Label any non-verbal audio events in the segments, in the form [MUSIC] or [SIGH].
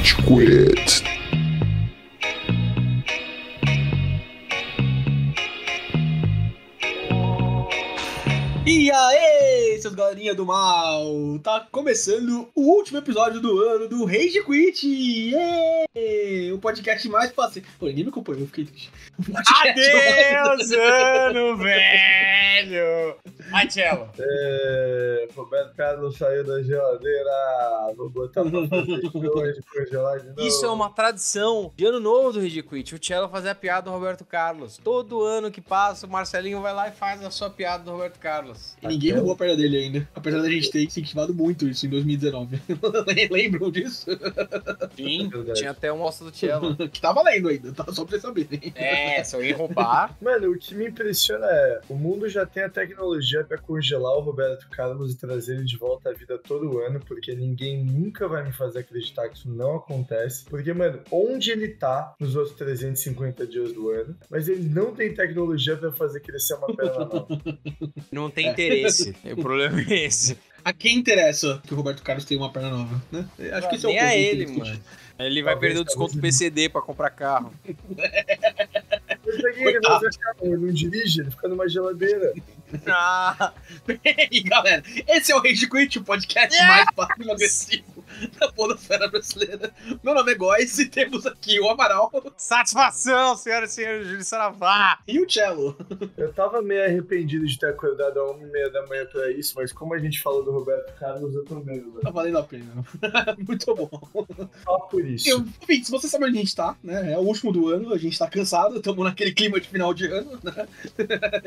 Rage Quit. Galerinha do mal! Tá começando o último episódio do ano do Rage Quit! Yeah! O podcast mais fácil. Pô, ninguém me acompanhou, eu fiquei triste. Adeus, ano, velho! Marcelo. É, Roberto Carlos saiu da geladeira, vou botar pra fazer [LAUGHS] hoje, congelar de novo. Isso é uma tradição de ano novo do Rede Quit. O Cello fazer a piada do Roberto Carlos. Todo ano que passa, o Marcelinho vai lá e faz a sua piada do Roberto Carlos. E ninguém roubou a perna dele ainda. Apesar da gente ter incentivado muito isso em 2019. [LAUGHS] Lembram disso? Sim, Verdade. tinha até um mostra do Cello. [LAUGHS] que tá valendo ainda, tá? Só pra vocês saberem. É, se alguém roubar. Mano, o que me impressiona é, o mundo já tem a tecnologia pra congelar o Roberto Carlos e trazer ele de volta à vida todo ano, porque ninguém nunca vai me fazer acreditar que isso não acontece. Porque, mano, onde ele tá nos outros 350 dias do ano, mas ele não tem tecnologia pra fazer crescer uma perna nova. Não tem interesse. [LAUGHS] O problema é esse. A quem interessa que o Roberto Carlos tenha uma perna nova, né? Acho que esse é o ponto ele, tem mano. Ele vai Talvez, perder o desconto do. PCD pra comprar carro. [LAUGHS] Mas pra que ele? Ele não dirige, ele fica numa geladeira. [LAUGHS] Ah, E galera, esse é o Rage Quit, o podcast mais passivo agressivo da podosfera brasileira. Meu nome é Góis e temos aqui o Amaral satisfação, senhoras e senhores, Júlio Saravá. e o Cello. Eu tava meio arrependido de ter acordado a uma e meia da manhã pra isso, mas como a gente falou do Roberto Carlos, eu tô meio, Tá velho. valendo a pena. [LAUGHS] Muito bom. Só por isso. Eu, enfim, se você sabe onde a gente tá, né? É o último do ano, a gente tá cansado, estamos naquele clima de final de ano, né?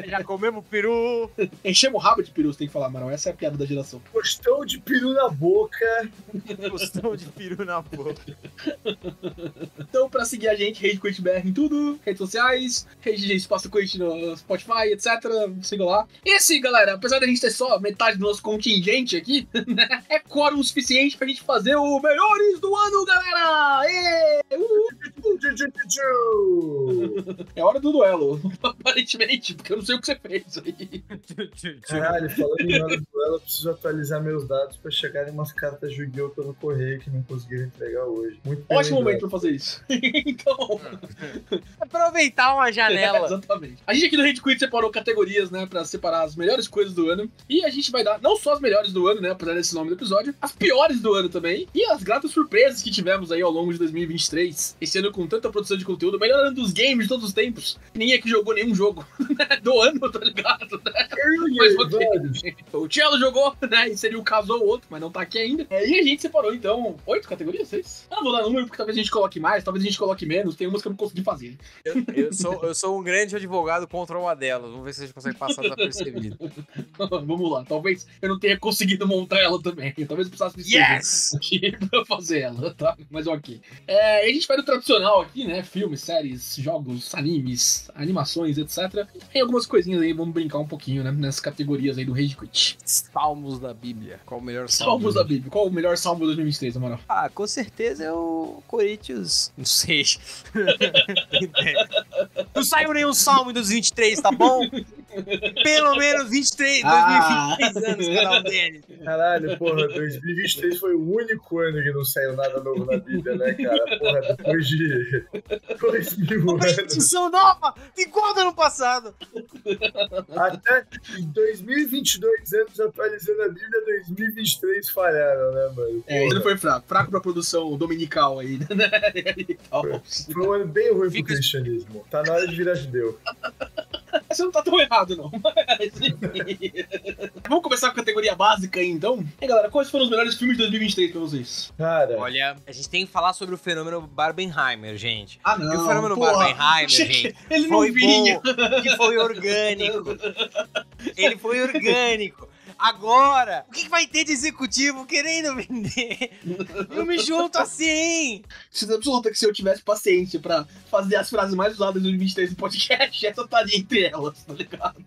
Já comemos peru. [LAUGHS] Enchemos o rabo de peru, você tem que falar, Amaral. Essa é a piada da geração. Gostou de peru na boca. Gostou de peru na boca. Então, pra seguir a gente, Rage Quit BR em tudo, redes sociais, Rage Espaço Quit no Spotify, etc. Siga lá. Esse, galera, apesar da gente ter só metade do nosso contingente aqui, né, [LAUGHS] é quórum o suficiente pra gente fazer o Melhores do Ano, galera! Ê! Uh! É hora do duelo, [LAUGHS] aparentemente, porque eu não sei o que você fez aí. Caralho, falando em hora do duelo, eu preciso atualizar meus dados pra chegarem umas cartas Yu-Gi-Oh! pelo correio que não conseguiram entregar hoje. Muito Ótimo lembrado. momento pra fazer isso. [LAUGHS] então, [LAUGHS] Aproveitar uma janela. [LAUGHS] Exatamente. A gente aqui do Rede Quit separou categorias, né, pra separar as melhores coisas do ano. E a gente vai dar não só as melhores do ano, né, apesar desse nome do episódio, as piores do ano também. E as gratas surpresas que tivemos aí ao longo de 2023. Esse ano com tanta produção de conteúdo, o melhor ano dos games de todos os tempos. Ninguém aqui jogou nenhum jogo né, do ano, tá ligado? Mas. [LAUGHS] O Cello jogou, né, e seria o caso ou outro, mas não tá aqui ainda. É, E a gente separou, então, oito categorias, seis? Eu não vou dar número, porque talvez a gente coloque mais, talvez a gente coloque menos. Tem umas que eu não consegui fazer. Eu sou, eu sou um grande advogado contra uma delas. Vamos ver se a gente consegue passar desapercebido. [LAUGHS] Vamos lá, talvez eu não tenha conseguido montar ela também. [LAUGHS] Talvez eu precisasse de Yes! aqui pra fazer ela, tá? Mas ok. É, a gente vai do tradicional aqui, né? Filmes, séries, jogos, animes, animações, etc. Tem algumas coisinhas aí, vamos brincar um pouquinho, né? Nessas categorias aí do Rage Quit. Salmos da Bíblia. Qual o melhor salmo? Salmos da Bíblia. Qual o melhor salmo de 2023, na moral? Ah, com certeza é o Corinthians. [LAUGHS] Não sei. Não saiu nenhum salmo em 2023, tá bom? Pelo menos 23, Ah. 2023 anos cada um deles. Caralho, porra, 2023 foi o único ano que não saiu nada novo na Bíblia, né, cara? Porra, depois de dois mil Uma anos. edição nova! Igual do ano passado. Até em 2022 anos atualizando a Bíblia, 2023 falharam, né, mano? É, ele foi fraco. Fraco pra produção dominical aí, né? [LAUGHS] Foi um ano bem ruim Fica- pro cristianismo. Tá na hora de virar judeu. [LAUGHS] Você não tá tão errado, não. Vamos começar com a categoria básica aí, então. E galera, quais foram os melhores filmes de 2023 pra vocês? Cara, Olha, a gente tem que falar sobre o fenômeno Barbenheimer, gente. Ah, E o fenômeno Barbenheimer, gente, Ele não foi vinha. bom, que foi orgânico. [LAUGHS] Ele foi orgânico. Agora, o que que vai ter de executivo querendo vender? Eu me junto assim. Certeza absoluta que se eu tivesse paciência pra fazer as frases mais usadas de 2023 no podcast, [LAUGHS] essa estaria entre elas, tá ligado?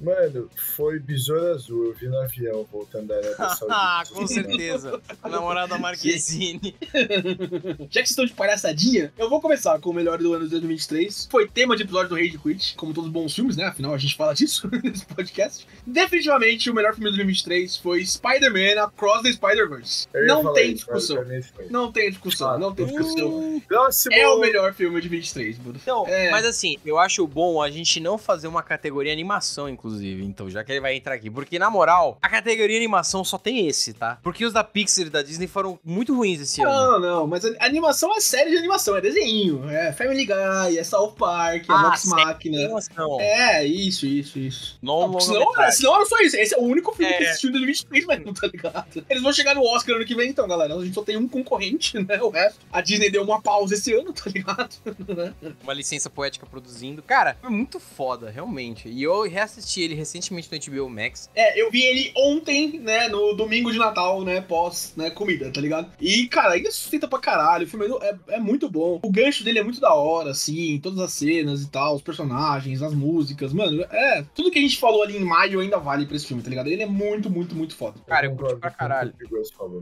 mano, foi Besouro Azul. Eu vi no avião voltando da Arábia [LAUGHS] Saudita. Ah, com certeza. A namorada Marquezine. [LAUGHS] Já que vocês estão de palhaçadinha, eu vou começar com o melhor do ano de 2023. Foi tema de episódio do Rage Quit, como todos os bons filmes, né? Afinal, a gente fala disso nesse podcast. Definitivamente Definitivamente o melhor filme de 2023 foi Spider-Man Across the Spider-Verse. Não tem isso, discussão. foi. Não tem discussão, Ah, não tem discussão. Próximo. É o melhor filme de 23, Buda. Então, É. mas assim, eu acho bom a gente não fazer uma categoria animação, inclusive. Então, já que ele vai entrar aqui. Porque, na moral, a categoria animação só tem esse, tá? Porque os da Pixar e da Disney foram muito ruins esse ano. Não, não, mas a animação é série de animação, é desenho. É Family Guy, é South Park, é Ah, Vox Machina. É, isso, isso, isso. Não, Não, senão, senão era só isso. Esse é o único filme É. que existiu em 2023 mesmo, tá ligado? Eles vão chegar no Oscar ano que vem, então, galera. A gente só tem um concorrente, né? O resto. A Disney deu uma pausa esse ano, tá ligado? [LAUGHS] Uma licença poética produzindo. Cara, foi muito foda, realmente. E eu reassisti ele recentemente no HBO Max. É, eu vi ele ontem, né, no domingo de Natal, né, pós, né, comida, tá ligado? E, cara, ainda sustenta pra caralho, o filme é, é muito bom. O gancho dele é muito da hora, assim, todas as cenas e tal, os personagens, as músicas, mano, é, tudo que a gente falou ali em maio ainda vale pra esse filme, tá ligado? Ele é muito, muito, muito foda. Cara, eu curti pra caralho.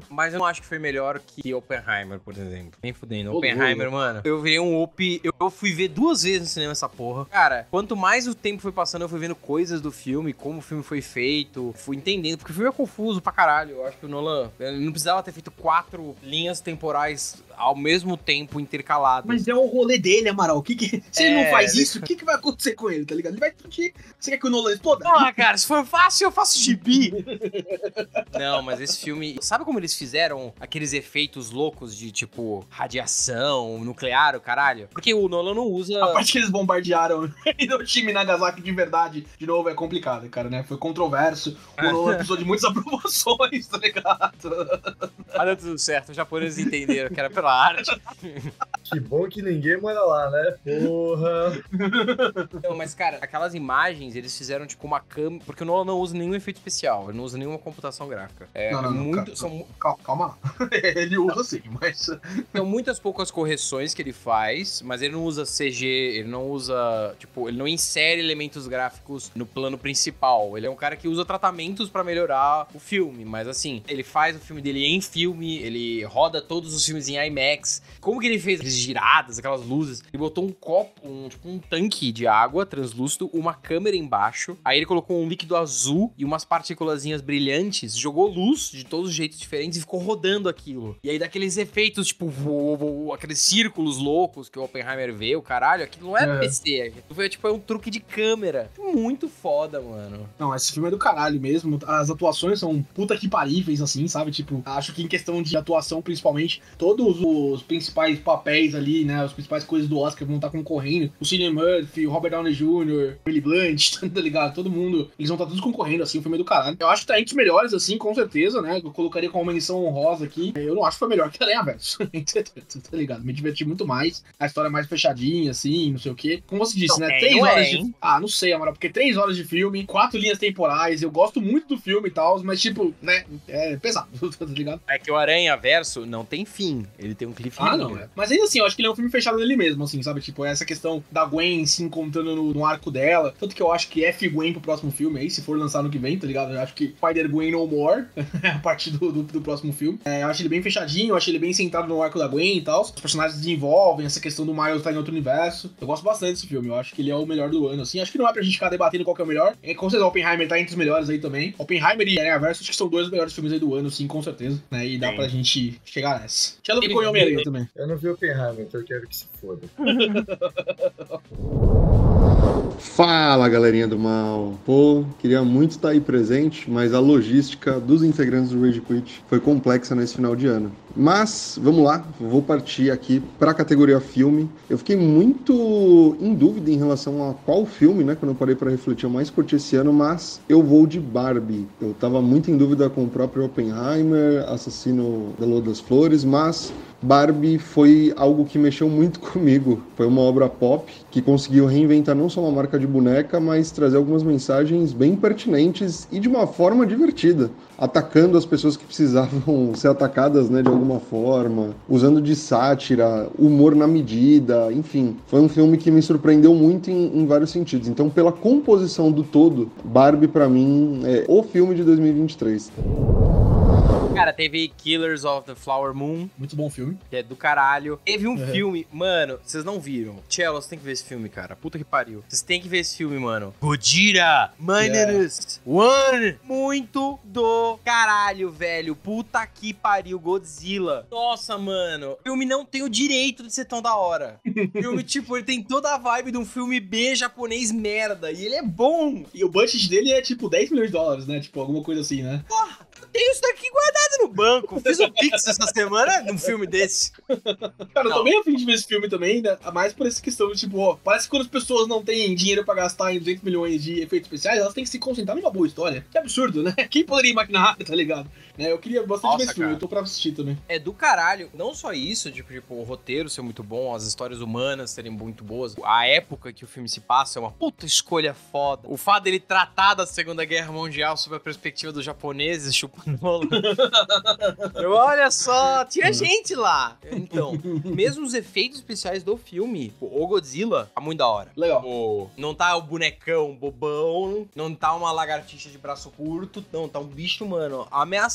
Mas eu não acho que foi melhor que Oppenheimer, por exemplo. Nem fudendo. Oppenheimer, mano. Eu virei um op. Eu, fui ver duas vezes no cinema essa porra. Cara, quanto mais o tempo foi passando, eu fui vendo coisas do filme, como o filme foi feito. Fui entendendo. Porque o filme é confuso pra caralho. Eu acho que o Nolan. Ele não precisava ter feito quatro linhas temporais ao mesmo tempo intercaladas. Mas é o rolê dele, Amaral. O que que, se ele É, não faz ele- isso, o que, que vai acontecer com ele, tá ligado? Ele vai explodir. Você quer que o Nolan exploda? Porra, cara, se for fácil, eu faço gibi. [LAUGHS] Não, mas esse filme. Sabe como eles fizeram aqueles efeitos loucos de tipo radiação, nuclear, o caralho? Porque o Nolan não usa. A parte que eles bombardearam [LAUGHS] e Nagasaki de verdade, de novo, é complicado, cara, né? Foi controverso. O Nolan precisou de muitas [LAUGHS] aprovações, tá ligado? Ah, deu tudo certo, os japoneses entenderam que era pela arte. Que bom que ninguém mora lá, né? Porra. Não, mas cara, aquelas imagens eles fizeram tipo uma câmera. Porque o Nolan não usa nenhum efeito especial, ele não usa nenhuma computação gráfica. É Não, não, muito. São, Calma. [LAUGHS] Ele usa sim, mas. [LAUGHS] são muitas poucas correções que ele faz, mas ele não usa CG, ele não usa. Tipo, ele não insere elementos gráficos no plano principal. Ele é um cara que usa tratamentos pra melhorar o filme, mas assim, ele faz o filme dele em filme, ele roda todos os filmes em IMAX. Como que ele fez aquelas giradas, aquelas luzes? Ele botou um copo, um, tipo um tanque de água translúcido, uma câmera embaixo. Aí ele colocou um líquido azul e umas partículazinhas brilhantes, jogou luz de todos os jeitos diferentes e ficou rodando aquilo. E aí daqueles efeitos, tipo, aqueles círculos loucos que o Oppenheimer vê, o caralho, aquilo não é, É. PC, aquilo tipo, é um truque de câmera. Muito foda, mano. Não, esse filme é do caralho mesmo. As atuações são puta que paríveis, assim, sabe? Tipo, acho que em questão de atuação, principalmente, todos os principais papéis ali, né? As principais coisas do Oscar vão estar concorrendo. O Cillian Murphy, o Robert Downey Jr., Billy Blunt, [LAUGHS] tá ligado? Todo mundo. Eles vão estar todos concorrendo, assim, o filme é do caralho. Eu acho que tá entre os melhores, assim, com certeza, né? Eu colocaria como uma menção honrosa aqui. Eu não acho que foi melhor que Aranha Verso. [LAUGHS] tá ligado? Me diverti muito mais. A história é mais fechadinha, assim, não sei o quê. Como você disse, Não, né? é, Três é, horas de. hein? Ah, não sei, Amaral, porque três horas de filme, quatro linhas temporais. Eu gosto muito do filme e tal, mas, tipo, né? É pesado, [LAUGHS] tá ligado? É que o Aranha Verso não tem fim, ele tem um cliffhanger. Ah, não, é. Mas ainda assim, eu acho que ele é um filme fechado nele mesmo, assim, sabe? Tipo, essa questão da Gwen se encontrando no, no arco dela. Tanto que eu acho que F Gwen pro próximo filme aí, se for lançar no que vem, tá ligado? Eu acho que Spider-Gwen No More é [LAUGHS] a partir do, do, do próximo filme. É, eu acho ele bem fechadinho, eu acho ele bem centrado no arco da Gwen e tal. Os personagens desenvolvem, essa questão do Miles estar em outro universo. Eu gosto bastante desse filme, eu acho que ele é o melhor do ano, assim. Acho que não é pra gente ficar debatendo qual que é o melhor. É, com certeza, Oppenheimer tá entre os melhores aí também. Oppenheimer e Aranha Verso acho que são dois dos melhores filmes aí do ano, sim, com certeza. Né? E dá Sim. pra gente chegar nessa. Tchelo ficou em Homem-Aranha também. Eu não vi Oppenheimer, então eu quero que se foda. [LAUGHS] Fala galerinha do mal. Pô, queria muito estar aí presente, mas a logística dos integrantes do Rage Quit foi complexa nesse final de ano. Mas vamos lá, vou partir aqui para a categoria filme. Eu fiquei muito em dúvida em relação a qual filme, né? Quando eu parei para refletir, eu mais curti esse ano, mas eu vou de Barbie. Eu tava muito em dúvida com o próprio Oppenheimer, Assassino da Lua das Flores, mas Barbie foi algo que mexeu muito [LAUGHS] comigo. Foi uma obra pop que conseguiu reinventar não só uma marca de boneca, mas trazer algumas mensagens bem pertinentes e de uma forma divertida, atacando as pessoas que precisavam [LAUGHS] ser atacadas, né, de alguma forma, usando de sátira, humor na medida, enfim. Foi um filme que me surpreendeu muito em, em vários sentidos. Então, pela composição do todo, Barbie pra mim é o filme de 2023. Cara, teve Killers of the Flower Moon, Muito bom filme. que é do caralho. Teve um Uhum. filme, mano, vocês não viram. Cello, você tem que ver esse filme, cara. Puta que pariu. Vocês têm que ver esse filme, mano. Gojira Minus One. Muito do caralho, velho. Puta que pariu, Godzilla. Nossa, mano. O filme não tem o direito de ser tão da hora. O [LAUGHS] filme, tipo, ele tem toda a vibe de um filme B japonês merda. E ele é bom. E o budget dele é tipo 10 milhões de dólares, né? Tipo, alguma coisa assim, né? Tenho isso daqui guardado no banco. Fiz um pix essa semana num filme desse. Cara, eu tô bem afim de ver esse filme também, né? Mais por essa questão de, tipo, ó, parece que quando as pessoas não têm dinheiro pra gastar em 200 milhões de efeitos especiais, elas têm que se concentrar numa boa história. Que absurdo, né? Quem poderia imaginar, [LAUGHS] tá ligado? Né? Eu queria bastante Nossa, ver esse filme, cara. eu tô pra assistir também. É do caralho. Não só isso, tipo, tipo, o roteiro ser muito bom, as histórias humanas serem muito boas. A época que o filme se passa é uma puta escolha foda. O fato dele tratar da Segunda Guerra Mundial sob a perspectiva dos japoneses chupando. [LAUGHS] Eu, Olha só, tinha gente lá. Então, mesmo os efeitos especiais do filme, o Godzilla, tá muito da hora. Legal. O- não tá o bonecão bobão, não tá uma lagartixa de braço curto, não, tá um bicho, mano,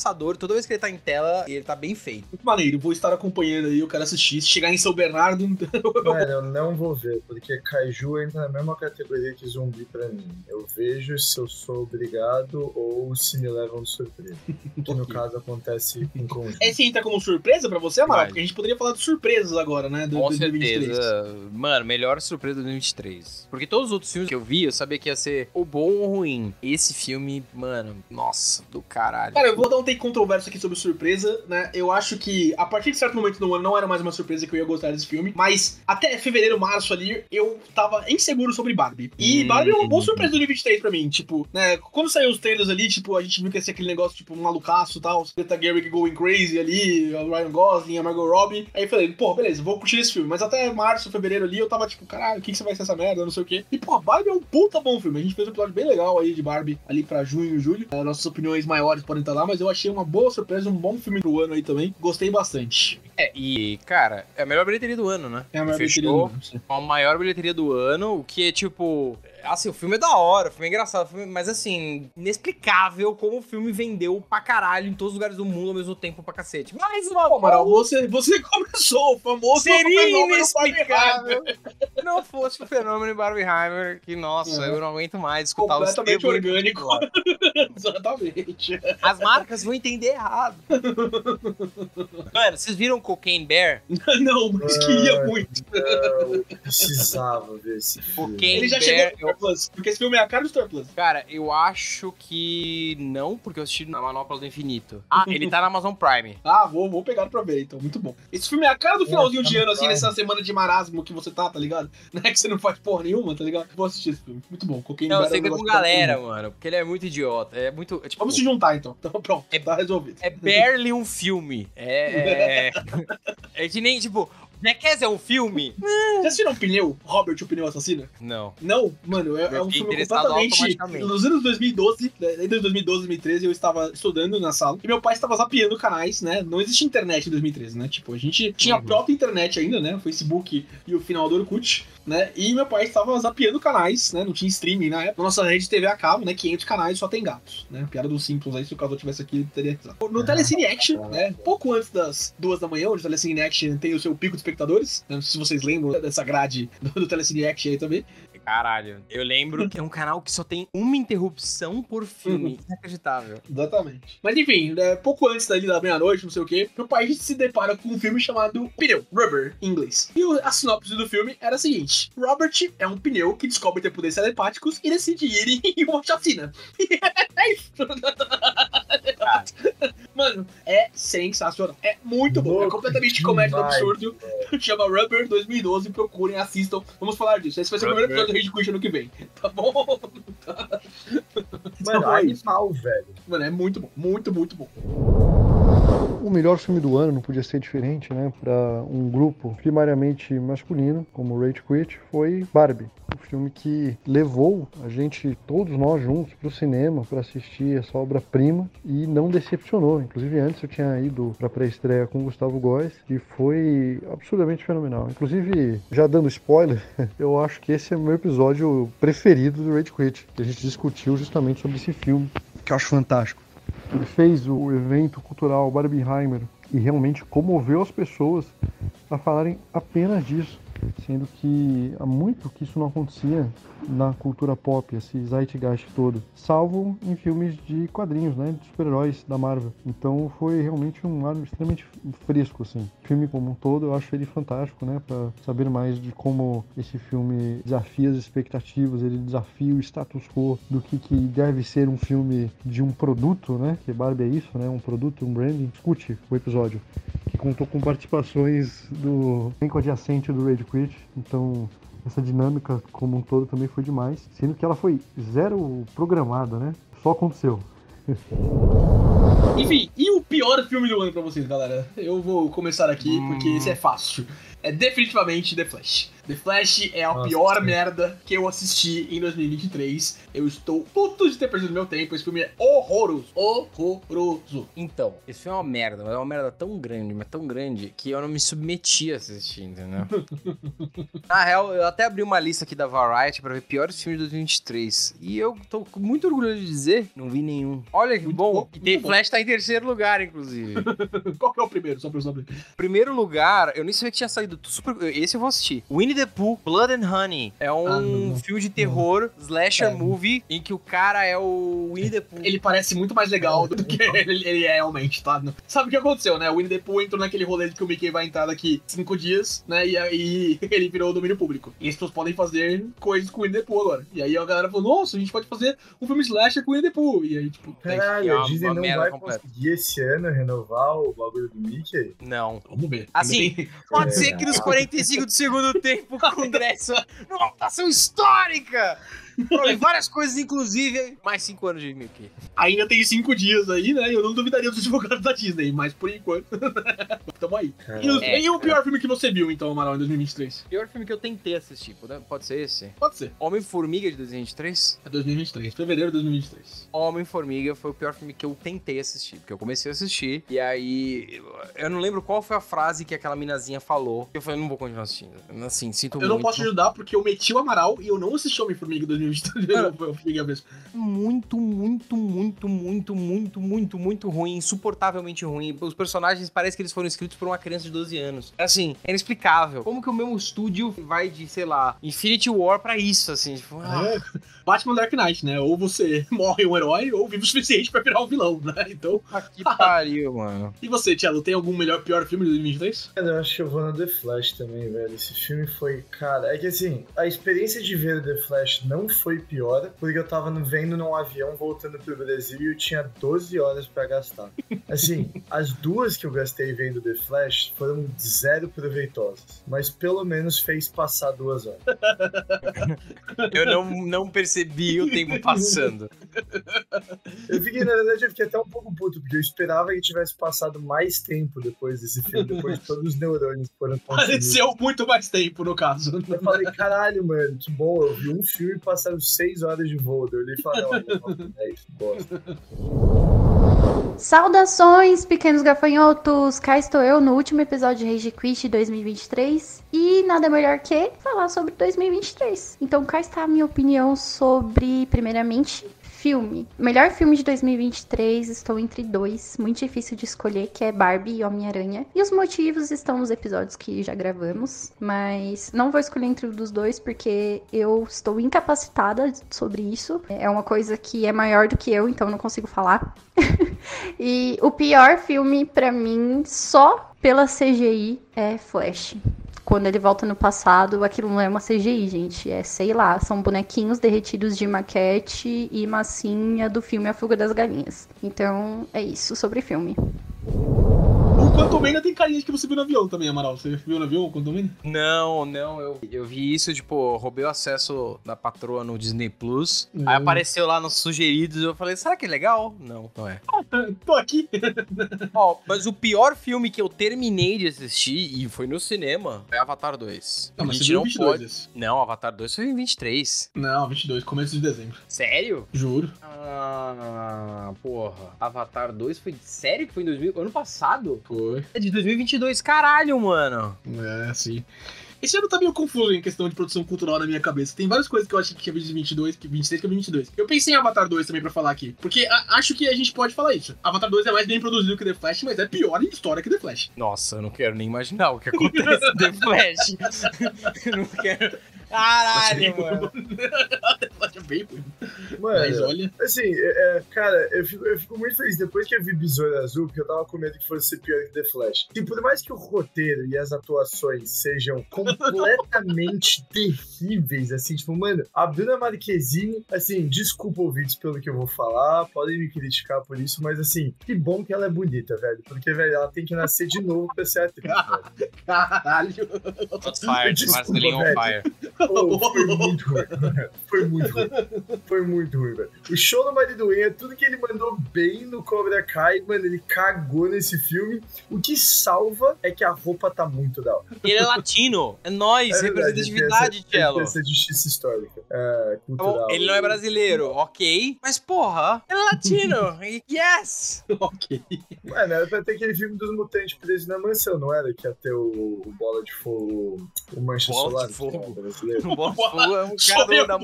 ameaçador. Toda vez que ele tá em tela, ele tá bem feito. Muito maneiro, vou estar acompanhando aí, eu quero assistir. Se chegar em São Bernardo, [LAUGHS] Mano, eu não vou ver, porque Kaiju entra na mesma categoria que zumbi pra mim. Eu vejo se eu sou obrigado ou se me levam de surpresa. Que no caso acontece em conjunto. esse entra como surpresa pra você, Amaral? Porque a gente poderia falar de surpresas agora, né? Do, Com 2023. certeza. Mano, melhor surpresa do 2023. Porque todos os outros filmes que eu vi, eu sabia que ia ser ou bom ou ruim. Esse filme, mano, nossa, do caralho. Cara, eu vou dar um take controverso aqui sobre surpresa, né? Eu acho que a partir de certo momento do ano não era mais uma surpresa que eu ia gostar desse filme, mas até fevereiro, março ali, eu tava inseguro sobre Barbie. E Hum. Barbie é uma boa surpresa do 2023 pra mim, tipo, né? Quando saiu os trailers ali, tipo, a gente viu que ia ser aquele negócio, tipo, um malucaço e tal, Greta Gerwig going crazy ali, o Ryan Gosling, a Margot Robbie. Aí eu falei, pô, beleza, vou curtir esse filme. Mas até março, fevereiro ali, eu tava tipo, caralho, o que, que você vai ser essa merda, não sei o quê. E, pô, Barbie é um puta bom filme. A gente fez um episódio bem legal aí de Barbie ali pra junho e julho. Nossas opiniões maiores podem estar lá, mas eu achei uma boa surpresa, um bom filme do ano aí também. Gostei bastante. É, e, cara, é a melhor bilheteria do ano, né? É a maior Fechou. bilheteria do ano, a maior bilheteria do ano, o que é tipo. Assim, o filme é da hora, o filme é engraçado, o filme- mas assim, inexplicável como o filme vendeu pra caralho em todos os lugares do mundo ao mesmo tempo pra cacete. Mais uma Pô, Amaral, você, você [LAUGHS] começou o famoso Seria inexplicável se não fosse o fenômeno Barbieheimer, que, nossa, Uhum. eu não aguento mais escutar os Completamente termos orgânico. [LAUGHS] Exatamente. As marcas vão entender errado. Mano, vocês viram Cocaine Bear? [LAUGHS] não, mas queria muito. Não, eu precisava ver esse filme. Cocaine Ele já Bear. Star Plus, porque esse filme é a cara do Star Plus. Cara, eu acho que não, porque eu assisti na Manopla do Infinito. [LAUGHS] Ah, ele tá na Amazon Prime. Ah, vou, vou pegar pra ver, então. Muito bom. Esse filme é a cara do finalzinho de tá ano, assim, nessa semana de marasmo que você tá, tá ligado? [LAUGHS] Não é que você não faz porra nenhuma, tá ligado? Vou assistir esse filme. Muito bom. Cocaine Não, você é vê com tá galera, mano, porque ele é muito idiota. É muito. é tipo, Vamos se juntar, então. [LAUGHS] Então, pronto. É- Tá resolvido. É barely um filme. É. É, é que nem, tipo, Jackass é um filme? Já assistiram Pneu? Robert, o Pneu Assassino? Não. Não, mano, é, é um filme completamente. Nos anos 2012, né, entre 2012 e 2013, eu estava estudando na sala e meu pai estava zapeando canais, né? Não existia internet em 2013, né? Tipo, a gente tinha a Uhum. própria internet ainda, né? O Facebook e o final do Orkut, né? E meu pai estava zapeando canais, né? Não tinha streaming na época. Nossa rede de TV a cabo, né? 500 canais só tem gatos, né? Piada dos Simpsons aí, se o Casal tivesse aqui, teria risado. No Telecine Action, né? Pouco antes das duas da manhã, onde o Telecine Action tem o seu pico de espectadores, né? Não sei se vocês lembram dessa grade do, do Telecine Action aí também. Caralho. Eu lembro que é um canal que só tem uma interrupção por filme. Inacreditável. Exatamente. Mas enfim, né, pouco antes dali da meia-noite, não sei o que, meu pai se depara com um filme chamado Pneu, Rubber, em inglês. E a sinopse do filme era a seguinte: Robert é um pneu que descobre ter poderes telepáticos e decide ir em [LAUGHS] uma chacina. é isso. Mano, é sensacional. É muito bom. é Louco completamente comédia do demais, absurdo. Chama Rubber 2012. Procurem, assistam. Vamos falar disso. Esse vai ser o primeiro episódio do Rage Quit ano que vem. [LAUGHS] Tá bom? Mano, é isso. animal, velho. Mano, é muito bom. Muito, muito bom. O melhor filme do ano não podia ser diferente, né? Para um grupo primariamente masculino, como o Rage Quit, foi Barbie. Um filme que levou a gente, todos nós juntos, para o cinema para assistir essa obra-prima e não decepcionou. Inclusive, antes eu tinha ido para pré-estreia com o Gustavo Góes e foi absurdamente fenomenal. Inclusive, já dando spoiler, [LAUGHS] eu acho que esse é o meu episódio preferido do Rage Quit, que a gente discutiu justamente sobre esse filme, que eu acho fantástico. Fez o evento cultural Barbenheimer e realmente comoveu as pessoas a falarem apenas disso sendo que há muito que isso não acontecia na cultura pop, esse zeitgeist todo, salvo em filmes de quadrinhos, né, de super-heróis da Marvel. Então foi realmente um ar extremamente fresco, assim. O filme como um todo, eu acho ele fantástico, né, para saber mais de como esse filme desafia as expectativas, ele desafia o status quo do que, que deve ser um filme de um produto, né, que Barbie é isso, né, um produto, um branding. Escute o episódio que contou com participações do elenco adjacente do Rage Então essa dinâmica como um todo também foi demais, sendo que ela foi zero programada, né? Só aconteceu. [LAUGHS] Enfim, e o pior filme do ano pra vocês, galera? Eu vou começar aqui porque esse é fácil. É definitivamente The Flash. The Flash é a Nossa, pior sim. merda que eu assisti em 2023. Eu estou puto de ter perdido meu tempo. Esse filme é horroroso. Horroroso. Então, esse filme é uma merda, mas é uma merda tão grande, mas tão grande, que eu não me submeti a assistir, entendeu? [LAUGHS] Na real, eu até abri uma lista aqui da Variety pra ver piores filmes de 2023. E eu tô com muito orgulho de dizer, não vi nenhum. Olha que Muito bom. bom, E The bom. Flash tá em terceiro lugar, inclusive. [LAUGHS] Qual que é o primeiro? Só pra eu saber. Primeiro lugar, eu nem sabia que tinha saído. Super... Esse eu vou assistir. Winnie the Pooh, Blood and Honey. É um Ah, filme de terror, slasher É. movie, em que o cara é o Winnie the Pooh. Ele parece muito mais legal do que ele, ele é realmente, tá? Sabe o que aconteceu, né? O Winnie the Pooh entrou naquele rolê de que o Mickey vai entrar daqui cinco dias, né? E aí [LAUGHS] ele virou domínio público. E as pessoas podem fazer coisas com o Winnie the Pooh agora. E aí a galera falou, nossa, a gente pode fazer um filme slasher com o Winnie the Pooh. E aí, tipo, tem- Caralho, É a Disney não vai completa. conseguir esse ano renovar o bagulho do Mickey? Não. vamos ver. Assim, Pode ser [LAUGHS] que nos 45 do segundo tempo o Congresso. Numa votação histórica prove várias coisas, inclusive mais cinco anos de Mickey. ainda tem cinco dias aí, né? Eu não duvidaria dos advogados da Disney, mas por enquanto. [LAUGHS] Tamo aí. E, o- É, e o pior filme que você viu, então, Amaral, em 2023? Pior filme que eu tentei assistir, pode- pode ser esse? Pode ser. Homem-Formiga de 2023? É 2023, fevereiro de 2023. Homem-Formiga foi o pior filme que eu tentei assistir, porque eu comecei a assistir, e aí eu- eu não lembro qual foi a frase que aquela minazinha falou. Eu falei, não vou continuar assistindo. Assim, sinto Eu muito. não posso ajudar porque eu meti o Amaral e eu não assisti Homem-Formiga 2023. [LAUGHS] Eu fiquei a vez. muito, muito, muito, muito, muito, muito, muito ruim, insuportavelmente ruim. Os personagens parece que eles foram escritos por uma criança de 12 anos. Assim, é inexplicável. Como que o mesmo estúdio vai de, sei lá, Infinity War pra isso, assim? Tipo, ah, É. Batman Dark Knight, né? Ou você [LAUGHS] morre um herói ou vive o suficiente pra virar um vilão, né? Então. que [LAUGHS] pariu, mano. E você, Thiago, tem algum melhor, pior filme de 2023? Cara, eu acho que eu vou no The Flash também, velho. Esse filme foi. Cara, é que assim, a experiência de ver The Flash não foi pior, porque eu tava vendo num avião voltando pro Brasil e eu tinha 12 horas pra gastar. Assim, [LAUGHS] as duas que eu gastei vendo The Flash foram zero proveitosas, mas pelo menos fez passar duas horas. Eu não, não percebi o [LAUGHS] tempo passando. Eu fiquei, na verdade, eu fiquei até um pouco puto, porque eu esperava que tivesse passado mais tempo depois desse filme, depois de todos os neurônios que foram consumidos. Pareceu muito mais tempo, no caso. Eu falei, caralho, mano, que bom. Eu vi um filme e passaram seis horas de voo. Eu olhei e falei, olha, é isso, bosta. Saudações, pequenos gafanhotos! Cá estou eu no último episódio de Rage Quit 2023 e nada melhor que falar sobre 2023. Então cá está a minha opinião sobre, primeiramente, filme. Melhor filme de 2023, estou entre dois, muito difícil de escolher, que é Barbie e Homem-Aranha. E os motivos estão nos episódios que já gravamos, mas não vou escolher entre um dos dois porque eu estou incapacitada sobre isso. É uma coisa que é maior do que eu, então não consigo falar. [LAUGHS] E o pior filme pra mim, só pela CGI, é Flash. Quando ele volta no passado, aquilo não é uma CGI, gente. É, sei lá, são bonequinhos derretidos de maquete e massinha do filme A Fuga das Galinhas. Então, é isso sobre filme. O Quantum ainda tem carinha de que você viu no avião também, Amaral. Você viu no avião o Quantum? Não, não, eu, eu vi isso, tipo, roubei o acesso da patroa no Disney Plus. Hum. Aí apareceu lá nos sugeridos, eu falei, será que é legal? Não, não é. Tô aqui. Ó, mas o pior filme que eu terminei de assistir, e foi no cinema, é Avatar 2. Não, mas você viu não 22 pode... esse. Não, Avatar 2 foi em 23. Não, 22, começo de dezembro. Sério? Juro. Ah, porra. Avatar 2 foi... Sério que foi em 2000? Ano passado? Foi. É de 2022, caralho, mano. É, sim. Esse ano tá meio confuso em questão de produção cultural na minha cabeça. Tem várias coisas que eu achei que ia vir de 22, que 23, que eu vi 22. Eu pensei em Avatar 2 também pra falar aqui. Porque a- acho que a gente pode falar isso. Avatar 2 é mais bem produzido que The Flash, mas é pior em história que The Flash. Nossa, eu não quero nem imaginar o que acontece The [LAUGHS] Flash. eu não quero. Caralho, mano. Bem [LAUGHS] ruim. Mano, Mas olha. Assim, é, é, cara, eu fico, eu fico muito feliz depois que eu vi Besouro Azul, porque eu tava com medo que fosse ser pior que The Flash. E por mais que o roteiro e as atuações sejam [LAUGHS] completamente terríveis, assim, tipo, mano, a Bruna Marquezine, assim, desculpa ouvintes pelo que eu vou falar, podem me criticar por isso, mas assim, que bom que ela é bonita, velho, porque, velho, ela tem que nascer de novo pra ser atriz, velho. [LAUGHS] Caralho. Fire, Desculpa, Marcelinho on fire. Oh, foi muito ruim, velho. [LAUGHS] Foi muito ruim. Foi muito ruim, velho. O show do Marido Wayne, tudo que ele mandou bem no Cobra Kai, mano, ele cagou nesse filme. O que salva é que a roupa tá muito da hora. Ele é latino. É nós, [LAUGHS] É representatividade, Cello. Essa justiça histórica, é, Tá cultural. Ele não é brasileiro, ok. Mas porra, ele é latino. [LAUGHS] yes! ok. Mano, era pra ter aquele filme dos mutantes presos na mansão, não era? Que ia ter o, o Bola de Fogo, o Mancha Bola Solar. de Fogo. Brasileiro. O Fogo é um cara da.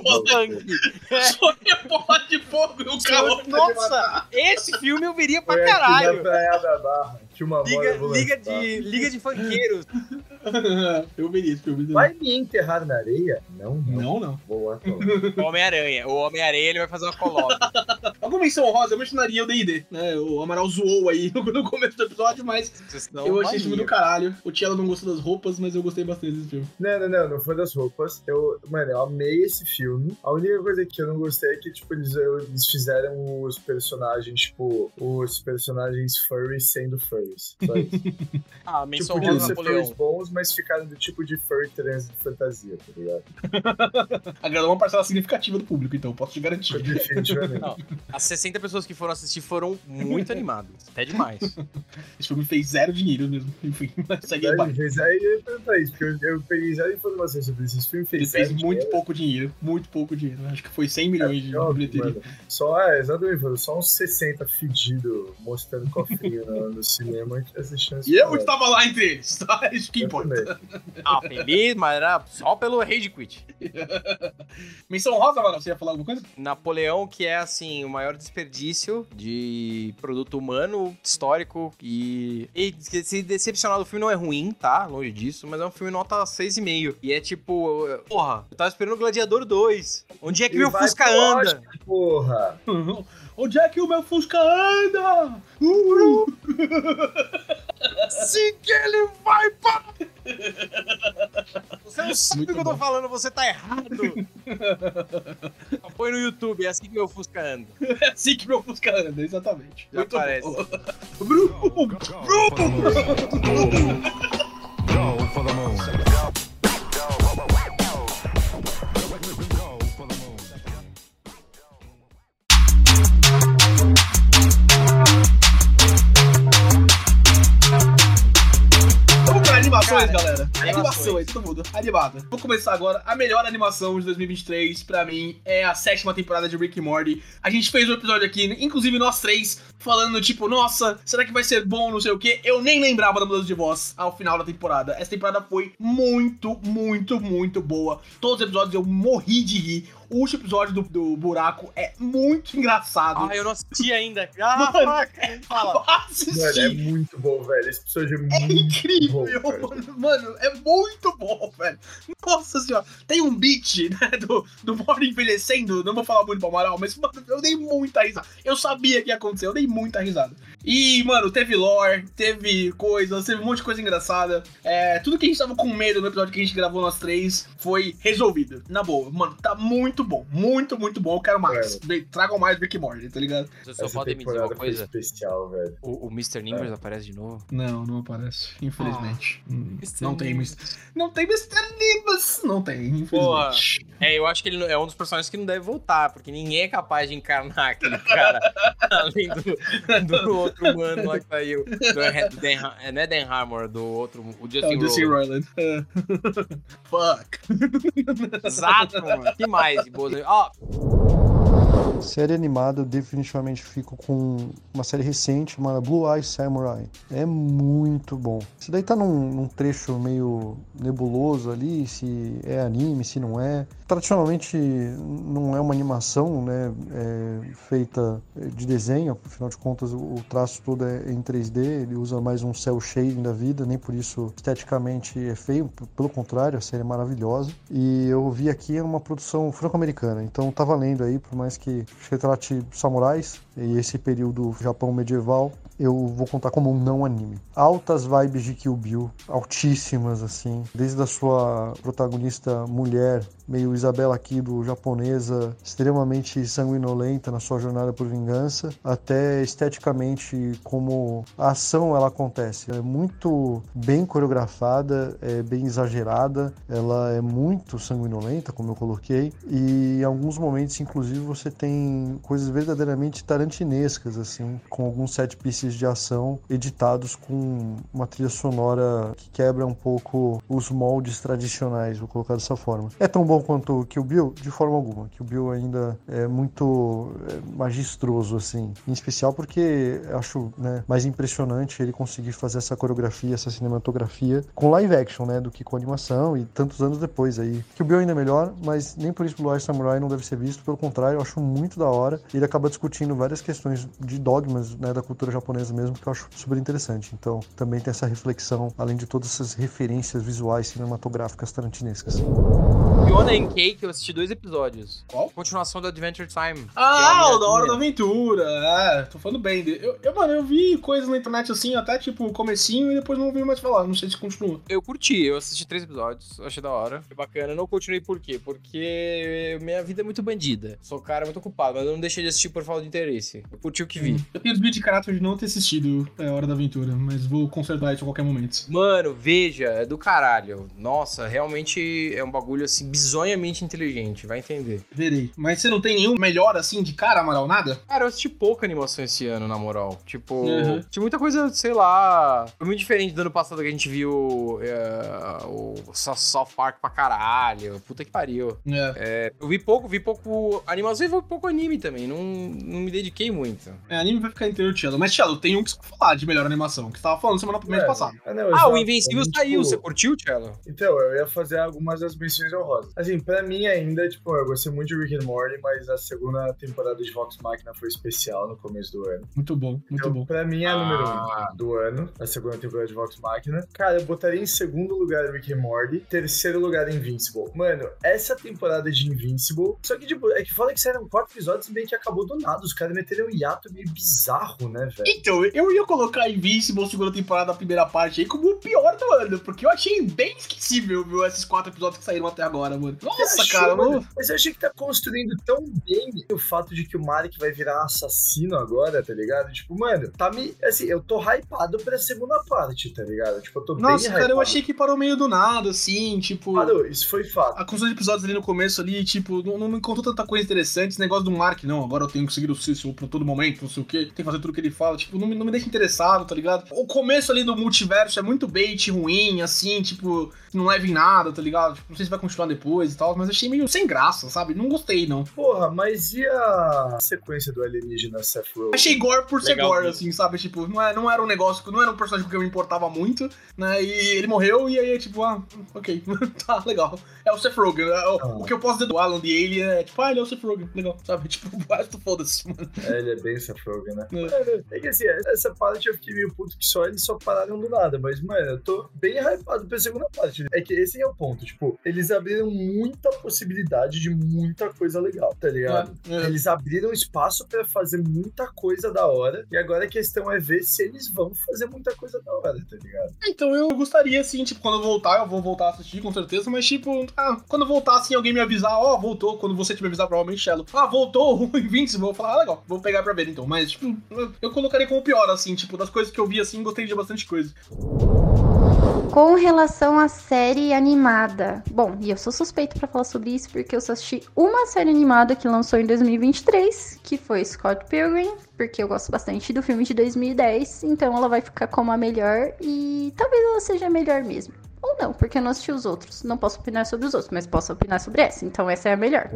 Sonha bola de fogo e o calor. Nossa, esse filme eu veria pra caralho. Que uma Liga, eu liga, de, liga de funkeiros. [LAUGHS] eu veria esse filme. Vai me enterrar na areia? Não, não. Não, não. Boa. [LAUGHS] O Homem-Aranha. O Homem-Aranha ele vai fazer uma coloca. Alguma [LAUGHS] menção honrosa, eu mencionaria o D&D, né? O Amaral zoou aí no, começo do episódio, mas não eu achei esse filme do caralho. O Tielo não gostou das roupas, mas eu gostei bastante desse filme. Não, não, não, não foi das roupas. Eu, mano, eu amei esse filme. A única coisa que eu não gostei é que, tipo, eles, eles fizeram os personagens, tipo, os personagens furries sendo Só isso. [LAUGHS] tipo, Ah, menção podiam rosa Napoleão. bons, mas ficaram do tipo de furry trans de fantasia, tá ligado? [LAUGHS] Agradou uma parcela significativa do público, então, posso te garantir. Definitivamente. Não. As 60 pessoas que foram assistir foram muito animadas. Até demais. [LAUGHS] Esse filme fez zero dinheiro mesmo. Enfim, mas segue aí, fez eu ia perguntar isso, porque eu, eu peguei zero informações sobre esse filme. Ele Fez, fez zero muito dinheiro. pouco dinheiro. Muito pouco dinheiro. Acho que foi 100 milhões de É, óbvio, bilheteria. mano. Só, é, exatamente, só uns 60 fedido mostrando cofrinho no, no cinema que chance. E eu estava lá entre eles, [LAUGHS] tá? Isso que Eu importa. Ah, feliz, mas era só pelo Rage Quit. [LAUGHS] Menção rosa, mano, você ia falar alguma coisa? Napoleão, que é assim, o maior desperdício de produto humano, histórico e. E se decepcionar do filme não é ruim, tá? Longe disso, mas é um filme nota 6,5. E é tipo, porra, eu tava esperando o Gladiador 2. Onde é que E meu vai Fusca anda? Oscar, Porra! [LAUGHS] Onde é que o meu Fusca anda? Uh! [LAUGHS] Sim que ele vai pra. Você não sabe o que eu tô bom. falando, você tá errado. Põe no YouTube, é assim que meu Fusca anda. É assim que meu Fusca anda, exatamente. Já Muito aparece. bom. Bruno! Go for the moon. Animações, Cara, galera. animações. Todo mundo. Animada. Vou começar agora. A melhor animação de 2023, pra mim, é a sétima temporada de Rick e Morty. A gente fez um episódio aqui, inclusive nós três, falando tipo, nossa, será que vai ser bom, não sei o quê. Eu nem lembrava da mudança de voz ao final da temporada. Essa temporada foi muito, muito, muito boa. Todos os episódios eu morri de rir. O último episódio do, do buraco é muito engraçado. Ah, eu não assisti ainda. [LAUGHS] Ah, Mano. fuck, fala. Mano, é muito bom, velho. Esse episódio é muito É incrível, bom, mano. Mano, é muito bom, velho. Nossa senhora. Tem um beat, [LAUGHS] né, do, do Moro envelhecendo. Não vou falar muito pro Amaral, mas, mano, eu dei muita risada. Eu sabia que ia acontecer, eu dei muita risada. E, mano, teve lore, teve coisas, teve um monte de coisa engraçada. É, tudo que a gente tava com medo no episódio que a gente gravou nós três foi resolvido. Na boa, mano, tá muito bom. Muito, muito bom. Eu quero mais. Vem, Tragam mais Rick Morty, tá ligado? Vocês só Essa podem me dizer uma coisa. especial, velho. O, o Mr. Nimbers aparece de novo? Não, não aparece, infelizmente. Hum, Mr. não tem Nimbus. Mr. Não tem Mr. Nimbus. Não tem, infelizmente. É, eu acho que ele é um dos personagens que não deve voltar, porque ninguém é capaz de encarnar aquele cara, [LAUGHS] além do, do outro humano lá que saiu. Do, do Dan, é, não é Dan Harmon, do outro, o É Justin Justin Roiland. É. [LAUGHS] Fuck. Exato, mano. que mais de boas? Ó, Série animada, definitivamente fico com uma série recente chamada Blue Eye Samurai. É muito bom. Isso daí tá num, num trecho meio nebuloso ali, se é anime, se não é. Tradicionalmente não é uma animação, né, é feita de desenho, afinal de contas o traço todo é em 3D, ele usa mais um cel shading da vida, nem por isso esteticamente é feio, pelo contrário, a série é maravilhosa. E eu vi aqui uma produção franco-americana, então tá valendo aí, por mais que retrate samurais e esse período Japão medieval, eu vou contar como um não anime. Altas vibes de Kill Bill, altíssimas assim, desde a sua protagonista mulher, meio Isabela Kido japonesa, extremamente sanguinolenta na sua jornada por vingança, até esteticamente como a ação ela acontece. É muito bem coreografada, é bem exagerada, ela é muito sanguinolenta, como eu coloquei, e em alguns momentos inclusive você tem coisas verdadeiramente tarantinescas assim, com alguns set pieces de ação editados com uma trilha sonora que quebra um pouco os moldes tradicionais, vou colocar dessa forma. É tão bom quanto Kill Bill? De forma alguma. Kill Bill ainda é muito é, magistroso, assim. Em especial porque acho né, mais impressionante ele conseguir fazer essa coreografia, essa cinematografia com live action, né? Do que com animação e tantos anos depois aí. Kill Bill ainda é melhor, mas nem por isso Blue Eye Samurai não deve ser visto. Pelo contrário, eu acho muito da hora. Ele acaba discutindo várias questões de dogmas né, da cultura japonesa mesmo, que eu acho super interessante. Então, também tem essa reflexão, além de todas essas referências visuais cinematográficas tarantinescas. Fiona and Cake, eu assisti dois episódios. Qual? Continuação do Adventure Time. Ah, é o da Hora da Aventura. É, tô falando bem. Eu, eu, mano, eu vi coisas na internet assim, até tipo o comecinho e depois não ouvi mais falar. Não sei se continua. Eu curti, eu assisti três episódios, achei da hora. Foi bacana. Não continuei por quê? Porque minha vida é muito bandida. Sou cara muito ocupado, mas eu não deixei de assistir por falta de interesse. Eu curti o que vi. Eu tenho desvio de caráter de não ter assistido é, Hora da Aventura, mas vou consertar isso a qualquer momento. Mano, veja, é do caralho. Nossa, realmente é um bagulho assim bizonhamente inteligente, vai entender. Verei. Mas você não tem nenhum melhor assim de cara, Amaral? Nada? Cara, eu assisti pouca animação esse ano, na moral. Tipo, Uhum. tinha muita coisa, sei lá. Foi muito diferente do ano passado que a gente viu é, o South South Park pra caralho. Puta que pariu. É. É, eu vi pouco, vi pouco animação e vi pouco anime também. Não, não me dediquei muito. É, anime vai ficar inteiro, Tchelo. Mas, Tchelo, tem um que falar de melhor animação, que você tava falando semana mês É, passado. ah, não, Ah, o Invencível saiu. tipo, Você curtiu, Cello? Então, eu ia fazer algumas das menções honrosas. Assim, pra mim ainda, tipo, eu gostei muito de Rick and Morty, mas a segunda temporada de Vox Machina foi especial no começo do ano. Muito bom, muito Então, bom. pra mim é a número Ah. um do ano, a segunda temporada de Vox Machina. Cara, eu botaria em segundo lugar Rick and Morty, terceiro lugar Invincible. Mano, essa temporada de Invincible, só que, tipo, é que fala que saíram quatro episódios e meio que acabou do nada. Os caras meteram um hiato meio bizarro, né, velho? Então, eu ia colocar Invincible segunda temporada da primeira parte aí como o pior do ano, porque eu achei bem esquecível, viu, esses quatro episódios que saíram até agora, mano. Nossa, achou, cara, mano? Mas eu achei que tá construindo tão bem o fato de que o Marek vai virar assassino agora, tá ligado? Tipo, mano, tá me. Assim, eu tô hypado pra segunda parte, tá ligado? Tipo, eu tô Nossa, bem cara, eu hypado. achei que parou meio do nada, assim, tipo... Parou, isso foi fato. A construção de episódios ali no começo ali, tipo, não, não me contou tanta coisa interessante. Esse negócio do Mark, não, agora eu tenho que seguir o Cícero pra todo momento, não sei o quê. Tem que fazer tudo que ele fala, tipo, não, me- não me deixa interessado, tá ligado? O começo ali do multiverso é muito bait ruim, assim, tipo, não leva em nada, tá ligado? Tipo, não sei se vai continuar depois e tal, mas achei meio sem graça, sabe? Não gostei, não. Porra, mas e a sequência do alienígena Seth Rogen? Achei gore por ser gore, assim, sabe? Tipo, não, é, não era um negócio, não era um personagem que eu me importava muito, né? E ele morreu e aí, tipo, ah, ok, [LAUGHS] tá, legal. É o Seth Rogen. é o, Ah. o que eu posso dizer do Alan de Alien é, tipo, ah, ele é o Seth Rogen, legal, sabe? [LAUGHS] Tipo, o resto foda-se, mano. É, ele é bem Rogen, né? É. Mano, é que assim, essa parte eu fiquei meio puto que só eles só pararam do nada, mas, mano, eu tô bem hypado pra segunda parte. É que esse é o ponto, tipo, eles abriram muita possibilidade de muita coisa legal, tá ligado? É, é. Eles abriram espaço pra fazer muita coisa da hora, e agora a questão é ver se eles vão fazer muita coisa da hora, tá ligado? Então eu gostaria, assim, tipo, quando eu voltar, eu vou voltar a assistir, com certeza, mas, tipo, ah, quando eu voltar, assim, alguém me avisar, ó, voltou, quando você te me avisar, provavelmente, Shello, ah, voltou [LAUGHS] o Invincible, eu vou falar, ah, legal, vou pegar pra ver, então, mas, tipo, eu- colocaria como pior, assim, tipo, das coisas que eu vi, assim, gostei de bastante coisa. Com relação à série animada. Bom, e eu sou suspeito pra falar sobre isso porque eu só assisti uma série animada que lançou em 2023, que foi Scott Pilgrim, porque eu gosto bastante do filme de 2010, então ela vai ficar como a melhor e talvez ela seja a melhor mesmo. Ou não, porque eu não assisti os outros. Não posso opinar sobre os outros, mas posso opinar sobre essa, então essa é a melhor.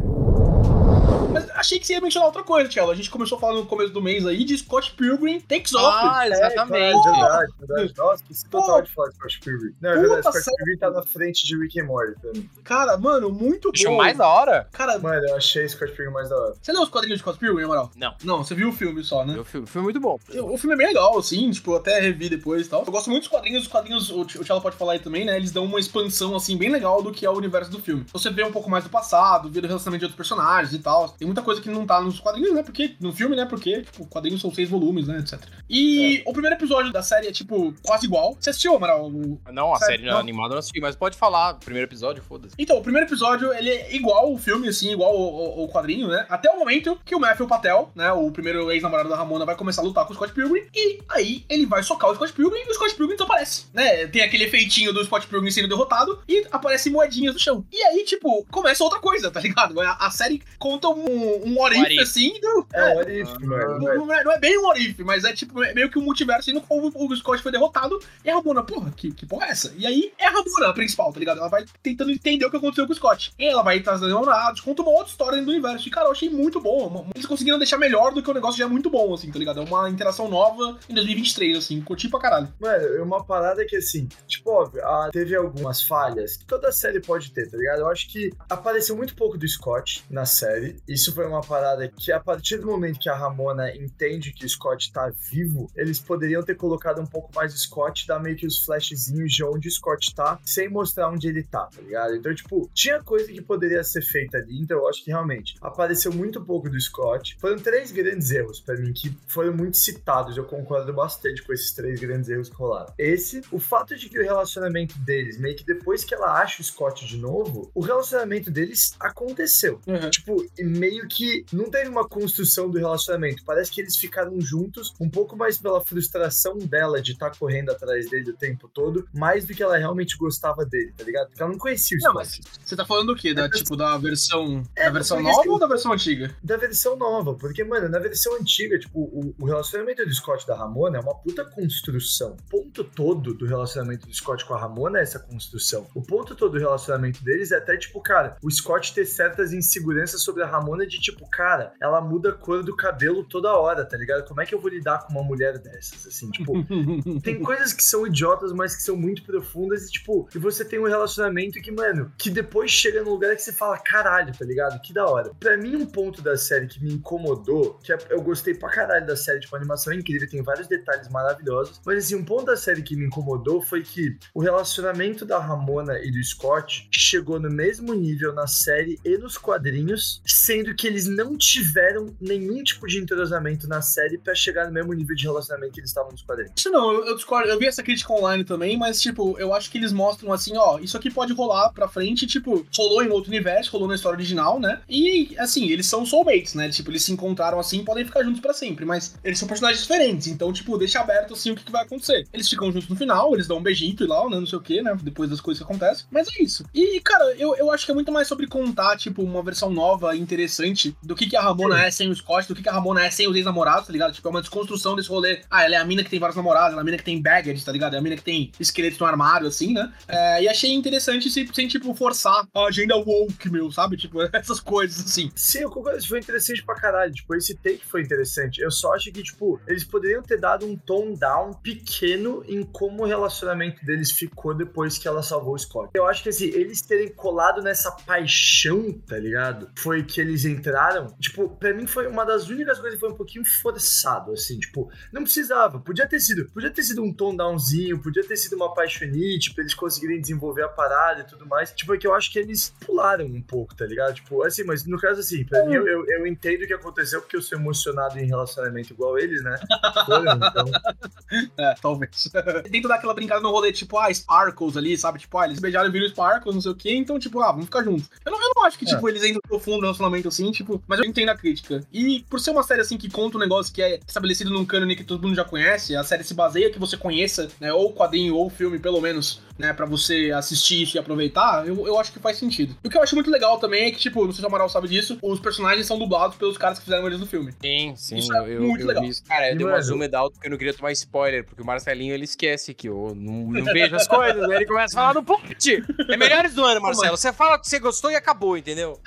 Mas achei que você ia mencionar outra coisa, Tchelo. A gente começou falando no começo do mês aí de Scott Pilgrim Takes Off. Ah, É, exatamente. verdade, verdade. Nossa, esqueci total de falar de Scott Pilgrim. Não, é verdade, Scott sério? Pilgrim tá na frente de Rick and Morty pra mim. Cara, mano, muito Acho bom. mais da hora. Cara, Mano, eu achei Scott Pilgrim mais da hora. você leu os quadrinhos de Scott Pilgrim, Amaral? Não. Não, você viu o filme só, né? O filme foi muito bom. Eu- O filme é bem legal, assim, tipo, eu até revi depois e tal. Eu gosto muito dos quadrinhos, os quadrinhos, o Ch- o Tchelo pode falar aí também, né? Eles dão uma expansão, assim, bem legal do que é o universo do filme. Você vê um pouco mais do passado, vê o relacionamento de outros personagens e tal. Tem muita coisa que não tá nos quadrinhos, né? Porque, no filme, né? Porque, tipo, quadrinhos são seis volumes, né? Etc. E o primeiro episódio da série é, tipo, quase igual. Você assistiu, Amaral? O- Não, a série não. animada eu não assisti, mas pode falar. Primeiro episódio, foda-se. Então, o primeiro episódio, ele é igual o filme, assim, igual o, o- o quadrinho, né? Até o momento que o Matthew Patel, né, o primeiro ex-namorado da Ramona, vai começar a lutar com o Scott Pilgrim, e aí ele vai socar o Scott Pilgrim e o Scott Pilgrim desaparece, né? Tem aquele efeitinho do Scott Pilgrim sendo derrotado e aparecem moedinhas no chão. E aí, tipo, começa outra coisa, tá ligado? A, a série conta um, um if. assim, do, É, é, o What If, mano. não, não é, não é bem um if, mas é tipo é meio que um multiverso indo como o Scott foi derrotado e a Ramona, porra, que, que porra é essa? E aí é a Ramona a principal, tá ligado? Ela vai tentando entender o que aconteceu com o Scott. E ela vai trazendo namorados, conta uma outra história do universo. E cara, eu achei muito bom. Eles conseguiram deixar melhor do que o negócio já é muito bom, assim, tá ligado? É uma interação nova em 2023, assim, curti pra caralho. Mano, é uma parada que assim, tipo, óbvio, ah, teve algumas falhas que toda série pode ter, tá ligado? Eu acho que apareceu muito pouco do Scott na série. Isso foi uma parada que, a partir do momento que a Ramona entende que o Scott tá vivo, eles poderiam ter colocado um pouco mais do Scott, dar meio que os flashzinhos de onde o Scott tá, sem mostrar onde ele tá, tá ligado? Então, tipo, tinha coisa que poderia ser feita ali, então eu acho que realmente apareceu muito pouco do Scott. Foram três grandes erros pra mim que foram muito citados. Eu concordo bastante com esses três grandes erros que rolaram. Esse, o fato de que o relacionamento deles, meio que depois que ela acha o Scott de novo, o relacionamento deles aconteceu. Tipo, e meio que não teve uma construção do relacionamento. Parece que eles ficaram juntos um pouco mais pela frustração dela de estar correndo atrás dele o tempo todo, mais do que ela realmente gostava dele, tá ligado? Porque ela não conhecia o Não, Scott. mas você tá falando do quê? Da, tipo, da versão. É, da versão nova assim- ou da versão antiga? da versão nova, porque, mano, na versão antiga, tipo, o, o relacionamento do Scott e da Ramona é uma puta construção. O ponto todo do relacionamento do Scott com a Ramona é essa construção. O ponto todo do relacionamento deles é até, tipo, cara, o Scott ter certas inseguranças sobre a Ramona de, tipo, cara, ela muda a cor do cabelo toda hora, tá ligado? Como é que eu vou lidar com uma mulher dessas, assim, tipo... [LAUGHS] tem coisas que são idiotas, mas que são muito profundas e, tipo, e você tem um relacionamento que, mano, que depois chega num lugar que você fala, caralho, tá ligado? Que da hora. Pra mim, um ponto da série que me incomodou, que é- eu gostei pra caralho da série, tipo, a animação é incrível, tem vários detalhes maravilhosos, mas assim, um ponto da série que me incomodou foi que o relacionamento da Ramona e do Scott chegou no mesmo nível na série e nos quadrinhos, sendo que eles não tiveram nenhum tipo de entrosamento na série pra chegar no mesmo nível de relacionamento que eles estavam nos quadrinhos. Isso não, eu, eu discordo. Eu vi essa crítica online também, mas, tipo, eu acho que eles mostram assim, ó, isso aqui pode rolar pra frente, tipo, rolou em outro universo, rolou na história original, né? E, assim, eles são soulmates, né? Tipo, eles se encontraram assim podem ficar juntos pra sempre, mas eles são personagens diferentes, então, tipo, deixa aberto, assim, o que, que vai acontecer. Eles ficam juntos no final, eles dão um beijito e lá, né? Não sei o que, né? Depois das coisas que acontecem, mas é isso. E, cara, eu, eu acho que é muito mais sobre contar, tipo, uma versão nova e interessante do que, que a Ramona é sem o Scott, do que, que a Ramona é sem os ex-namorados, tá ligado? Tipo, é uma desconstrução desse rolê. Ah, ela é a mina que tem vários namorados, ela é a mina que tem baggage, tá ligado? É a mina que tem esqueletos no armário, assim, né? É, e achei interessante sem, sem, tipo, forçar a agenda woke, meu, sabe? Tipo, [LAUGHS] essas coisas, assim. Sim, eu concordo, foi interessante pra caralho. Tipo, esse take foi interessante. Eu só acho que, tipo, eles poderiam ter dado um tone down pequeno em como o relacionamento deles ficou depois que ela salvou o Scott. Eu acho que, assim, eles terem colado nessa paixão, tá ligado? Foi que eles entraram. Tipo, pra mim foi uma das únicas coisas que foi um pouquinho forçado, assim. Tipo, não precisava. Podia ter sido. Podia ter sido um tone downzinho, podia ter sido uma paixonite pra eles conseguirem desenvolver a parada e tudo mais. Tipo, é que eu acho que eles pularam um pouco, tá ligado? Tipo, assim, mas no caso, assim, pra mim, eu, eu, eu entendo o que aconteceu porque eu sou emocionado em relacionamento igual eles, né? Foram, então. [LAUGHS] É, talvez. [LAUGHS] Tento dar aquela brincada no rolê, tipo, ah, Sparkles ali, sabe? Tipo, ah, eles beijaram e viram Sparkles, não sei o quê, então, tipo, ah, vamos ficar juntos. Eu não, eu não acho que, É. tipo, eles entram profundo no relacionamento assim, tipo, mas eu entendo a crítica. E por ser uma série assim que conta um negócio que é estabelecido num cânone que todo mundo já conhece, a série se baseia que você conheça, né? Ou quadrinho ou filme, pelo menos, né, pra você assistir isso e aproveitar, eu, eu acho que faz sentido. E o que eu acho muito legal também é que, tipo, não sei se o Amaral sabe disso, os personagens são dublados pelos caras que fizeram eles no filme. Sim, sim, Isso é eu, muito eu legal. vi isso. Cara, eu E, dei uma mano- zoom alto porque eu não queria tomar spoiler, porque o Marcelinho ele esquece que eu não, não vejo as coisas, aí ele começa a falar do plot. É melhores do ano, Marcelo. Você fala que você gostou e acabou, entendeu?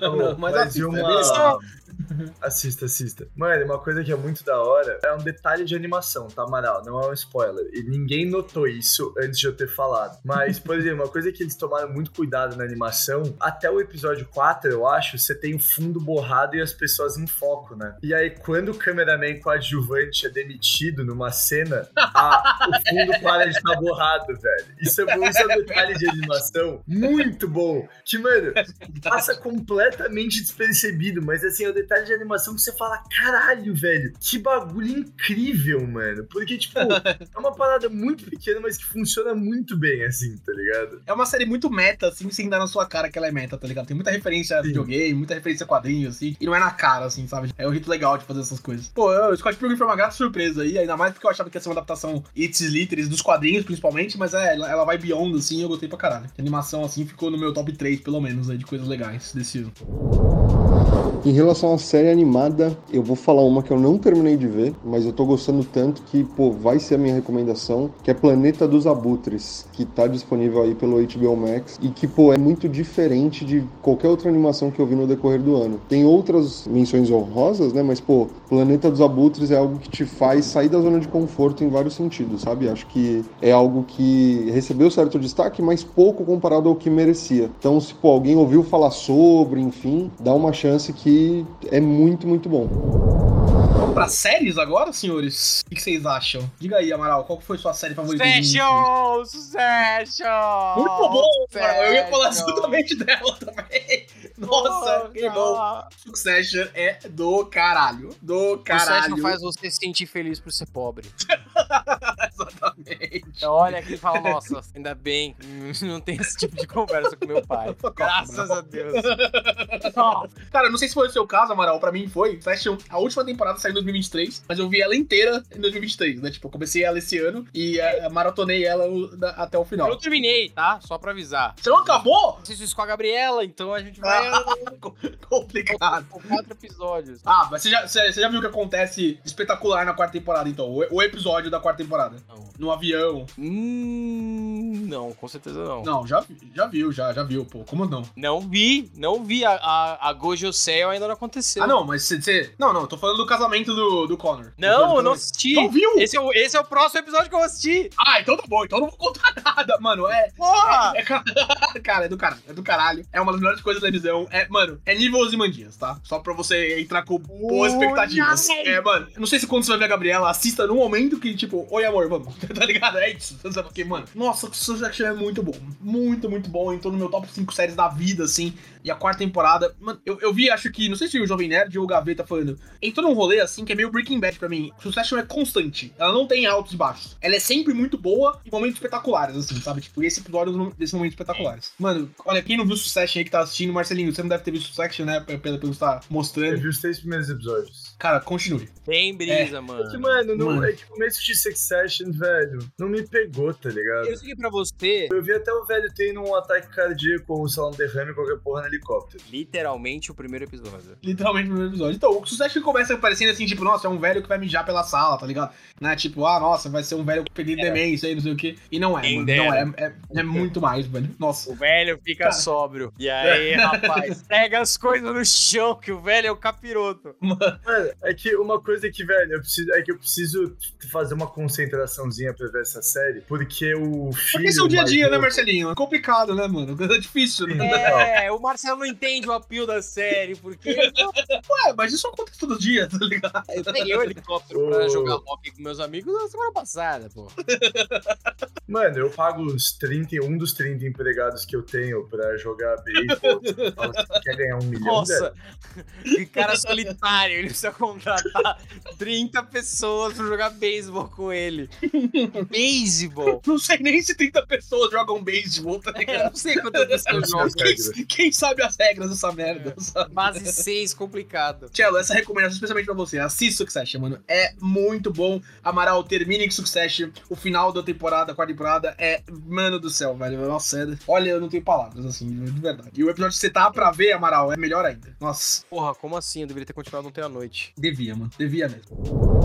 Não, mas Mas, assista, e é [LAUGHS] Assista, assista. Mano, uma coisa que é muito da hora é um detalhe de animação, tá, Amaral? Não é um spoiler. E ninguém notou isso antes de eu ter falado. Mas, por [LAUGHS] exemplo, uma coisa que eles tomaram muito cuidado na animação, até o episódio 4, eu acho, você tem o fundo borrado e as pessoas em foco, né? E aí, quando o cameraman coadjuvante é demitido numa cena, a- o fundo para de estar borrado, velho. Isso é bom, isso é um detalhe de animação muito bom. Que, mano, passa completamente despercebido, mas assim, é o detalhe de animação que você fala, caralho, velho, que bagulho incrível, mano. Porque, tipo, [LAUGHS] é uma parada muito pequena, mas que funciona muito bem, assim, tá ligado? É uma série muito meta, assim, sem dar na sua cara que ela é meta, tá ligado? Tem muita referência a videogame, muita referência a quadrinhos, assim, e não é na cara, assim, sabe? É um jeito legal de fazer essas coisas. Pô, eu, o Scott Pilgrim foi uma grata surpresa aí, ainda mais porque eu achava que ia ser uma adaptação It's Literis dos quadrinhos, principalmente, mas é, ela, ela vai beyond, assim, e eu gostei pra caralho. A animação, assim, ficou no meu top 3, pelo menos, aí, de coisas legais desse ano. Em relação à série animada, eu vou falar uma que eu não terminei de ver, mas eu tô gostando tanto que, pô, vai ser a minha recomendação, que é Planeta dos Abutres, que tá disponível aí pelo HBO Max e que, pô, é muito diferente de qualquer outra animação que eu vi no decorrer do ano. Tem outras menções honrosas, né, mas, pô, Planeta dos Abutres é algo que te faz sair da zona de conforto em vários sentidos, sabe? Acho que é algo que recebeu certo destaque, mas pouco comparado ao que merecia. Então, se, pô, alguém ouviu falar sobre, enfim, dá uma chance que é muito, muito bom. Vamos pra séries agora, senhores? O que vocês acham? Diga aí, Amaral, qual foi sua série favorita? 2020? Succession! Succession! Muito bom, cara. Eu ia falar exatamente dela também. [LAUGHS] Nossa, que bom. Succession é do caralho. Do Caralho. caralho. faz você se sentir feliz por ser pobre. [LAUGHS] Exatamente. Então olha aqui e fala, nossa, ainda bem, que não tem esse tipo de conversa com meu pai. [LAUGHS] Graças a Deus. Cara, não sei se foi o seu caso, Amaral. Pra mim foi. Succession, a última temporada saiu em 2023, mas eu vi ela inteira em 2023, né? Tipo, eu comecei ela esse ano e eh, maratonei ela até o Eu final. terminei, tá? Só pra avisar. Você não acabou? Assisto isso com a Gabriela, então a gente vai [LAUGHS] Complicado. com quatro episódios. Ah, mas você já, você, você já viu o que acontece espetacular na quarta temporada, então? O, o episódio da quarta temporada. Não. No avião. Hum, não, com certeza não. Não, já, vi- já viu, já, já viu, pô. Como não? Não vi, não vi. A, a, a Gojo Cell ainda não aconteceu. Ah, não, mas você. você- Não, não, eu tô falando do casamento do, do Connor. Não, eu não assisti. Não viu? Esse é, o, esse é o próximo episódio que eu vou assistir. Ah, então tá bom, então eu não vou contar [LAUGHS] nada, mano. É. Porra! é, é ca- [LAUGHS] cara, é do caralho, é do caralho. É uma das melhores coisas da televisão. É, mano, é nível Ozymandias, tá? Só pra você entrar com boas expectativas. É, mano, não sei se quando você vai ver a Gabriela, assista no momento que, tipo, oi amor, vamos. [LAUGHS] tá ligado? É isso. Sabe porque, mano, nossa, o Succession é muito bom. Muito, muito bom. Entrou no meu top 5 séries da vida, assim. E a quarta temporada, mano, eu, eu vi, acho que, não sei se o Jovem Nerd ou o Gaveta falando, entrou num rolê assim que é meio Breaking Bad pra mim. Succession é constante. Ela não tem altos e baixos. Ela é sempre muito boa em momentos espetaculares, assim, sabe? Tipo, esse episódio é um desses momentos espetaculares. Mano, olha, quem não viu Succession aí que tá assistindo, Marcelinho, você não deve ter visto Succession, né? Pelo pelo que você tá Eu mostrando. vi os três primeiros episódios. Cara, continue. Tem brisa, É que, mano. mano, não, Mano. é que o começo de Succession, velho, não me pegou, tá ligado? Eu sei que pra você, Eu vi até o velho tendo um ataque cardíaco ou sei lá, um derrame qualquer porra no helicóptero. literalmente o primeiro episódio. Literalmente no primeiro episódio. Então, o Succession começa parecendo assim, tipo, nossa, é um velho que vai mijar pela sala, tá ligado? Né? Tipo, ah, nossa, vai ser um velho perdido de demência aí, não sei o quê. E não é, Quem mano. dera. Não é, é. é muito mais, velho. Nossa. O velho fica Cara. sóbrio. E aí, rapaz, [LAUGHS] pega as coisas no chão, que o velho é o capiroto. Mano, é que uma coisa que, velho, eu preciso, é que eu preciso fazer uma concentraçãozinha pra ver essa série, porque o filho. Porque esse é o dia a dia, né, Marcelinho? É complicado, né, mano? [LAUGHS] É difícil, né? É, o Marcelo não entende o apio da série, porque Ué, mas isso acontece todo dia, tá ligado? eu peguei o helicóptero pra Ô. jogar hockey com meus amigos na semana passada, pô. Mano, eu pago os 31 dos 30 empregados que eu tenho pra jogar beisebol, [LAUGHS] você quer ganhar um milhão Nossa, dela. que cara solitário. Ele precisa contratar [LAUGHS] 30 pessoas pra jogar beisebol com ele. [LAUGHS] Beisebol? Não sei nem se 30 pessoas jogam beisebol, tá Eu ligado? não sei quantas pessoas jogam. Quem, quem sabe as regras dessa merda, sabe? Base 6, complicado. Cello, essa recomendação especialmente pra você. Assista Succession, mano. É muito bom. Amaral, termine Succession. O final da temporada, a quarta temporada, é. Mano do céu, velho. Nossa, é... olha, eu não tenho palavras, assim, de verdade. E o episódio que você tá pra ver, Amaral, é melhor ainda. Nossa, Porra, como assim? Eu deveria ter continuado ontem à noite. Devia, mano. Devia mesmo.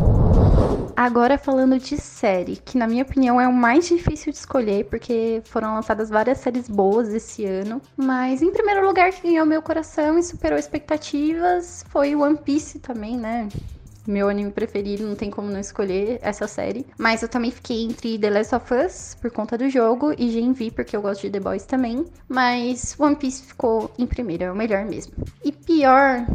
Agora falando de série, que na minha opinião é o mais difícil de escolher, porque foram lançadas várias séries boas esse ano. Mas em primeiro lugar, que ganhou meu coração e superou expectativas foi One Piece também, né? Meu anime preferido, não tem como não escolher essa série. Mas eu também fiquei entre The Last of Us, por conta do jogo, e Gen V, porque eu gosto de The Boys também. Mas One Piece ficou em primeiro, é o melhor mesmo. E pior,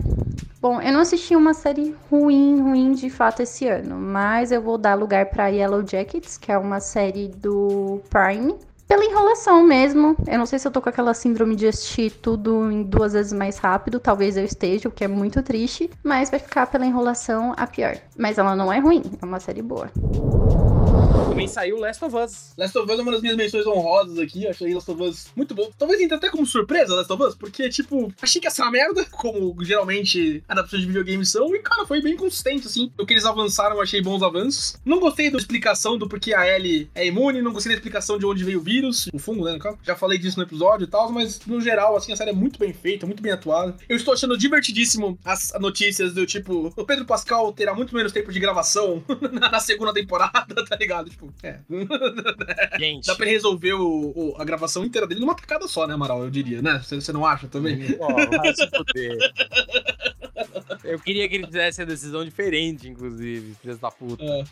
Bom, eu não assisti uma série ruim, ruim de fato esse ano, mas eu vou dar lugar pra Yellow Jackets, que é uma série do Prime. Pela enrolação mesmo. Eu não sei se eu tô com aquela síndrome de assistir tudo em duas vezes mais rápido. Talvez eu esteja, o que é muito triste. Mas vai ficar pela enrolação a pior. Mas ela não é ruim, é uma série boa. Também saiu Last of Us. Last of Us é uma das minhas menções honrosas aqui. Eu achei Last of Us muito bom. Talvez entre até como surpresa Last of Us, porque, tipo, achei que uma merda, como geralmente adaptações de videogames são. E, cara, foi bem consistente, assim. O que eles avançaram, achei bons avanços. Não gostei da explicação do porquê a Ellie é imune, não gostei da explicação de onde veio o vírus, o fungo, né, no caso. Já falei disso no episódio e tal, mas no geral, assim, a série é muito bem feita, muito bem atuada. Eu estou achando divertidíssimo as notícias do tipo, o Pedro Pascal terá muito menos tempo de gravação [LAUGHS] na segunda temporada, [LAUGHS] tá ligado? Tipo, é. Gente. Dá pra ele resolver o, o- a gravação inteira dele numa tacada só, né, Amaral? Eu diria, né? Você você não acha também? Ó, vai se fuder. Eu queria que ele fizesse a decisão diferente, inclusive, filhos da puta. É.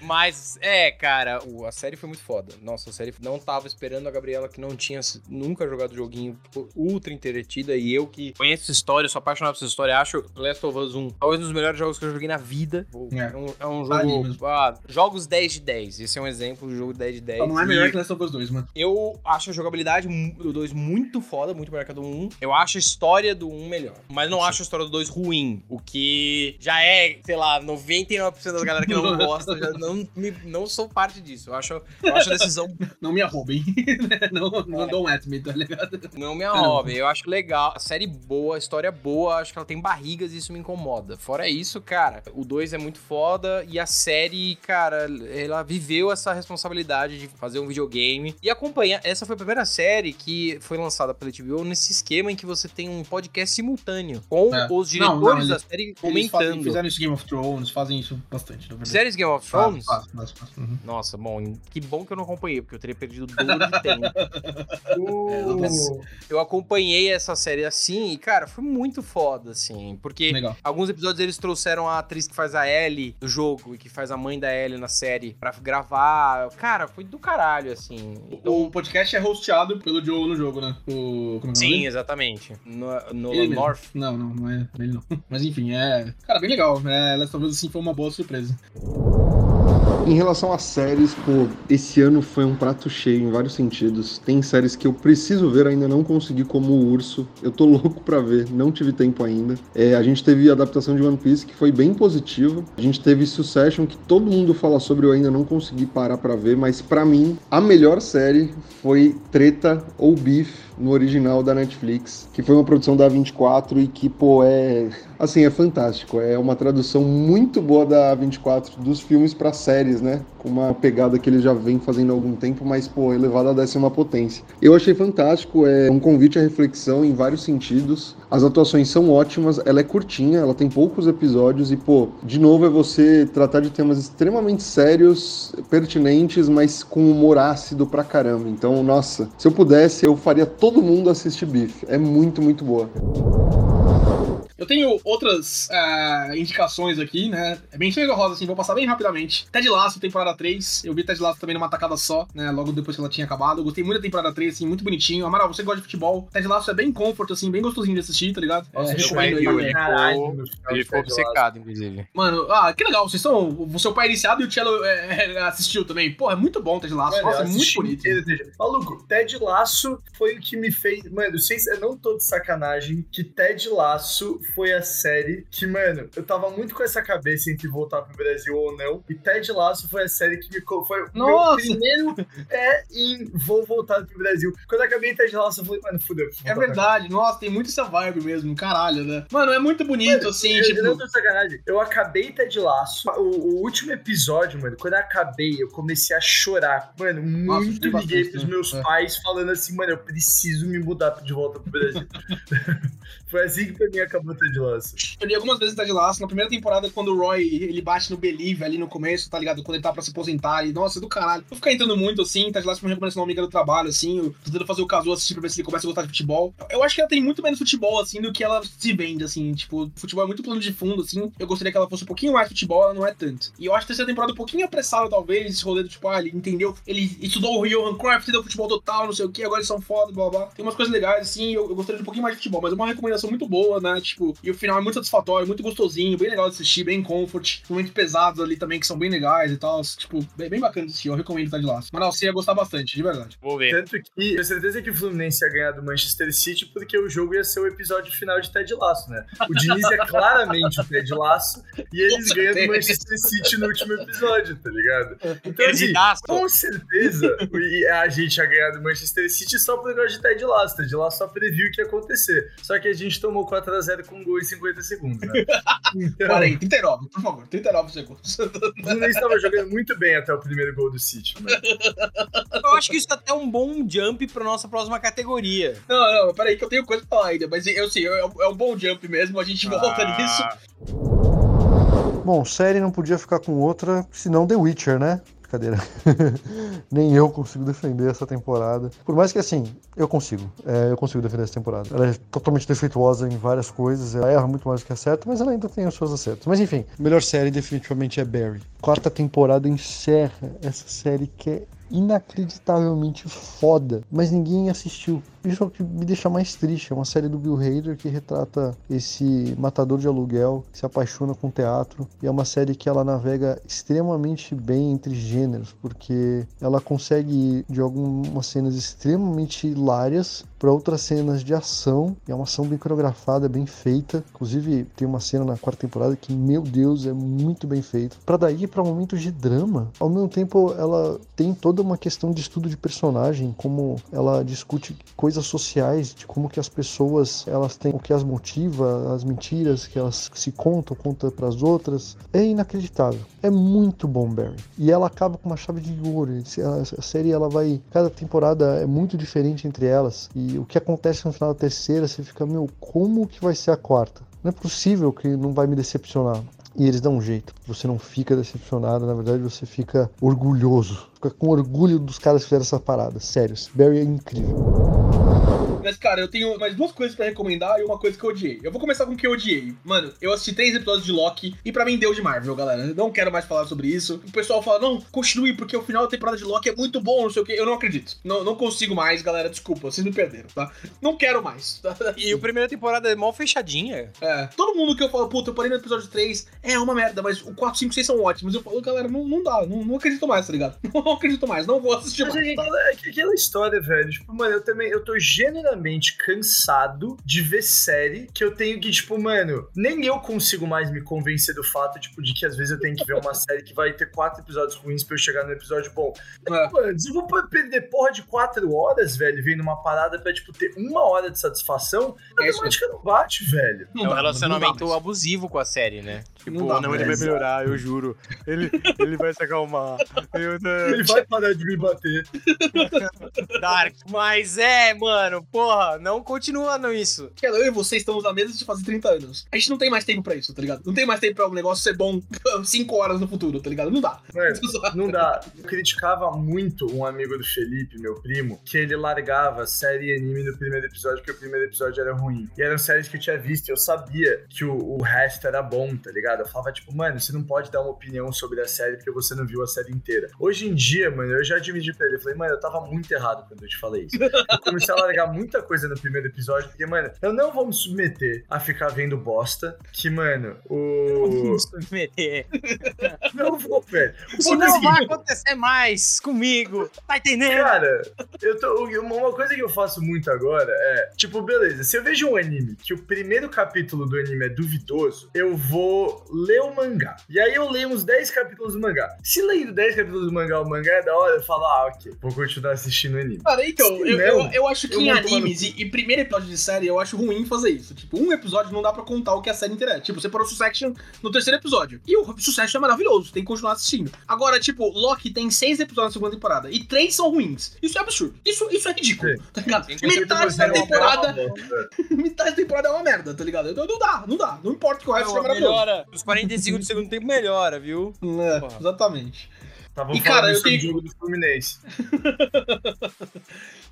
Mas, é, cara, a série foi muito foda. Nossa, a série não tava esperando a Gabriela, que não tinha nunca jogado joguinho, ultra entretida. E eu que conheço essa história, sou apaixonado por essa história, acho Last of Us 1 talvez um dos melhores jogos que eu joguei na vida. É. É, um, é um Tá jogo. Ah, jogos 10 de 10. Esse é um exemplo de jogo 10 de 10. Só não é E- melhor que Last of Us 2, mano. eu acho a jogabilidade do 2 muito foda, muito melhor que a do 1. Eu acho a história do 1 melhor. Mas não acho a história do 2 ruim. O que já é, sei lá, 99% das galera que não [LAUGHS] gosta. já não, me- não sou parte disso. Eu acho, eu acho a decisão [LAUGHS] Não me arroubem. [LAUGHS] não, não don't at me, tá ligado? não me arrobe. Eu acho legal. A série boa, a história boa. Acho que ela tem barrigas e isso me incomoda. Fora isso, cara, o 2 é muito foda. E a série, cara, ela viveu essa responsabilidade de fazer um videogame e acompanhar. Essa foi a primeira série que foi lançada pela HBO nesse esquema em que você tem um podcast simultâneo com É. os Não, diretores não, eles- da série Eles fazem, comentando. fizeram isso Game of Thrones, fazem isso bastante, na verdade. Séries Game of Thrones? faz, faz, faz. Uhum. Nossa, bom, que bom que eu não acompanhei, porque eu teria perdido o dobro de tempo. [LAUGHS] Uh, Eu acompanhei essa série assim e, cara, foi muito foda, assim. Porque Legal. alguns episódios eles trouxeram a atriz que faz a Ellie do jogo e que faz a mãe da Ellie na série pra gravar. Cara, foi do caralho, assim. Então, O podcast é hosteado pelo Joe no jogo, né? O, como é nome sim, exatamente. No, no. North. Não, não, não é ele não. [LAUGHS] Mas enfim, é. Cara, bem legal. É, Last of Us assim foi uma boa surpresa. Em relação às séries, pô, esse ano foi um prato cheio em vários sentidos. Tem séries que eu preciso ver, ainda não consegui, como o Urso. Eu tô [LAUGHS] louco pra ver, não tive tempo ainda. É, a gente teve a adaptação de One Piece, que foi bem positiva. A gente teve Succession, que todo mundo fala sobre, eu ainda não consegui parar pra ver. Mas pra mim, a melhor série foi Treta ou Beef, no original da Netflix, que foi uma produção da 24 e que, pô, é. Assim, é fantástico. É uma tradução muito boa da 24 dos filmes pra séries, né? Com uma pegada que eles já vêm fazendo há algum tempo, mas, pô, elevada a décima potência. Eu achei fantástico, é um convite à reflexão em vários sentidos. As atuações são ótimas, ela é curtinha, ela tem poucos episódios e, pô, de novo é você tratar de temas extremamente sérios, pertinentes, mas com humor ácido pra caramba. Então, nossa, se eu pudesse, eu faria todo mundo assistir Beef. É muito, muito boa. Eu tenho outras ah, indicações aqui, né? É bem rosa, assim, vou passar bem rapidamente. Ted Lasso, temporada 3. Eu vi Ted Lasso também numa tacada só, né? Logo depois que ela tinha acabado. Eu gostei muito da temporada 3, assim, muito bonitinho. Amaral, você gosta de futebol. Ted Lasso é bem comfort, assim, bem gostosinho de assistir, tá ligado? Nossa, é, recomendo aí. ele Caralho, ficou, ele de ficou Lasso. obcecado, inclusive. Mano, ah, que legal, vocês são. O seu pai é iniciado e o Cello é, é, assistiu também. Pô, é muito bom Ted Lasso. Mano, Nossa, é muito bonito. inteiro, Maluco, Ted Laço foi o que me fez. Mano, vocês, eu não tô de sacanagem que Ted Laço foi a série que, mano, eu tava muito com essa cabeça entre voltar pro Brasil ou não. E Ted Laço foi a série que me. Foi o meu Nossa! primeiro é em vou voltar pro Brasil. Quando eu acabei Ted Laço, eu falei, mano, fudeu. É verdade, nossa, tem muito essa vibe mesmo, caralho, né? Mano, é muito bonito, Mano, assim, eu, tipo. eu não sacanagem. Eu acabei Ted Laço. O, o último episódio, mano, quando eu acabei, eu comecei a chorar. Mano, Nossa, muito liguei bastante, pros né? meus É. pais falando assim, mano, eu preciso me mudar de volta pro Brasil. [LAUGHS] Foi assim que pra mim acabou Ted Laço. Eu li algumas vezes Ted Lasso. Na primeira temporada, quando o Roy ele bate no Believe ali no começo, tá ligado? Quando ele tá pra se aposentar. E, nossa, do caralho. Vou ficar entrando muito assim. Ted Lasso me recomendação uma amiga do trabalho, assim. Eu tô tentando fazer o caso assistir pra ver se ele começa a gostar de futebol. Eu acho que ela tem muito menos futebol, assim, do que ela se vende, assim. Tipo, futebol é muito plano de fundo, assim. Eu gostaria que ela fosse um pouquinho mais futebol, ela não é tanto. E eu acho que a terceira temporada um pouquinho apressada, talvez. Esse rolê do tipo, ah, ele entendeu. Ele estudou o Johan Cruyff, entendeu futebol total, não sei o que. Agora eles são foda, blá blá. Tem umas coisas legais, assim. Eu, eu gostaria de um pouquinho mais de futebol, mas uma recomendação muito boa, né? Tipo, e o final é muito satisfatório, muito gostosinho, bem legal de assistir, bem comfort. Momentos pesados ali também que são bem legais e tal. Tipo, bem, bem bacana de assistir. Eu recomendo Ted Lasso. Mas não, você ia gostar bastante, de verdade. Vou ver. Tanto que eu tenho certeza que o Fluminense ia ganhar do Manchester City porque o jogo ia ser o episódio final de Ted Laço, né? O Diniz é claramente o Ted Laço e eles Com ganham do. Manchester City no último episódio, tá ligado? Então, assim, com certeza a gente ia ganhar do Manchester City só por negócio de Ted Laço. Ted Laço só previu o que ia acontecer. Só que a gente tomou 4x0 com um gol em 50 segundos, né? [LAUGHS] Então, 40, 39, por favor, 39 segundos. o Fluminense estava jogando muito bem até o primeiro gol do City, mano. Eu acho que isso é até um bom jump pra nossa próxima categoria. Não, não, peraí que eu tenho coisa pra falar ainda. Mas eu sei, é um- é um bom jump mesmo, a gente volta Ah. nisso. Bom, série não podia ficar com outra, senão The Witcher, né? Brincadeira. [LAUGHS] Nem eu consigo defender essa temporada. Por mais que assim, eu consigo. É, eu consigo defender essa temporada. Ela é totalmente defeituosa em várias coisas. Ela erra muito mais do que acerta, mas ela ainda tem os seus acertos. Mas enfim, melhor série definitivamente é Barry. Quarta temporada encerra essa série que é inacreditavelmente foda, mas ninguém assistiu. Isso é o que me deixa mais triste. É uma série do Bill Hader que retrata esse matador de aluguel que se apaixona com teatro. E é uma série que ela navega extremamente bem entre gêneros, porque ela consegue ir de algumas cenas extremamente hilárias para outras cenas de ação. É uma ação bem coreografada, bem feita. Inclusive, tem uma cena na quarta temporada que, meu Deus, é muito bem feito. Para daí para momentos de drama. Ao mesmo tempo, ela tem toda uma questão de estudo de personagem, como ela discute coisas sociais, de como que as pessoas elas têm o que as motiva, as mentiras que elas se contam, contam para as outras. É inacreditável. É muito bom, Barry. E ela acaba com uma chave de ouro. A série ela vai, cada temporada é muito diferente entre elas e o que acontece no final da terceira, você fica, meu, como que vai ser a quarta? Não é possível que não vai me decepcionar. E eles dão um jeito. Você não fica decepcionado, na verdade você fica orgulhoso. Fica com orgulho dos caras que fizeram essa parada. Sério, Barry é incrível. Mas, cara, eu tenho mais duas coisas pra recomendar e uma coisa que eu odiei. Eu vou começar com o que eu odiei. Mano, eu assisti três episódios de Loki e pra mim deu de Marvel, galera. Eu não quero mais falar sobre isso. O pessoal fala, não, continue, porque o final da temporada de Loki é muito bom, não sei o quê. Eu não acredito. Não, não consigo mais, galera. Desculpa, vocês me perderam, tá? Não quero mais. tá? E a primeira temporada é mal fechadinha. É, todo mundo que eu falo, puta, eu parei no episódio 3, é uma merda, mas o 4, 5, 6 são ótimos. Eu falo, galera, não, não dá, não, não acredito mais, tá ligado? [LAUGHS] Não acredito mais, não vou assistir Mas mais. é tá? aquela, é aquela história, velho. Tipo, mano, eu também eu tô genuinamente cansado de ver série que eu tenho que, tipo, mano, nem eu consigo mais me convencer do fato, tipo, de que às vezes eu tenho que ver uma série que vai ter quatro episódios ruins pra eu chegar no episódio bom. É. Mano, se eu vou perder porra de quatro horas, velho, vendo uma parada pra, tipo, ter uma hora de satisfação, a É isso matemática não bate, velho. Não é um relacionamento não abusivo com a série, né? Tipo, Não dá não, ele vai melhorar, eu juro. Ele, ele vai se acalmar. Eu, Ele vai parar de me bater. Dark. Mas é, mano, pô, porra. Não continua não isso. Cara, eu e você estamos na mesa de fazer 30 anos. A gente não tem mais tempo pra isso, tá ligado? Não tem mais tempo pra um negócio ser bom [LAUGHS] 5 horas no futuro, tá ligado? Não dá. Mano, [LAUGHS] não dá. Eu criticava muito um amigo do Felipe, meu primo, que ele largava série e anime no primeiro episódio porque o primeiro episódio era ruim. E eram séries que eu tinha visto e eu sabia que o, o resto era bom, tá ligado? Eu falava, tipo, mano, você não pode dar uma opinião sobre a série porque você não viu a série inteira. Hoje em dia, mano, eu já admiti pra ele. Eu falei, mano, eu tava muito errado quando eu te falei isso. Eu comecei a largar muita coisa no primeiro episódio, porque, mano, eu não vou me submeter a ficar vendo bosta. Que, mano, o. Submeter. [LAUGHS] Não vou, velho. Isso é não seguinte, vai acontecer mais comigo. Tá entendendo? Cara, eu tô, uma coisa que eu faço muito agora é, tipo, beleza, se eu vejo um anime que o primeiro capítulo do anime é duvidoso, eu vou ler o mangá. E aí eu leio uns 10 capítulos do mangá. Se lendo 10 capítulos do mangá, o mangá é da hora, eu falo, ah, ok, vou continuar assistindo o anime. Cara, então, eu, não. eu, eu acho que Eu em vou no animes e, e primeiro episódio de série, eu acho ruim fazer isso. Tipo, um episódio não dá pra contar o que a série inteira é. Tipo, você parou Succession no terceiro episódio. E o Succession é maravilhoso, tem que continuar assistindo. Agora, tipo, Loki tem seis episódios na segunda temporada e três são ruins. Isso é absurdo. Isso, isso é ridículo, Sim. tá ligado? Sim, Metade da é uma temporada, [LAUGHS] metade da temporada é uma merda, tá ligado? Não, não dá, não dá. Não importa que o resto Não, seja maravilhoso. melhora. Os 45 do segundo tempo melhora, viu? É, Porra. exatamente. Tava E, cara, eu tenho- o jogo do Fluminense. [LAUGHS]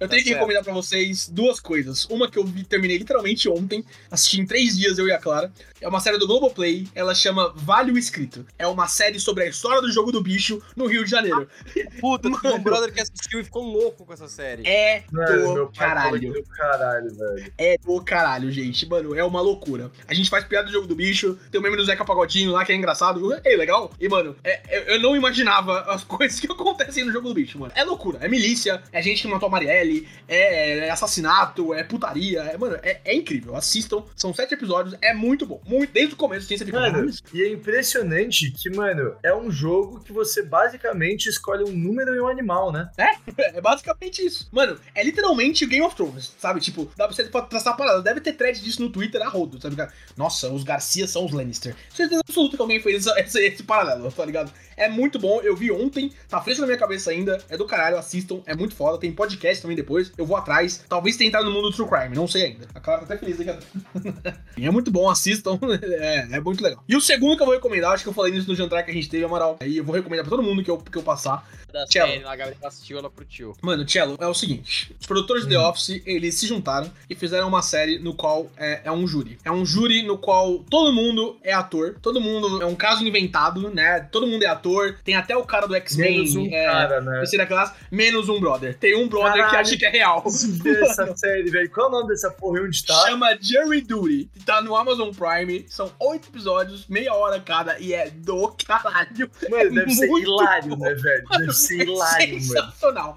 Eu Tá tenho que certo. recomendar pra vocês duas coisas. Uma que eu vi, terminei literalmente ontem, assisti em três dias eu e a Clara. É uma série do Globoplay, ela chama Vale o Escrito. É uma série sobre a história do jogo do bicho no Rio de Janeiro. [LAUGHS] Puta, tem um Mano. brother que assistiu e ficou louco com essa série. É Mano, meu do pai falou que caralho. caralho, velho. É do caralho, gente. Mano, é uma loucura. A gente faz piada do jogo do bicho, tem o meme do Zeca Pagodinho lá que é engraçado. É legal. E, mano, é- eu- eu não imaginava as [LAUGHS] coisas que acontecem no jogo do bicho, mano. É loucura. É milícia, é gente que matou a Marielle, é, é assassinato, é putaria. É, mano, é, é incrível. Assistam. São sete episódios. É muito bom. Muito, desde o começo, assim, você fica. Mano, "Mano, e é impressionante que, mano, é um jogo que você basicamente escolhe um número e um animal, né? [LAUGHS] É basicamente isso. Mano, é literalmente Game of Thrones, sabe? Tipo, dá pra você traçar a parada. Deve ter thread disso no Twitter a rodo, sabe? cara? Nossa, os Garcia são os Lannister. Certeza absoluta que alguém fez essa- esse, esse paralelo, tá ligado? É muito bom, eu vi ontem, tá fresco na minha cabeça ainda. É do caralho, assistam, é muito foda. Tem podcast também depois, eu vou atrás. Talvez tenha entrado no mundo do True Crime, não sei ainda. A Clara tá até feliz aqui. [LAUGHS] É muito bom, assistam. [LAUGHS] É, é muito legal. E o segundo que eu vou recomendar, acho que eu falei nisso no jantar que a gente teve, Amaral. Aí eu vou recomendar pra todo mundo que eu, que eu passar. Da série, a galera assistiu, ela curtiu. Mano, Cello, é o seguinte: os produtores de The Office, eles se juntaram e fizeram uma série no qual é, é um júri. É um júri no qual todo mundo é ator, todo mundo é um caso inventado, né? Todo mundo é ator, tem até o cara do X-Men, Menos um é, cara, né? terceira classe, menos um brother. Tem um brother que Caralho. acha que é real. Essa [LAUGHS] série, velho. Qual é o nome dessa porra e onde tá? Chama Jury Duty. Tá no Amazon Prime. São oito episódios, meia hora cada, e é do caralho. Mano, deve ser muito hilário, bom. né, velho? Deve É [LAUGHS] hilário, mano. sensacional.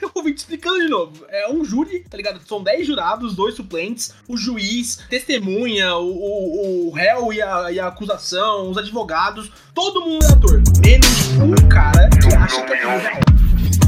Eu vou te explicando de novo. É um júri, tá ligado? São 10 jurados, dois suplentes, o juiz, testemunha, o, o, o réu e a, e a acusação, os advogados, todo mundo é ator. Menos um cara que acha que é real.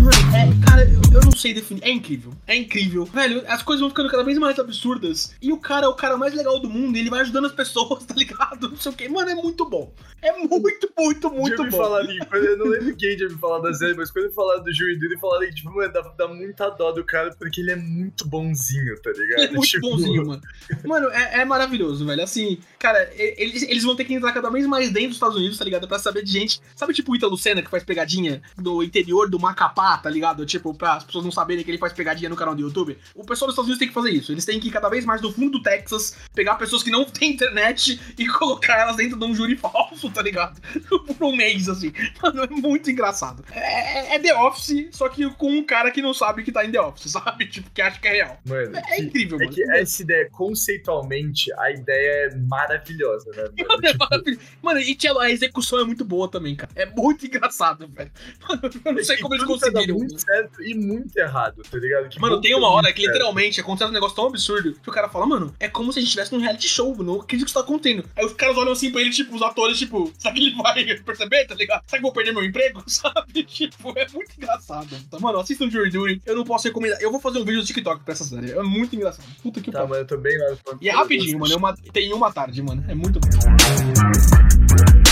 Mano, é, cara, eu, eu não sei definir. É incrível. É incrível. Velho, as coisas vão ficando cada vez mais absurdas. E o cara é o cara mais legal do mundo. E ele vai ajudando as pessoas, [LAUGHS] tá ligado? Não sei o quê. Mano, é muito bom. É muito, muito, muito me bom. falaram, quando- eu não lembro [LAUGHS] quem já me falou da série, mas quando eu falaram do Joey Duty, falaram que, tipo, mano, dá, dá muita dó do cara porque ele é muito bonzinho, tá ligado? Ele é muito Tipo, bonzinho, mano. Mano, é, é maravilhoso, velho. Assim, cara, e- eles, eles vão ter que entrar cada vez mais dentro dos Estados Unidos, tá ligado? Pra saber de gente. Sabe, tipo o Ítalo Senna que faz pegadinha do interior do Macapá, tá ligado? Tipo, pra as pessoas não saberem que ele faz pegadinha no canal do YouTube. O pessoal dos Estados Unidos tem que fazer isso. Eles têm que ir cada vez mais do fundo do Texas, pegar pessoas que não [LAUGHS] têm internet e colocar elas dentro de um júri falso, tá ligado? [LAUGHS] Por um mês, assim. Mano, é muito engraçado. É, é The Office, só que com um cara que não sabe que tá em The Office, [LAUGHS] sabe? Tipo, que acha que é real. Mano, É que- incrível, é mano. que essa ideia, conceitualmente, a ideia é maravilhosa, né? Mano? Mano, é Tipo, maravilhoso. Mano, e tchelo, a execução é muito boa também, cara. É muito engraçado, velho. Mano, eu não sei e como eles tudo tá muito certo e muito errado, tá ligado? Que Mano, tem uma hora que literalmente acontece um negócio tão absurdo que o cara fala, mano, é como se a gente estivesse num reality show, não acredito que isso tá acontecendo. Aí os caras olham assim pra ele, tipo, os atores, tipo, será que ele vai [LAUGHS] perceber, tá ligado? Será que eu vou perder meu emprego? [LAUGHS] Sabe? Tipo, é muito engraçado. Tá, mano, assistam Jury Duty. Eu não posso recomendar. Eu vou fazer um vídeo no TikTok pra essa série. É muito engraçado. Puta que Tá, pariu. mas eu tô bem lá. eu tô- E é rapidinho, mano. É uma... Tem uma tarde, mano. É muito bom.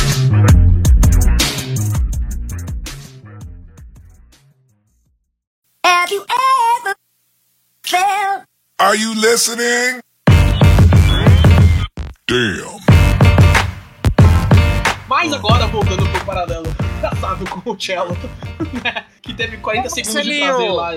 Have you ever felt Are you listening? Damn. Mas agora, voltando pro paralelo engraçado com o Cello, né? Que teve 40 segundos de prazer lá,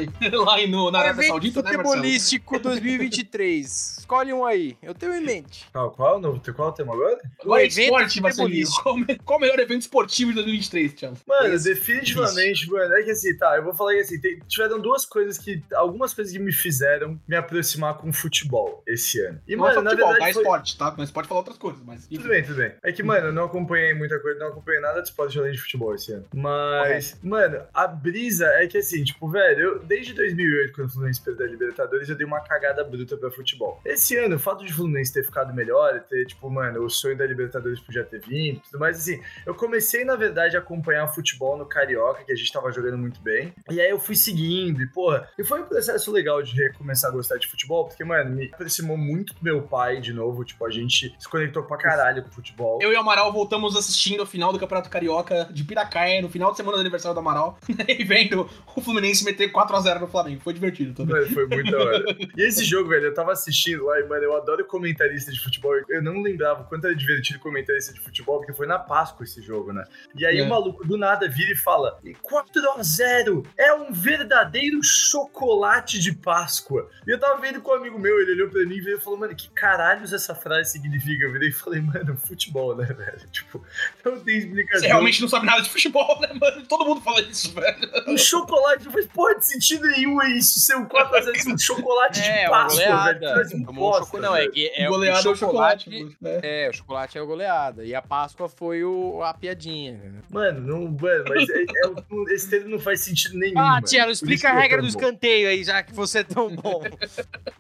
lá no, na Arábia Saudita, né, Marcelo? futebolístico 2023. Escolhe um aí. Eu tenho em mente. Qual, qual, no, qual é o tema agora? É O evento esporte, Marcelinho. futebolístico. Qual, qual o melhor evento esportivo de 2023, Cello? Mano, Isso, definitivamente, mano, é que assim, tá, eu vou falar que assim, tem- tiveram duas coisas que, algumas coisas que me fizeram me aproximar com o futebol esse ano. E, Não é só mano, na futebol, verdade foi... esporte, tá? Mas pode falar outras coisas, mas... Tudo bem, tudo bem. É que, mano, eu não acompanhei muita coisa, não acompanhei nada de esporte além de futebol esse ano. Mas, mano, a brisa é que assim, tipo, velho, eu, desde 2008, quando o Fluminense perdeu a Libertadores, eu dei uma cagada bruta pra futebol. Esse ano, o fato de o Fluminense ter ficado melhor, ter, tipo, mano, o sonho da Libertadores podia ter vindo, tudo mais, assim, eu comecei, na verdade, a acompanhar futebol no Carioca, que a gente tava jogando muito bem. E aí eu fui seguindo, e, porra, e foi um processo legal de recomeçar a gostar de futebol, porque, mano, me aproximou muito do meu pai de novo, tipo, a gente se conectou pra caralho com o futebol. Eu e o Amaral voltamos assistindo a final do Campeonato Carioca de Piracaia, no final de semana do aniversário do Amaral, [LAUGHS] e vendo o Fluminense meter 4x0 no Flamengo. Foi divertido também. Mano, foi muito da hora. [LAUGHS] E esse jogo, velho, eu tava assistindo lá e, mano, eu adoro comentarista de futebol. Eu não lembrava o quanto era divertido comentarista de futebol, porque foi na Páscoa esse jogo, né? E aí É. o maluco do nada vira e fala: 4x0 é um verdadeiro chocolate de Páscoa. E eu tava vendo com um amigo meu, ele olhou pra mim e veio e falou: mano, que caralhos essa frase significa? Eu virei e falei, mano, futebol, né, velho? Tipo, não tem explicação. Você realmente não sabe nada de futebol, né, mano? Todo mundo fala isso, velho. Um chocolate não faz porra de sentido nenhum é isso. Ser um 4x0 ser [LAUGHS] um chocolate É, de Páscoa, velho. goleada. Um Tomou um bosta, choco- Não, é velho. que é Goleada o chocolate. chocolate. né? É, o chocolate é a goleada. E a Páscoa foi o, a piadinha. né? Mano, não, mano, mas é- é esse termo não faz sentido nenhum. Ah, Por explica a é regra do escanteio aí, já que você é tão bom. [LAUGHS]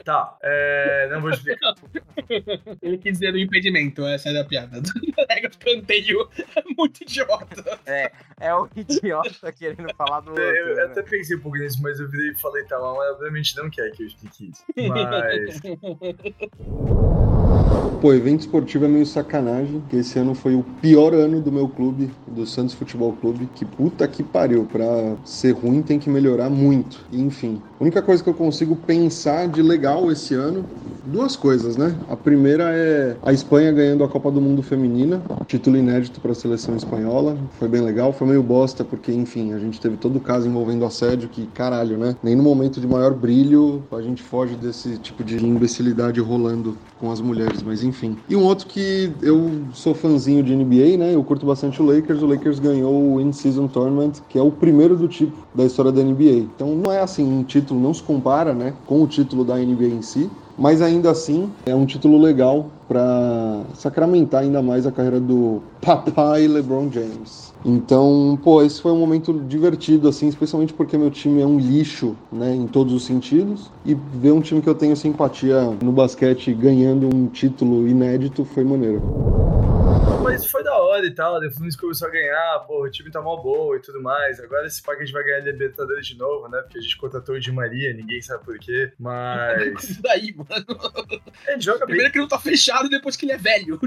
Tá, é, não vou explicar. Ele quis dizer do impedimento, essa é a piada. [LAUGHS] Regra do canteio é muito idiota. É o idiota querendo falar do [LAUGHS] outro. Eu né? até pensei um pouco nisso, mas eu virei e falei, tá, mas obviamente não quer que eu explique isso. Mas. [LAUGHS] Pô, evento esportivo é meio sacanagem, que esse ano foi o pior ano do meu clube, do Santos Futebol Clube, que puta que pariu, pra ser ruim tem que melhorar muito. E, enfim, a única coisa que eu consigo pensar de legal esse ano, duas coisas, né? A primeira é a Espanha ganhando a Copa do Mundo Feminina, título inédito para a seleção espanhola, foi bem legal, foi meio bosta, porque, enfim, a gente teve todo o caso envolvendo assédio, que caralho, né? Nem no momento de maior brilho a gente foge desse tipo de imbecilidade rolando com as mulheres, mas enfim. E um outro que eu sou fãzinho de NBA, né? Eu curto bastante o Lakers. O Lakers ganhou o In-Season Tournament, que é o primeiro do tipo da história da NBA. Então não é assim, um título não se compara, né, com o título da NBA em si, mas ainda assim é um título legal para sacramentar ainda mais a carreira do [LAUGHS] papai LeBron James. Então, pô, esse foi um momento divertido, assim, especialmente porque meu time é um lixo, né, em todos os sentidos. E ver um time que eu tenho simpatia no basquete ganhando um título inédito foi maneiro. Mas foi da hora e tal, né? o Fluminense começou a ganhar, pô, o time tá mal bom e tudo mais. Agora esse pack a gente vai ganhar Libertadores de novo, né? Porque a gente contratou o Di Maria, ninguém sabe por quê. Mas. Isso [LAUGHS] daí, mano. Gente joga bem. Primeiro que não tá fechado depois que ele é velho. [LAUGHS]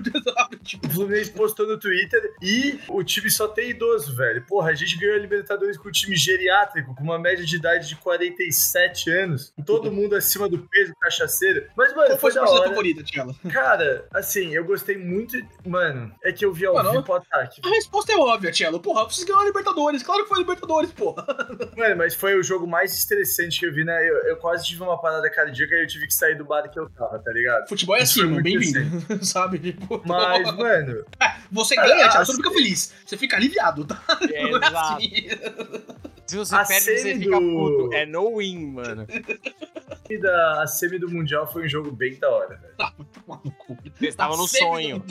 Tipo, O Fluminense postou no Twitter e o time só tem idoso, velho. Porra, a gente ganhou a Libertadores com um time geriátrico, com uma média de idade de 47 anos. Todo mundo acima do peso, cachaceiro. Mas, mano, qual foi foi da hora. favorita, Tiago? Cara, assim, eu gostei muito. Mano, é que eu vi ao Mano, vivo ataque. A resposta é óbvia, Tielo. Porra, vocês ganharam a Libertadores. Claro que foi a Libertadores, porra. Mano, mas foi o jogo mais estressante que eu vi, né? Eu, eu quase tive uma parada cardíaca e eu tive que sair do bar que eu tava, tá ligado? Futebol é assim, mano. Bem-vindo. [LAUGHS] Sabe? Tipo, Mas, mano, você Cara, ganha, Tiago. a- Você não fica feliz. Você fica aliviado, tá? [LAUGHS] É, Não é exato. assim. Se você A perde, você fica puto. É no win, mano. da, [LAUGHS] a semi do Mundial foi um jogo bem da hora, velho. [LAUGHS] Eles estavam no sonho.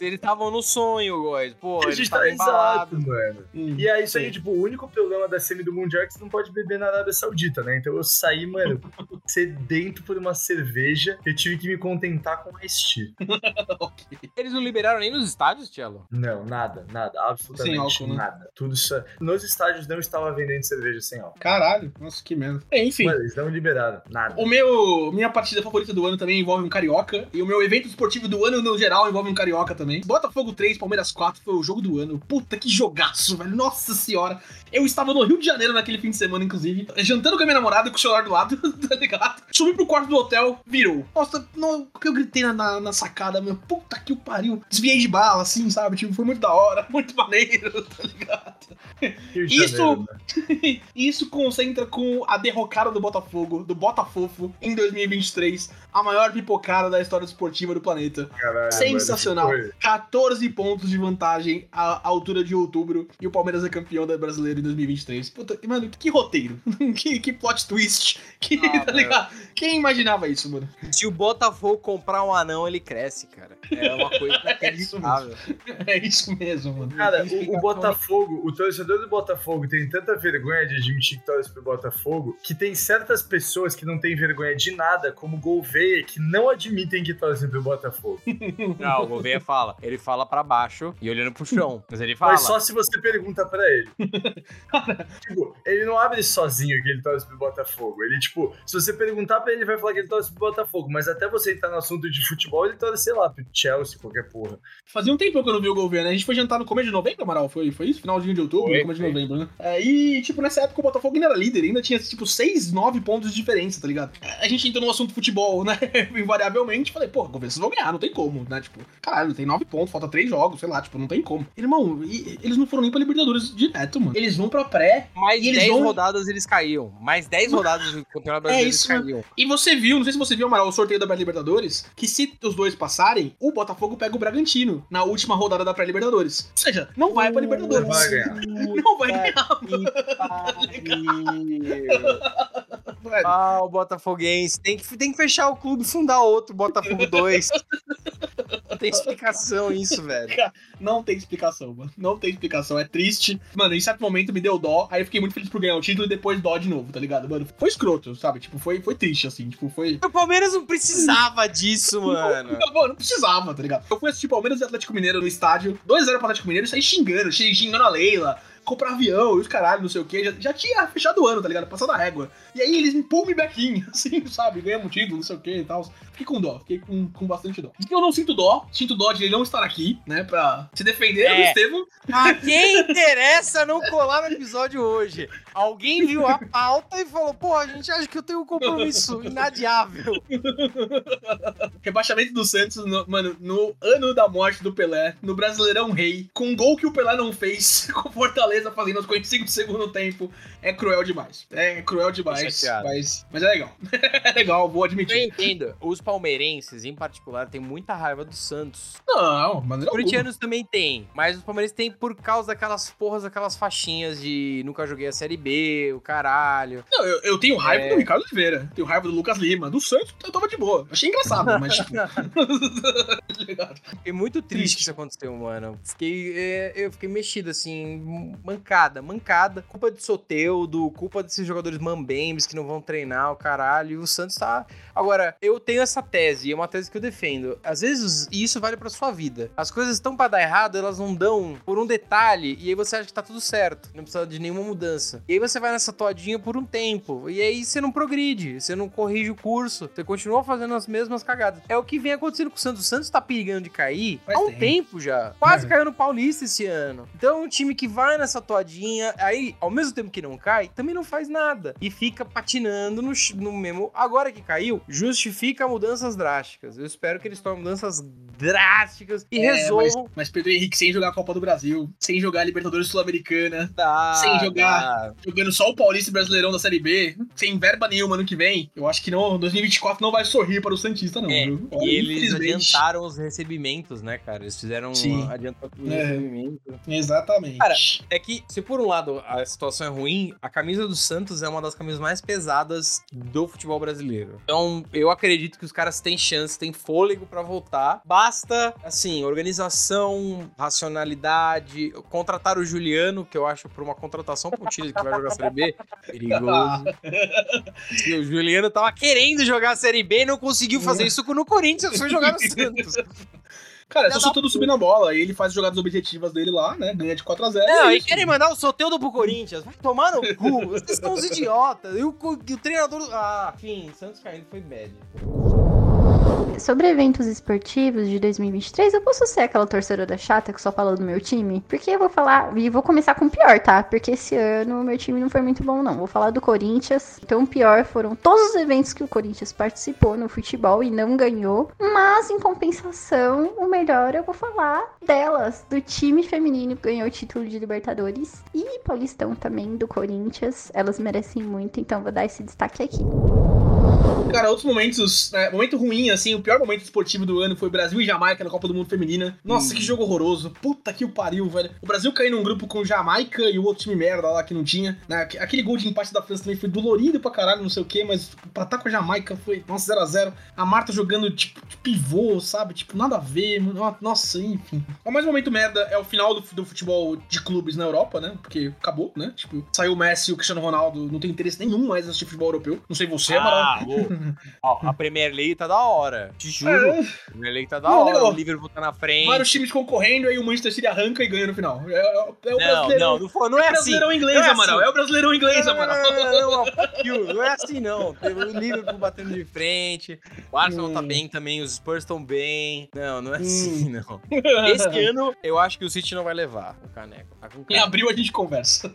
Eles estavam no sonho, guys. Pô, a eles gente tá estavam exato, embalados. mano. Hum, E é isso aí, tipo, o único problema da semi do Mundial é que você não pode beber na Arábia Saudita, né? Então eu saí, mano, [LAUGHS] sedento por uma cerveja, eu tive que me contentar com Ice tea. [LAUGHS] Ok. Eles não liberaram nem nos estádios, Tielo? Não, nada, nada, absolutamente álcool, né? nada. Tudo só... Nos estádios não estava vendendo cerveja sem álcool. Caralho, nossa, que merda. É, enfim. Mano, eles não liberaram nada. O meu, minha partida favorita do ano também envolve um carioca. E o meu evento esportivo do ano no geral envolve um carioca também. Botafogo 3, Palmeiras 4 foi o jogo do ano. Puta que jogaço, velho. Nossa senhora. Eu estava no Rio de Janeiro naquele fim de semana, inclusive, jantando com a minha namorada com o celular do lado, [LAUGHS] tá ligado? Subi pro quarto do hotel, virou. Nossa, não, eu gritei na, na, na sacada, meu. Puta que o pariu. Desviei de bala, assim, sabe? Tipo, foi muito da hora, [LAUGHS] muito maneiro, tá ligado? Isso- Janeiro, né? [LAUGHS] Isso concentra com a derrocada do Botafogo, do Botafofo, em 2023, a maior pipocada da história esportiva do planeta. Caralho, Sensacional. foi- 14 pontos de vantagem à altura de outubro e o Palmeiras é campeão da brasileira em 2023. Puta, mano, que roteiro. [LAUGHS] que, que plot twist. Que, Ah, tá ligado? Quem imaginava isso, mano? Se o Botafogo comprar um anão, ele cresce, cara. É uma coisa [LAUGHS] inacreditável. É isso mesmo, mano. Cara, o, o Botafogo, o torcedor do Botafogo tem tanta vergonha de admitir que torce pro Botafogo que tem certas pessoas que não têm vergonha de nada, como Gouveia, que não admitem que torcem pro Botafogo. [LAUGHS] Não, o Gouveia fala. Ele fala pra baixo e olhando pro chão. Mas ele fala. Mas só se você pergunta pra ele. [LAUGHS] tipo, ele não abre sozinho que ele torce pro Botafogo. Ele, tipo, se você perguntar pra ele, ele vai falar que ele torce pro Botafogo. Mas até você entrar no assunto de futebol, ele torce, sei lá, pro Chelsea, qualquer porra. Fazia um tempão que eu não vi o Gouveia, né? A gente foi jantar no começo de novembro, Amaral, foi, foi isso? Finalzinho de outubro, Foi, começo de novembro, né? É, e, tipo, nessa época o Botafogo ainda era líder, ainda tinha, tipo, 6, 9 pontos de diferença, tá ligado? A gente entrou no assunto futebol, né? [LAUGHS] Invariavelmente, falei, pô, vocês vão ganhar, não tem como, né? Tipo, caralho, tem 9 pontos, falta 3 jogos, sei lá, tipo, não tem como. Irmão, e- eles não foram nem pra Libertadores direto, mano. Eles vão pra pré, Mais E eles 10 vão- rodadas eles caíam. Mais 10 rodadas do Campeonato Brasileiro isso, eles caíam. E você viu, não sei se você viu, Amaral, o sorteio da pré-Libertadores, que se os dois passarem, o Botafogo pega o Bragantino na última rodada da pré-Libertadores. Ou seja, não vai pra Libertadores. Não vai ganhar. [LAUGHS] Não vai ganhar, velho. [LAUGHS] Ah, o Botafoguense. Tem que, tem que fechar o clube e fundar outro, Botafogo 2. Não tem explicação isso, velho. Não tem explicação, mano. Não tem explicação. É triste. Mano, em certo momento me deu dó. Aí eu fiquei muito feliz por ganhar o título e depois dó de novo, tá ligado? Mano, foi escroto, sabe? Tipo, foi, foi triste, assim. Tipo, foi. O Palmeiras não precisava disso, mano. Não, Mano, não precisava, tá ligado? Eu fui assistir Palmeiras e Atlético Mineiro no estádio, 2x0 pro Atlético Mineiro e saí xingando, xing- xingando a Leila, comprar avião e os caralho, não sei o que. Já, já tinha fechado o ano, tá ligado? Passando a régua. E aí eles me pum me back [LAUGHS] assim, sabe? Ganhamos um título, não sei o que e tal. Fiquei com dó, fiquei com, com bastante dó. Eu não sinto dó, sinto dó de ele não estar aqui, né? Pra se defender do É. Estevam. A quem interessa não colar no episódio hoje? Alguém viu a pauta e falou: pô, a gente acha que eu tenho um compromisso inadiável. [LAUGHS] Rebaixamento do Santos, no- mano, no ano da morte do Pelé, no Brasileirão Rei, com um gol que o Pelé não fez, [LAUGHS] com Fortaleza fazendo aos 45 do segundo tempo, é cruel demais. É cruel demais, chateado. mas, mas é legal. [LAUGHS] é legal, vou Eu admitir. entendo. Os palmeirenses, em particular, têm muita raiva do Santos. Não, mas Os não. corintianos também têm, mas os palmeirenses têm por causa daquelas porras, daquelas faixinhas de nunca joguei a Série B, o caralho. Não, eu, eu tenho raiva É. do Ricardo Oliveira, tenho raiva do Lucas Lima, do Santos eu tava de boa. Achei engraçado, [LAUGHS] mas tipo. [LAUGHS] Ligado? Fiquei muito triste que isso aconteceu, mano. Fiquei, é, eu fiquei mexido, assim, mancada, mancada. Culpa de Soteudo, culpa desses jogadores mambembes que não vão treinar, o caralho. E o Santos tá... Agora, eu tenho essa tese, e é uma tese que eu defendo. Às vezes, e isso vale pra sua vida. As coisas estão pra dar errado, elas não dão por um detalhe, e aí você acha que tá tudo certo. Não precisa de nenhuma mudança. E aí você vai nessa toadinha por um tempo. E aí você não progride, você não corrige o curso, você continua fazendo as mesmas cagadas. É o que vem acontecendo com o Santos. O Santos tá perigando de cair Faz há um tempo. tempo já. Quase É. caiu no Paulista esse ano. Então, um time que vai nessa toadinha, aí, ao mesmo tempo que não cai, também não faz nada. E fica patinando no, no mesmo. Agora que caiu, justifica mudanças drásticas. Eu espero que eles tomem mudanças drásticas e É, mas, resolvam. mas Pedro Henrique sem jogar a Copa do Brasil, sem jogar a Libertadores Sul-Americana, Dá, sem jogar. dá. jogando só o Paulista e Brasileirão da Série B, sem verba nenhuma ano que vem, eu acho que não, 2024 não vai sorrir para o Santista, não. É, viu? E eles adiantaram os recebimentos, né, cara? Eles fizeram Sim. um adiantamento É. Exatamente. Cara, É que, se por um lado a situação é ruim, a camisa do Santos é uma das camisas mais pesadas do futebol brasileiro. Então, eu acredito que os caras têm chance, têm fôlego pra voltar. Basta, assim, organização, racionalidade, contratar o Juliano, que eu acho por uma contratação pro que vai jogar a Série B, [LAUGHS] perigoso. E o Juliano tava querendo jogar a Série B e não conseguiu fazer isso no Corinthians, foi jogar no Santos. Cara, é só tudo subir na bola. E ele faz as jogadas objetivas dele lá, né? Ganha de 4x0. Não, e querem mandar o Soteudo pro Corinthians. Vai tomar no cu. Vocês são uns idiotas. E o, o treinador. Ah, enfim, Santos caindo foi bad. Sobre eventos esportivos de 2023, eu posso ser aquela torcedora chata que só fala do meu time? Porque eu vou falar, e vou começar com o pior, tá? Porque esse ano meu time não foi muito bom, não. Vou falar do Corinthians. Então, o pior foram todos os eventos que o Corinthians participou no futebol e não ganhou. Mas, em compensação, o melhor eu vou falar delas, do time feminino que ganhou o título de Libertadores e Paulistão também do Corinthians. Elas merecem muito, então vou dar esse destaque aqui. Cara, outros momentos, né, momento ruim, assim, o pior momento esportivo do ano foi Brasil e Jamaica na Copa do Mundo Feminina. Nossa, que jogo horroroso. Puta que o pariu, velho. O Brasil caiu num grupo com Jamaica e o outro time merda lá que não tinha. né? Aquele gol de empate da França também foi dolorido pra caralho, não sei o que, mas pra estar com a Jamaica foi, nossa, 0x0. A Marta jogando, tipo, de pivô, sabe? Tipo, nada a ver. mano. Nossa, enfim. O mais momento merda é o final do, do futebol de clubes na Europa, né? Porque acabou, né? Tipo, saiu o Messi e o Cristiano Ronaldo, não tem interesse nenhum mais nesse futebol europeu. Não sei você, Amaral. Ô, ó, [LAUGHS] a Premier League tá da hora. Te juro. É. A Premier League tá da Não, hora. legal. O Liverpool tá na frente. Vários times concorrendo, aí o Manchester City arranca e ganha no final. É, é- é o Não, não, não, foi, não é é o assim. brasileirão inglês, Não é Amaral. assim. É o brasileirão inglês, Amaral. não, não, é assim, não. O Liverpool batendo de frente. O Arsenal tá Hum. bem também. Os Spurs estão bem. Não, não é Hum. assim, não. [LAUGHS] Esse ano, eu acho que o City não vai levar o caneco. Tá com Em abril a gente conversa.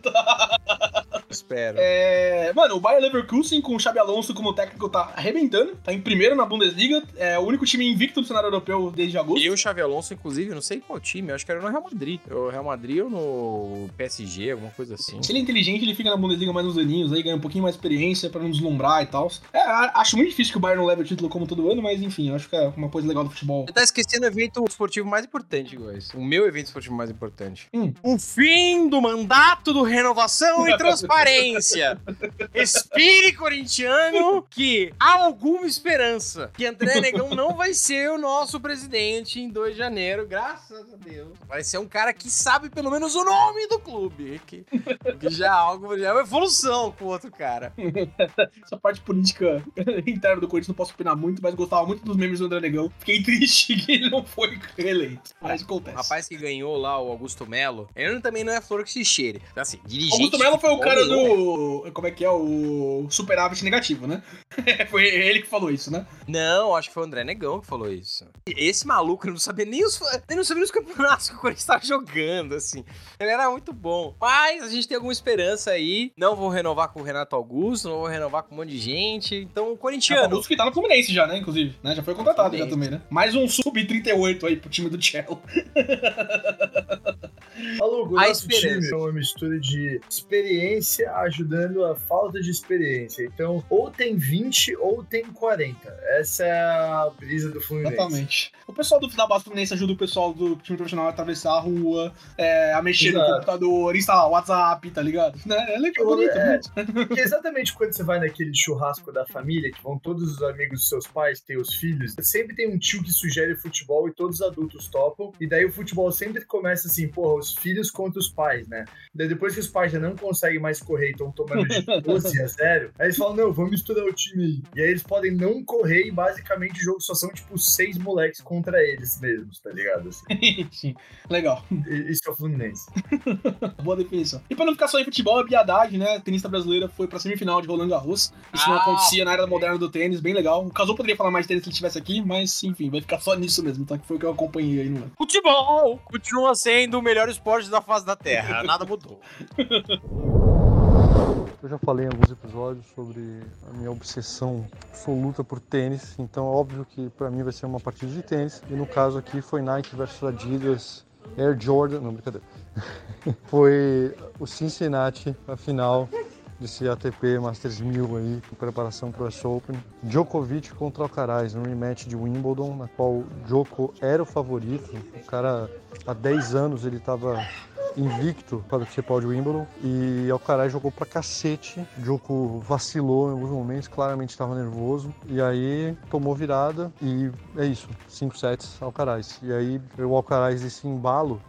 Espero. É, mano, o Bayer Leverkusen com o Xabi Alonso como técnico tá arrebentando. Tá em primeiro na Bundesliga. É o único time invicto no cenário europeu desde agosto. E o Xavi Alonso, inclusive, não sei qual time, acho que era no Real Madrid. O Real Madrid ou no PSG, alguma coisa assim. Se ele é inteligente, ele fica na Bundesliga mais uns aninhos aí, ganha um pouquinho mais de experiência pra não deslumbrar e tal. É, acho muito difícil que o Bayern não leve o título como todo ano, mas enfim, acho que é uma coisa legal do futebol. Você tá esquecendo o evento esportivo mais importante, guys. O meu evento esportivo mais importante. Hum. O fim do mandato do Renovação e [LAUGHS] Transparência. Espire corintiano que há alguma esperança que André Negão não vai ser o nosso presidente em 2 de janeiro, graças a Deus. Vai ser um cara que sabe pelo menos o nome do clube, que, que já é algo, já é uma evolução com o outro cara. [LAUGHS] Essa parte política interna do Corinthians não posso opinar muito, mas gostava muito dos memes do André Negão. Fiquei [LAUGHS] triste que ele não foi reeleito. Mas O acontece. rapaz que ganhou lá, o Augusto Melo, ele também não é flor que se cheire. Então, assim, dirigente. Augusto Melo foi o cara do. Como é que é? O superávit negativo, né? [LAUGHS] foi ele que falou isso, né? Não, acho que foi o André Negão que falou isso. Esse maluco ele não sabia nem os, ele não sabia os campeonatos [LAUGHS] que o Corinthians estava jogando, assim. Ele era muito bom. Mas a gente tem alguma esperança aí. Não vou renovar com o Renato Augusto, não vou renovar com um monte de gente. Então, corintiano. Augusto que tá no Fluminense já, né? Inclusive, né? Já foi contratado já também, né? Mais um sub-38 aí pro time do Cello. [LAUGHS] Alô, o A nosso esperança. time é uma mistura de experiência ajudando a falta de experiência. Então, ou tem 20 ou tem 40. Essa é a brisa do Fluminense. Exatamente. O pessoal do da base Fluminense ajuda o pessoal do time profissional a atravessar a rua, é, a mexer no Exato. computador, instalar o WhatsApp, tá ligado? Né? É legal, bonito, É. bonito. Porque exatamente quando você vai naquele churrasco da família, que vão todos os amigos dos seus pais, tem os filhos, sempre tem um tio que sugere futebol e todos os adultos topam. E daí o futebol sempre começa assim, porra, os filhos contra os pais, né? Daí depois que os pais já não conseguem mais correr e estão tomando de [LAUGHS] 12 a 0, aí eles falam, não, vamos misturar o time aí. E aí eles podem não correr e basicamente o jogo só são tipo seis moleques contra eles mesmos, tá ligado? Assim, [LAUGHS] Sim, legal. Isso é o Fluminense. [LAUGHS] Boa definição. E pra não ficar só em futebol, é biadade, né? A tenista brasileira foi pra semifinal de Roland Garros. Isso não Ah, acontecia na era moderna do tênis, bem legal. O Casou poderia falar mais de tênis se ele estivesse aqui, mas enfim, vai ficar só nisso mesmo, tá? Que foi o que eu acompanhei aí no ano. Futebol continua sendo o melhor esporte da face da Terra. [LAUGHS] Nada mudou. Eu já falei em alguns episódios sobre a minha obsessão absoluta por tênis, então é óbvio que para mim vai ser uma partida de tênis. E no caso aqui foi Nike versus Adidas, Air Jordan, não brincadeira. [LAUGHS] foi o Cincinnati, a final desse ATP Masters 1000 aí, em preparação para o US Open. Djokovic contra Alcaraz, um rematch de Wimbledon, na qual o Djoko era o favorito. O cara, há 10 anos ele estava invicto para o principal de Wimbledon e Alcaraz jogou pra cacete. Djoko vacilou em alguns momentos, claramente estava nervoso e aí tomou virada e é isso, 5 sets Alcaraz. E aí o Alcaraz esse embalo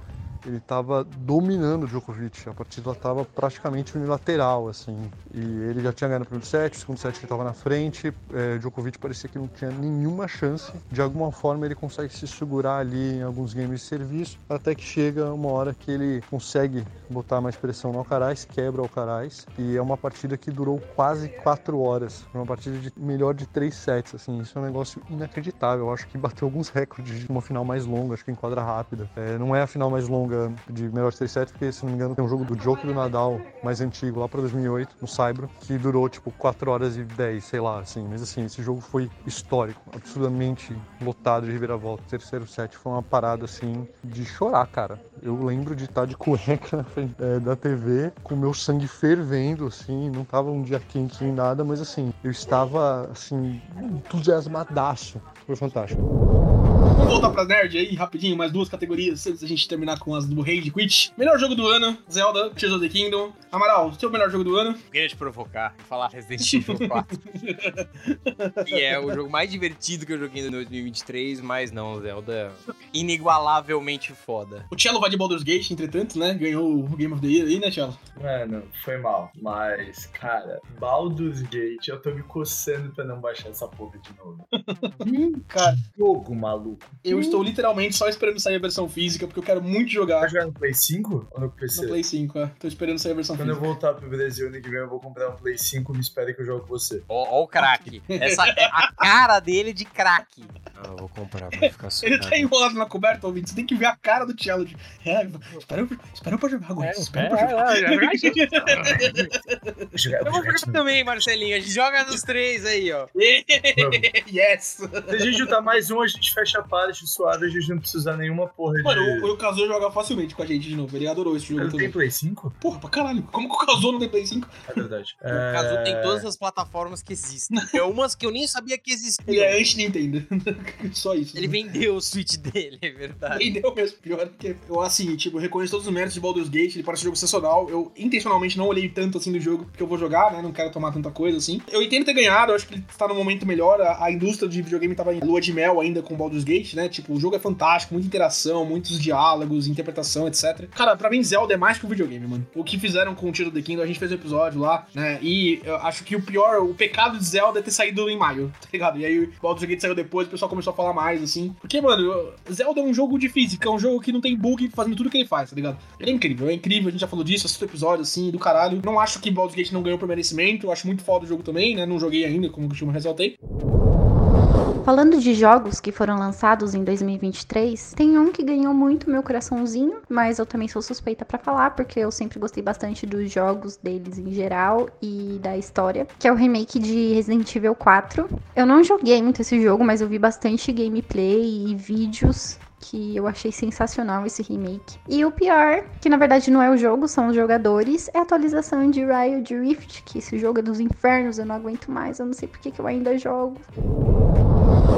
ele tava dominando o Djokovic. A partida tava praticamente unilateral, assim. E ele já tinha ganhado o primeiro set, o segundo set ele tava na frente. É, Djokovic parecia que não tinha nenhuma chance. De alguma forma ele consegue se segurar ali em alguns games de serviço, até que chega uma hora que ele consegue botar mais pressão no Alcaraz, quebra o Alcaraz. E é uma partida que durou quase quatro horas. Uma partida de melhor de três sets, assim. Isso é um negócio inacreditável. Eu acho que bateu alguns recordes de uma final mais longa, acho que em quadra rápida. É, não é a final mais longa de melhor de três sets, porque, se não me engano, tem um jogo do e do Nadal mais antigo, lá pra 2008, no Saibro, que durou, tipo, 4 horas e 10, sei lá, assim. Mas, assim, esse jogo foi histórico, absurdamente lotado de reviravolta. O terceiro set foi uma parada, assim, de chorar, cara. Eu lembro de estar de cueca na frente é, da TV, com meu sangue fervendo, assim, não tava um dia quente nem nada, mas, assim, eu estava, assim, entusiasmadaço. Foi fantástico. Vamos voltar pra Nerd aí, rapidinho, mais duas categorias, antes da gente terminar com as do Rage Quit. Melhor jogo do ano, Zelda, Tears of the Kingdom. Amaral, seu melhor jogo do ano? Queria te provocar e falar Resident Evil 4. [LAUGHS] que é o jogo mais divertido que eu joguei em 2023, mas não, Zelda inigualavelmente foda. O Cello vai de Baldur's Gate, entretanto, né? Ganhou o Game of the Year aí, né, Cello? Mano, foi mal. Mas, cara, Baldur's Gate, eu tô me coçando pra não baixar essa porra de novo. [LAUGHS] Cara, Jogo maluco. eu estou literalmente só esperando sair a versão física, porque eu quero muito jogar Vai jogar no Play 5 ou no PC? no Play 5, é. Tô esperando sair a versão Quando eu física. voltar pro Brasil ano que vem, eu vou comprar um Play 5. Me espere que eu jogo com você. Ó, ó o craque. Essa é a cara dele de craque. eu vou comprar pra ficar [LAUGHS] Ele tá enrolado na coberta, ouvinte. Você tem que ver a cara do Cello. de, É, espera eu, espera eu pra jogar agora. espera eu pra jogar. Vou jogar, Eu vou vou jogar também, Marcelinho. A gente joga nos três aí, ó. [LAUGHS] yes! Gente juntar mais um, a gente fecha a parte suave, a gente não precisa usar nenhuma porra de. Mano, o, Kazuo joga facilmente com a gente de novo. Ele adorou esse jogo Ele tem. Play 5? Porra, pra caralho. Como que o Kazuo não tem Play 5? É verdade. O Caso tem todas as plataformas que existem. É umas que eu nem sabia que existiam. Ele é anti-Nintendo. [LAUGHS] Só isso. Ele vendeu o Switch dele, é verdade. Entendeu mesmo? Pior que eu, assim, tipo, eu reconheço todos os méritos de Baldur's Gate, ele parece um jogo sensacional. Eu intencionalmente não olhei tanto assim do jogo, porque eu vou jogar, né? Não quero tomar tanta coisa assim. Eu entendo ter ganhado, eu acho que ele tá num momento melhor. A, a indústria de videogame tava em lua de mel ainda com Baldur's Gate, né? Tipo, o jogo é fantástico, muita interação, muitos diálogos, interpretação, etc. Cara, pra mim, Zelda é mais que um videogame, mano. O que fizeram com o of the Kingdom, a gente fez um episódio lá, né? E eu acho que o pior, o pecado de Zelda é ter saído em maio, [LAUGHS] tá ligado? E aí o Baldur's Gate saiu depois, o pessoal começou a falar mais, assim. Porque, mano, Zelda é um jogo de física, é um jogo que não tem bug fazendo tudo que ele faz, tá ligado? Ele é incrível, é incrível, a gente já falou disso, assistiu o episódio, assim, do caralho. Não acho que Baldur's Gate não ganhou por merecimento, eu acho muito foda o jogo também, né? Não joguei ainda, como eu ressaltei. Falando de jogos que foram lançados em 2023, tem um que ganhou muito meu coraçãozinho, mas eu também sou suspeita pra falar, porque eu sempre gostei bastante dos jogos deles em geral e da história, que é o remake de Resident Evil 4. Eu não joguei muito esse jogo, mas eu vi bastante gameplay e vídeos que eu achei sensacional esse remake. E o pior, que na verdade não é o jogo, são os jogadores, é a atualização de Riot Rift, que esse jogo é dos infernos, eu não aguento mais, eu não sei por que eu ainda jogo.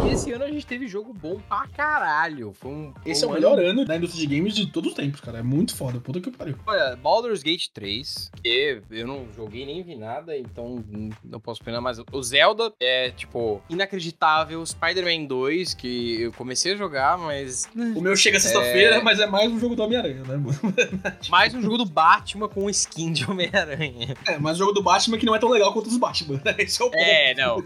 E esse ano a gente teve jogo bom pra caralho. Foi um, Esse é o melhor ano da indústria de games de todos os tempos, cara. É muito foda, puta que pariu. Olha, Baldur's Gate 3, que eu não joguei nem vi nada, então não posso opinar mais. O Zelda é, tipo, inacreditável. Spider-Man 2, que eu comecei a jogar, mas. O meu chega sexta-feira, mas é mais um jogo do Homem-Aranha, né, mano? [LAUGHS] Mais um jogo do Batman com skin de Homem-Aranha. É, mas jogo do Batman que não é tão legal quanto os Batman. né? Esse é o ponto. É, não.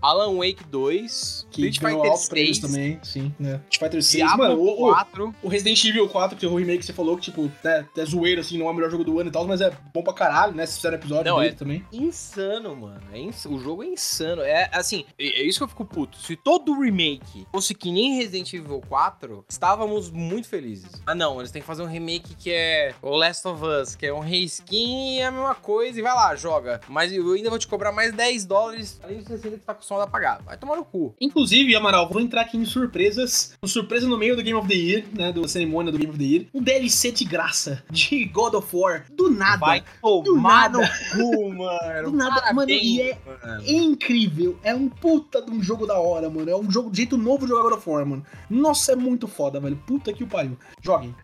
Alan Wake 2, Que Street Fighter altos prêmios 6, também, sim, né? Street Fighter 6, Diablo mano, o, o, 4. o Resident Evil 4, que é o remake que você falou, que, tipo, é, é zoeiro, assim, não é o melhor jogo do ano e tal, mas é bom pra caralho, né? Se fizeram episódio Não, dele é- também. Insano, mano. É ins- O jogo é insano. É assim, é é isso que eu fico puto. Se todo remake fosse que nem Resident Evil 4, estávamos muito felizes. Ah, não, eles têm que fazer um remake que é o Last of Us, que é um reskin e é a mesma coisa, e vai lá, joga. Mas eu ainda vou te cobrar mais 10 dólares além de 60 que tá acostumado a pagar. Vai tomar no cu. Inclusive, Amaral, vou entrar aqui em surpresas. Uma surpresa no meio do Game of the Year, né? Da cerimônia do Game of the Year. Um DLC de graça de God of War. Do nada. Vai Do tomar no nada. cu, mano. [LAUGHS] Do nada, mano, e é mano. incrível. É um puta de um jogo da hora, mano. É um jogo de jeito novo de jogar God of War, mano. Nossa, é muito foda, velho. Puta que o pariu. Joguem.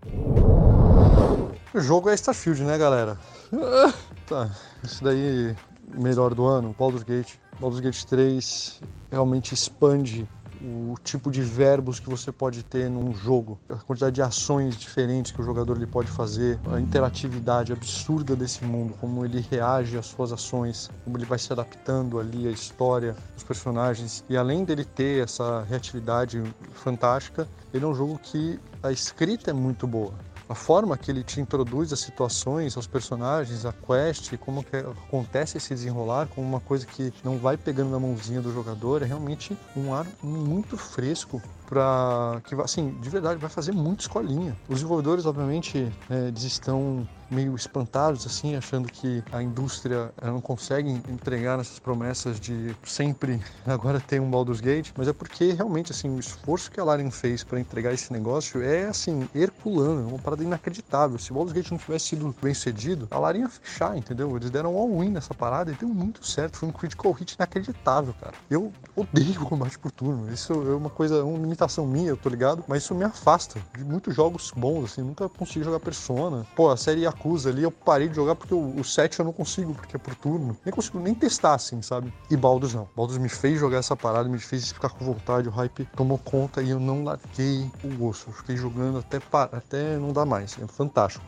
O jogo é Starfield, né, galera? Tá, isso daí, melhor do ano, Baldur's Gate. Baldur's Gate 3 realmente expande o tipo de verbos que você pode ter num jogo, a quantidade de ações diferentes que o jogador ele pode fazer, a interatividade absurda desse mundo, como ele reage às suas ações, como ele vai se adaptando ali à história, os personagens. E além dele ter essa reatividade fantástica, ele é um jogo que a escrita é muito boa. A forma que ele te introduz as situações, aos personagens, a quest, como que acontece esse desenrolar, como uma coisa que não vai pegando na mãozinha do jogador, é realmente um ar muito fresco para que assim de verdade vai fazer muito escolinha. Os desenvolvedores, obviamente, é, eles estão meio espantados assim, achando que a indústria não consegue entregar essas promessas de sempre [LAUGHS] agora ter um Baldur's Gate, mas é porque realmente assim o esforço que a Larian fez para entregar esse negócio é assim herculano, é uma parada inacreditável. Se o Baldur's Gate não tivesse sido bem sucedido, a Larian ia fechar, entendeu? Eles deram um all-win nessa parada e deu muito certo, foi um critical hit inacreditável, cara. Eu odeio combate por turno, isso é uma coisa, uma limitação minha, eu tô ligado, mas isso me afasta de muitos jogos bons, assim, nunca consegui jogar Persona. Pô, a série Yakuza ali eu parei de jogar porque o, o 7 eu não consigo, porque é por turno. Nem consigo nem testar, assim, sabe? E Baldur's não. Baldur's me fez jogar essa parada, me fez ficar com vontade, o hype tomou conta e eu não larguei o gosto. Eu fiquei jogando até, até não dá mais. É fantástico.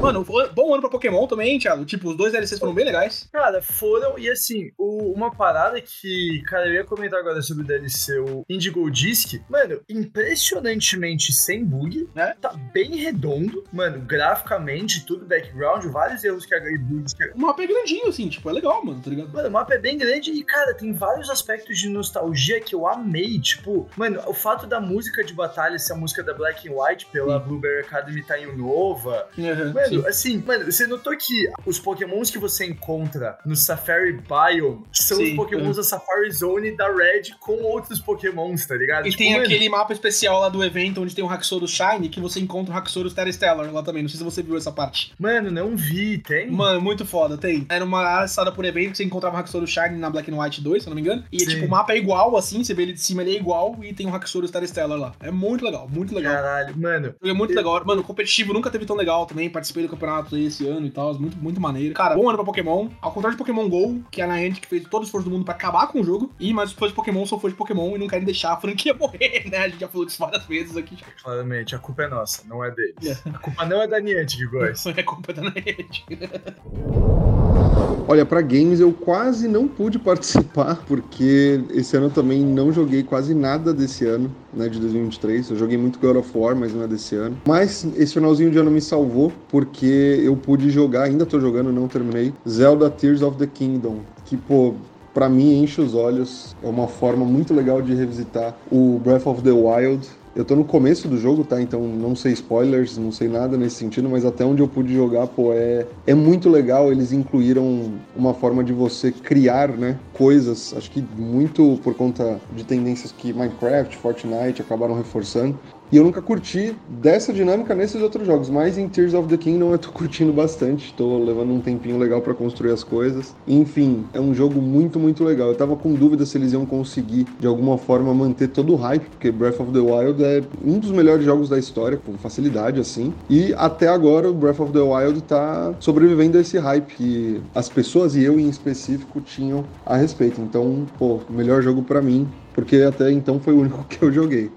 Mano, bom ano pra Pokémon também, Thiago. Tipo, os dois DLCs foram bem legais. Cara, foram, e assim, o- uma parada que, cara, eu ia comentar agora sobre o DLC, o Indigo Disc, mano, impressionantemente sem bug, né? Tá bem redondo, mano, graficamente, tudo background, vários erros que a bugs que O mapa é grandinho, assim, tipo, é legal, mano, tá ligado? Mano, o mapa é bem grande e, cara, tem vários aspectos de nostalgia que eu amei. Tipo, mano, o fato da música de batalha ser a música da Black and White pela Blueberry Academy tá em Unova. Uhum, Mano, sim. assim, mano, você notou que os pokémons que você encontra no Safari Biome são Sim, os pokémons da Safari Zone da Red com outros pokémons, tá ligado? E Tipo, tem mano, aquele mapa especial lá do evento onde tem o Haxorus Shine, que você encontra o Haxorus Terra Stellar lá também. Não sei se você viu essa parte. Mano, não vi, tem? Mano, muito foda, tem. Era uma área acessada por evento que você encontrava o Haxorus Shine na Black and White 2, se eu não me engano. E Sim. tipo, o mapa é igual, assim, você vê ele de cima, ele é igual e tem o Haxorus Terra Stellar lá. É muito legal, muito legal. Caralho, mano. É muito legal. Mano, o competitivo nunca teve tão legal também. Participei do campeonato aí esse ano e tal. Muito, muito maneiro. Cara, bom ano pra Pokémon. Ao contrário de Pokémon GO, que é a Niantic que fez todo o esforço do mundo pra acabar com o jogo. E mas os fãs de Pokémon são fãs de Pokémon e não querem deixar a franquia [LAUGHS] morrer, né? A gente já falou disso várias vezes aqui. Claramente, a culpa é nossa, não é deles. É. A culpa não é da Niantic, gosta. [LAUGHS] É culpa da Niantic. [LAUGHS] Olha, pra games eu quase não pude [LAUGHS] participar, porque esse ano também não joguei quase nada desse ano, né, de 2023. Eu joguei muito God of War, mas não é desse ano. Mas esse finalzinho de ano me salvou, porque eu pude jogar, ainda tô jogando, não terminei, Zelda Tears of the Kingdom, que, pô, pra mim enche os olhos. É uma forma muito legal de revisitar o Breath of the Wild. Eu tô no começo do jogo, tá? Então não sei spoilers, não sei nada nesse sentido, mas até onde eu pude jogar, pô, é, é muito legal. Eles incluíram uma forma de você criar, né, coisas, acho que muito por conta de tendências que Minecraft, Fortnite acabaram reforçando. E eu nunca curti dessa dinâmica nesses outros jogos, mas em Tears of the Kingdom eu tô [LAUGHS] curtindo bastante, tô levando um tempinho legal pra construir as coisas. Enfim, é um jogo muito, muito legal. Eu tava com dúvida se eles iam conseguir de alguma forma manter todo o hype, porque Breath of the Wild é um dos melhores jogos da história, com facilidade assim. E até agora o Breath of the Wild tá sobrevivendo a esse hype que as pessoas e eu em específico tinham a respeito. Então, pô, melhor jogo pra mim, porque até então foi o único [LAUGHS] que eu joguei.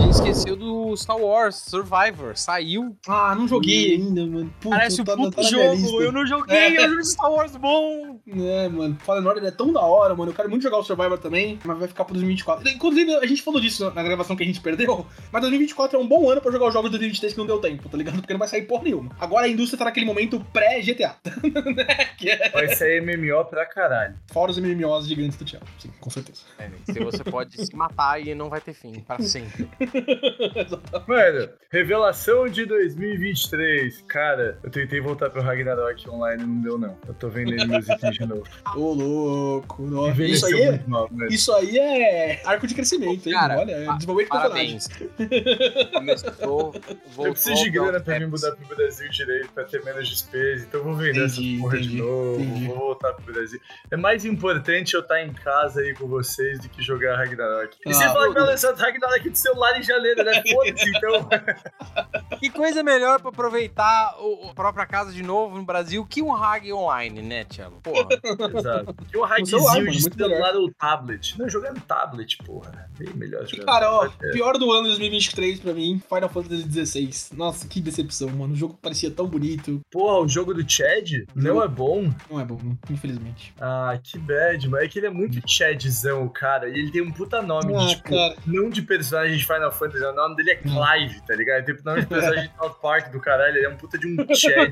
Gente esqueceu do Star Wars Survivor. Saiu. Ah, não joguei ainda, mano. Puta, Parece um tá- puto tá jogo. Eu não joguei. É. Eu joguei Star Wars bom. É, mano. Fallen Order é tão da hora, mano. Eu quero muito jogar o Survivor também, mas vai ficar pro 2024. Inclusive, a gente falou disso na gravação que a gente perdeu, mas 2024 é um bom ano pra jogar os jogos de 2023 que não deu tempo, tá ligado? Porque não vai sair porra nenhuma. Agora a indústria tá naquele momento pré-GTA, [LAUGHS] né? É Vai sair MMO pra caralho. fora os MMOs gigantes do Thiago. Sim, com certeza. É, se você pode se matar e não vai ter fim. Pra sempre. [LAUGHS] Mano, revelação de 2023. Cara, eu tentei voltar pro Ragnarok online e não deu, não. Eu tô vendendo meus itens de novo. [LAUGHS] Ô, louco. nossa. Isso aí, é, mal, isso aí é arco de crescimento, hein? Cara, Olha, é desenvolvimento de personagem. Parabéns. Começou. Voltou Eu preciso de grana pra me mudar pro Brasil direito, pra ter menos despesa, então eu vou vender Entendi, essa porra de entendi, novo, entendi. vou voltar pro Brasil. É mais importante eu estar em casa aí com vocês do que jogar Ragnarok. E Ah, você fala que vai lançar Ragnarok de celular em janeiro, né? Foda-se. [LAUGHS] antes, [LAUGHS] então. [LAUGHS] Que coisa melhor pra aproveitar o, a própria casa de novo no Brasil que um Hag online, né, Thiago? Porra. [LAUGHS] Exato. E um celular, hackzinho mano, de celular ou tablet. Não, jogar no tablet, porra. Bem melhor jogar Cara, ó, pior do ano 2023 pra mim, Final Fantasy XVI. Nossa, que decepção, mano. O jogo parecia tão bonito. Porra, o jogo do Chad não é bom. Não é bom, infelizmente. Ah, que bad, mano. É que ele é muito Chadzão, cara. E ele tem um puta nome Ah, de, tipo, cara. não de personagem de Final Fantasy. O nome dele é Clive, tá ligado? Ele tem o nome de personagem de South Park do caralho. Ele é um puta de um Chad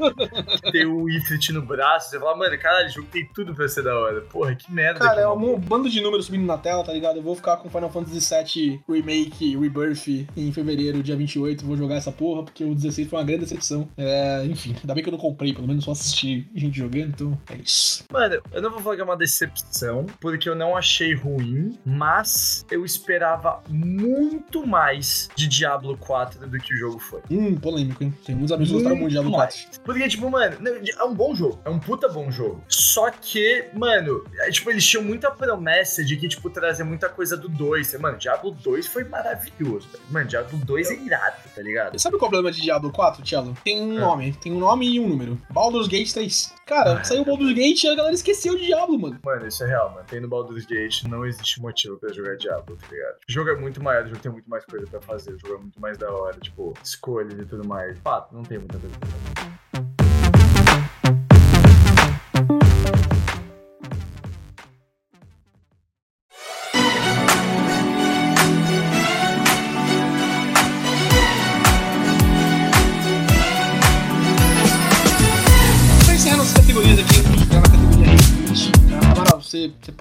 que tem o Ifrit no braço. Você fala, mano, caralho, esse jogo tem tudo pra ser da hora. Porra, que merda. Cara, que é um bando de números subindo na tela, tá ligado? Eu vou ficar com Final Fantasy VII Remake, Rebirth em fevereiro, dia 28. Vou jogar essa porra, porque o 16 foi uma grande decepção. É, enfim, ainda bem que eu não comprei, pelo menos só assisti gente jogando, então é isso. Mano, eu não vou falar que é uma decepção, porque eu não achei ruim, mas eu esperava muito mais de Diablo 4 do que o jogo foi. Hum, polêmico, hein? Tem muitos amigos que gostaram muito de Diablo 4. mais. Porque, tipo, mano, é um bom jogo. É um puta bom jogo. Só que, mano, é, tipo, eles tinham muita promessa de que, tipo, trazer muita coisa do 2. Mano, Diablo 2 foi maravilhoso. Mano, Diablo 2 é irado, tá ligado? Sabe qual é o problema de Diablo 4, Tchelo? Tem um É. nome, tem um nome e um número. Baldur's Gate 3. Cara, Ah. saiu o Baldur's Gate e a galera esqueceu de Diablo, mano. Mano, isso é real, mano. Tem no Baldur's Gate, não existe motivo pra jogar Diablo, tá ligado? O jogo é muito maior, o jogo tem muito mais coisa pra fazer, o jogo é muito mais da hora, tipo, escolhas e tudo mais. Fato, não tem muita coisa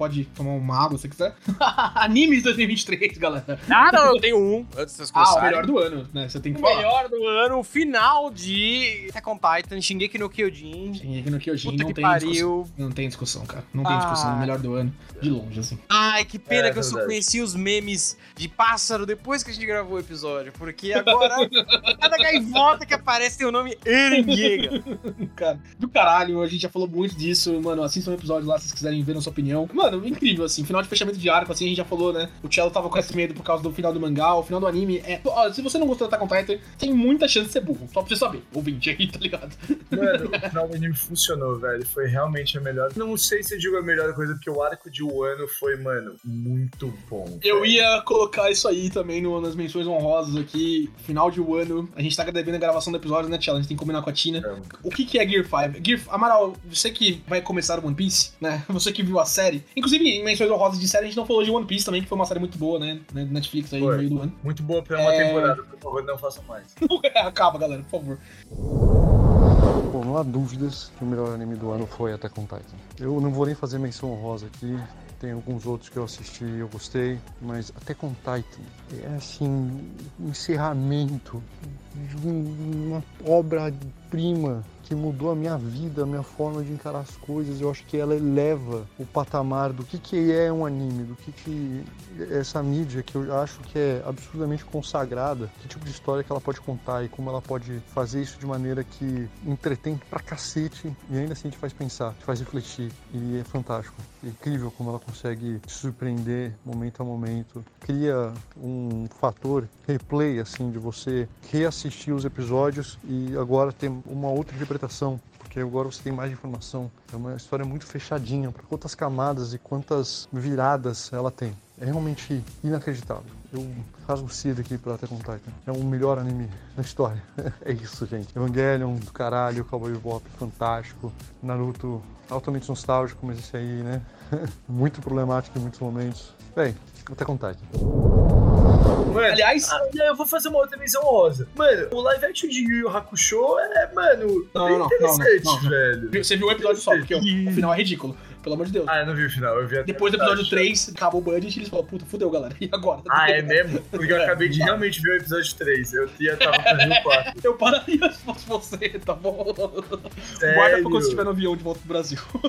pode tomar uma água se você quiser. [LAUGHS] Animes 2023, galera. Ah, não, eu tenho um. Antes de vocês Ah, o melhor do ano, né? Você tem que O falar. melhor do ano, o final de Attack on Titan, Shingeki no Kyojin. Shingeki no Kyojin Puta não que tem discussão. pariu. Não tem discussão, cara. Não tem discussão. Ah. O melhor do ano, de longe, assim. Ai, que pena É, que eu só conheci os memes de pássaro depois que a gente gravou o episódio. Porque [LAUGHS] agora, cada gaivota que aparece tem o nome Eren Yeager. Cara, do caralho, a gente já falou muito disso, mano. Assistam um episódio lá se vocês quiserem ver a sua opinião. Mano, incrível, assim. Final de fechamento de arco, assim, a gente já falou, né? O Cello tava com esse medo por causa do final do mangá. O final do anime é. Ó, se você não gostou de Attack on Titan, tem muita chance de ser burro. Só pra você saber. Ouvinte aí, tá ligado? Mano, [LAUGHS] o final do anime funcionou, velho. Foi realmente a melhor. Não sei se eu digo a melhor coisa, porque o arco de Wano foi, mano, muito bom. Eu velho. ia colocar isso aí também no- nas menções honrosas aqui. Final de Wano. A gente tá devendo a gravação do episódio, né, Cello? A gente tem que combinar com a Tina. É, O que, que é Gear 5? Gear... Amaral, você que vai começar o One Piece, né? [LAUGHS] Você que viu a série. Inclusive, em menções honrosas de série, a gente não falou de One Piece também, que foi uma série muito boa, né? Na Netflix aí Foi. no meio do ano. Muito boa pra uma É. temporada, por favor, não façam mais. [LAUGHS] Acaba, galera, por favor. Bom, não há dúvidas que o melhor anime do ano foi Attack on Titan. Eu não vou nem fazer menção honrosa aqui, tem alguns outros que eu assisti e eu gostei, mas Attack on Titan é assim, um encerramento de um- uma obra-prima que mudou a minha vida, a minha forma de encarar as coisas. Eu acho que ela eleva o patamar do que, que é um anime, do que, que essa mídia que eu acho que é absurdamente consagrada, que tipo de história que ela pode contar e como ela pode fazer isso de maneira que entretém pra cacete e ainda assim te faz pensar, te faz refletir. E é fantástico. É incrível como ela consegue te surpreender momento a momento. Cria um fator replay, assim, de você reassistir os episódios e agora ter uma outra interpretação. Porque agora você tem mais informação. É uma história muito fechadinha para quantas camadas e quantas viradas ela tem. É realmente inacreditável. Eu rasgo cedo aqui pra Attack on Titan. É o melhor anime da história. [LAUGHS] é isso, gente. Evangelion do caralho, Cowboy Bebop fantástico. Naruto altamente nostálgico, mas esse aí, né? [LAUGHS] muito problemático em muitos momentos. Bem, Attack on Titan. Mano, Aliás, ah, eu vou fazer uma outra menção rosa. Mano, o live action de Yu Yu Hakusho é, mano, Não, bem não, interessante, não, não, não. velho. você viu o episódio só, porque o, o final é ridículo. Pelo amor de Deus. Ah, eu não vi o final, eu vi até Depois do episódio 3, acabou o budget e eles falaram, puta, fudeu, galera. E agora? Ah, é mesmo? Porque eu É, acabei de realmente ver o episódio 3. Eu ia tava fazendo o 4. [LAUGHS] Eu pararia se fosse você, tá bom? Guarda Sério? pra quando você estiver no avião de volta pro Brasil. [LAUGHS]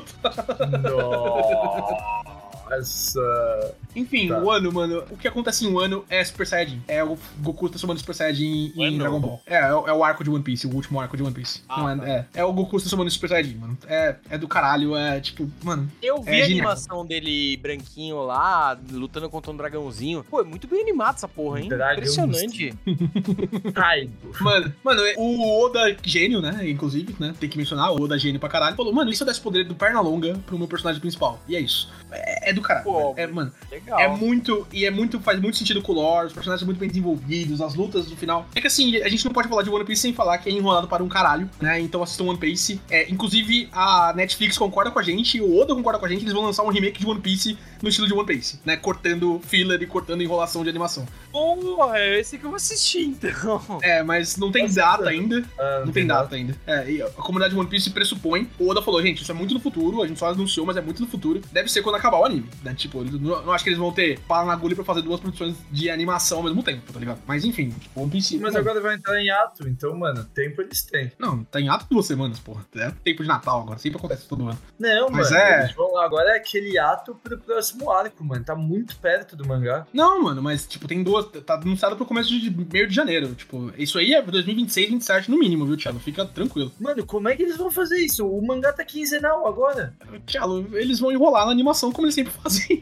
Nossa. Essa. Enfim, Tá. o ano, mano, o que acontece em um ano é Super Saiyajin. É o Goku transformando Super Saiyajin em, Ano? Dragon Ball. É, é, o- é o arco de One Piece, o último arco de One Piece. Ah, Não é, tá. é, é o Goku transformando em Super Saiyajin, mano. É, é do caralho, é tipo, mano. Eu vi É a genial. animação dele branquinho lá, lutando contra um dragãozinho. Pô, é muito bem animado essa porra, hein? Dragãozinho. Impressionante. [LAUGHS] [LAUGHS] Kaido. Mano, mano, é- o Oda gênio, né? Inclusive, né? Tem que mencionar, o Oda gênio pra caralho. Falou, mano, isso eu desse poder do Pernalonga pro meu personagem principal. E é isso. É, é do caralho. Pô, é, mano, Legal. É muito, e é muito, faz muito sentido com o lore, os personagens são muito bem desenvolvidos, as lutas no final. É que assim, a gente não pode falar de One Piece sem falar que é enrolado para um caralho, né? Então assistam One Piece. É, inclusive, a Netflix concorda com a gente, o Oda concorda com a gente, eles vão lançar um remake de One Piece no estilo de One Piece, né? Cortando filler e cortando enrolação de animação. Pô, é esse que eu vou assistir, então. É, mas não tem Nossa, data ainda. Ah, Não tem data ainda. É, e a comunidade One Piece pressupõe. O Oda falou, gente, isso é muito no futuro, a gente só anunciou, mas é muito no futuro. Deve ser quando acabar o anime, né? Tipo, eles- não, não acho que eles vão ter pala na agulha pra fazer duas produções de animação ao mesmo tempo, tá ligado? Mas enfim, One Piece. Mas agora vai entrar em ato, então, mano, tempo eles têm. Não, tá em ato duas semanas, porra. É tempo de Natal agora, sempre acontece todo ano. Não, Mas mano, é- eles vão agora é aquele ato pro próximo arco, mano. Tá muito perto do mangá. Não, mano, mas, tipo, tem duas. Tá anunciado pro começo de meio de janeiro. Tipo, isso aí é 2026, 27 no mínimo, viu, Thiago? Fica tranquilo. Mano, como é que eles vão fazer isso? O mangá tá quinzenal agora. Thiago, eles vão enrolar na animação como eles sempre fazem.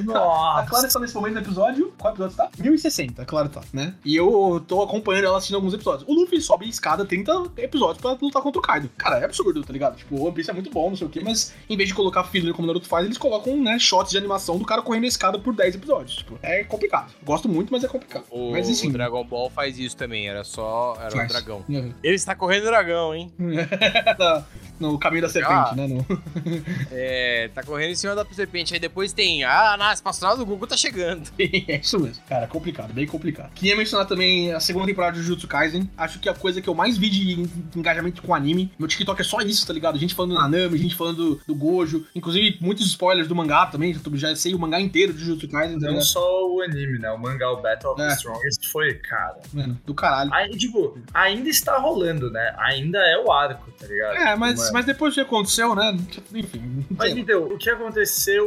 A Nossa. Clara está nesse momento do episódio. Qual episódio tá? 1060, a Clara tá, né? E eu tô acompanhando ela assistindo alguns episódios. O Luffy sobe a escada 30 episódios pra lutar contra o Kaido. Cara, é absurdo, tá ligado? Tipo, o One Piece é muito bom, não sei o quê, mas em vez de colocar filler como o Naruto faz, eles colocam, né, shots de animação do cara correndo a escada por 10 episódios. Tipo, é complicado. Gosto muito, mas é complicado. O, mas enfim. o Dragon Ball faz isso também, era só. Era um dragão. Uhum. Ele está correndo dragão, hein? [LAUGHS] No caminho da serpente, Ah. né? No... [LAUGHS] É, tá correndo em cima da serpente. Aí depois tem. Ah, na espaçonave do Google tá chegando. [LAUGHS] é isso mesmo. Cara, complicado, bem complicado. Queria mencionar também a segunda temporada de Jujutsu Kaisen. Acho que a coisa que eu mais vi de en- engajamento com anime, meu TikTok é só isso, tá ligado? Gente falando do Nanami, gente falando do, do Gojo. Inclusive, muitos spoilers do mangá também. Já, já sei o mangá inteiro de Jujutsu Kaisen, tá Não só o anime, né? O mangá, o Battle of É. the Strongest foi, cara. Mano, do caralho. Aí, tipo, ainda está rolando, né? Ainda é o arco, tá ligado? É, mas, Mano. mas depois do que aconteceu, né? Enfim. Mas então, o que aconteceu,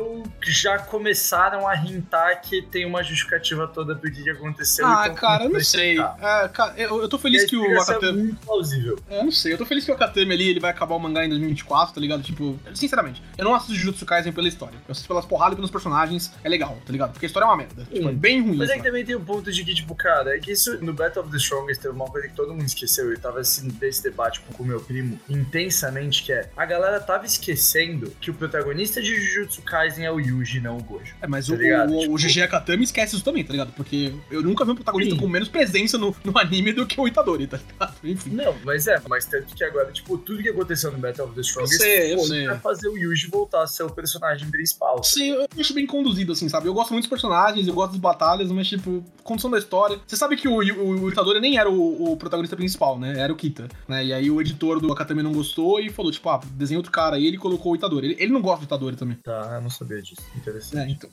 já começaram a hintar que tem uma justificativa toda pro que aconteceu. Ah, então cara, eu não sei. É, cara, eu, eu tô E feliz a que o explicação é muito plausível. É, Eu não sei, eu tô feliz que o Akatami ali ele vai acabar o mangá em 2024, tá ligado? Tipo, sinceramente, eu não assisto Jujutsu Kaisen pela história. Eu assisto pelas porradas e pelos personagens, é legal, tá ligado? Porque a história é uma merda. Tipo, é bem ruim. Mas é que também tem um ponto de que, tipo, cara, é que isso no Battle of the Strongest teve uma coisa que todo mundo esqueceu. Eu tava assistindo desse debate com o meu primo intensamente, que é a galera tava esquecendo que o protagonista de Jujutsu Kaisen é o Yuji, não o Gojo. É, mas tá o, ligado? o, Tipo- o GG Akatami esquece isso também, tá ligado? Porque eu nunca vi um protagonista Sim. com menos presença no, no anime do que o Itadori, tá ligado? Enfim. Não, mas é, mas tanto que agora, tipo, tudo que aconteceu no Battle of the Strongest sei, eu sei. pra fazer o Yuji voltar a ser o personagem principal. Sim, eu acho bem conduzido, assim, sabe? Eu gosto muito dos personagens, eu gosto das batalhas, mas, tipo, condução da história. Você sabe que o, o, o Itadori nem era o, o protagonista principal, né? Era o Kita, né? E aí o editor do Akatami não gostou e falou, tipo, ah, desenha outro cara aí, ele colocou o Itadori. Ele, ele não gosta do Itadori também. Tá, eu não sabia disso. Interessante. É, então.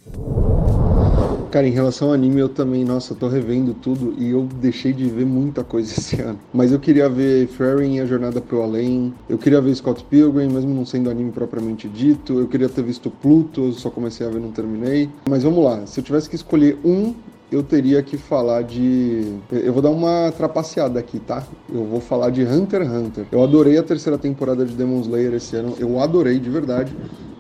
Cara, em relação ao anime, eu também, nossa, eu tô revendo tudo e eu deixei de ver muita coisa [LAUGHS] esse ano. Mas eu queria ver Ferry e a Jornada pro Além, eu queria ver Scott Pilgrim, mesmo não sendo anime propriamente dito, eu queria ter visto Pluto, eu só comecei a ver e não terminei. Mas vamos lá, se eu tivesse que escolher um, eu teria que falar de. Eu vou dar uma trapaceada aqui, tá? Eu vou falar de Hunter x Hunter. Eu adorei a terceira temporada de Demon Slayer esse ano, eu adorei de verdade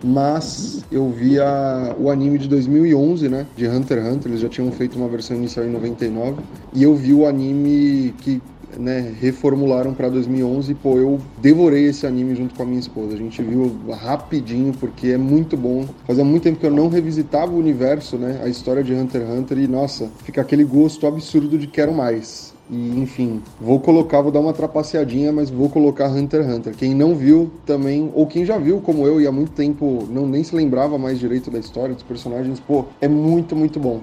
mas eu vi a- o anime de 2011, né, de Hunter x Hunter, eles já tinham feito uma versão inicial em 99, e eu vi o anime que, né, reformularam pra 2011, e pô, eu devorei esse anime junto com a minha esposa, a gente viu rapidinho, porque é muito bom, fazia muito tempo que eu não revisitava o universo, né, a história de Hunter x Hunter, e nossa, fica aquele gosto absurdo de quero mais. E, enfim, vou colocar, vou dar uma trapaceadinha, mas vou colocar Hunter x Hunter. Quem não viu também, ou quem já viu, como eu, e há muito tempo não nem se lembrava mais direito da história, dos personagens, pô, é muito, muito bom.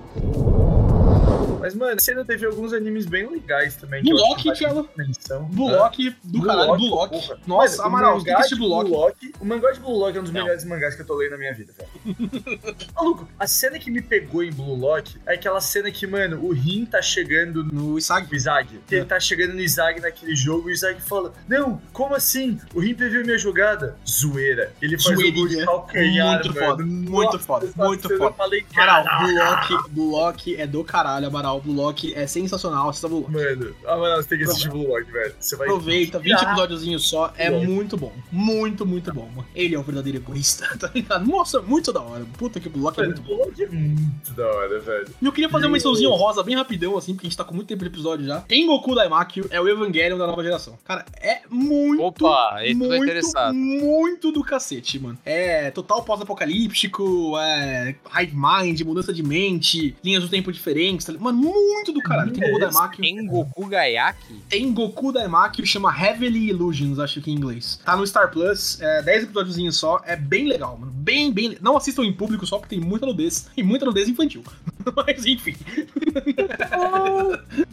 Mas, mano, você ainda teve alguns animes bem legais também. Blue que Thiago. Hã? Lock do caralho, Blue Lock. porra. Nossa, Mano, Amaral, o tem que assistir Blue Lock. Lock. O mangá de Blue Lock é um dos Não. melhores mangás que eu tô lendo na minha vida, velho. [LAUGHS] Maluco, a cena que me pegou em Blue Lock é aquela cena que, mano, o Rin tá chegando no Isag. o Izag. É. Ele tá chegando no Izag naquele jogo e o Izag fala: Não, como assim? O Rin previu minha jogada. Zoeira. Ele faz o gol de calcanhar, Muito mano. foda, muito Nossa, foda, muito foda. Eu falei, Amaral, caralho. Blue Lock, Blue Lock é do caralho, Amaral. Blue Lock é sensacional. Assista Blue Lock. Mano, ah, mano, você tem que assistir Blue Lock, velho. Você vai. Aproveita, 20 Ah, episódiozinhos só, é Lock. muito bom. Muito, muito bom, mano. Ele é o verdadeiro egoísta, [LAUGHS] tá ligado? Nossa, muito da hora. Puta que Blue Lock é muito bom. Blue Lock é muito da hora, velho. E eu queria fazer uma mençãozinha honrosa bem rapidão, assim, porque a gente tá com muito tempo de episódio já. Tengoku Daimakyo é o Evangelion da nova geração. Cara, é muito, Opa, esse tô muito, interessado. muito do cacete, mano. É total pós-apocalíptico, é hive mind, mudança de mente, linhas do tempo diferentes. tá ligado? Mano, muito do caralho. Tengoku Daimakyo. Tengoku Gaiaki? Tengoku Daimakyo chama Heavily Illusions, acho que em inglês. Tá no Star Plus, é 10 episódios só, é bem legal, mano. Bem, bem. Não assistam em público só porque tem muita nudez e muita nudez infantil. [LAUGHS] Mas enfim.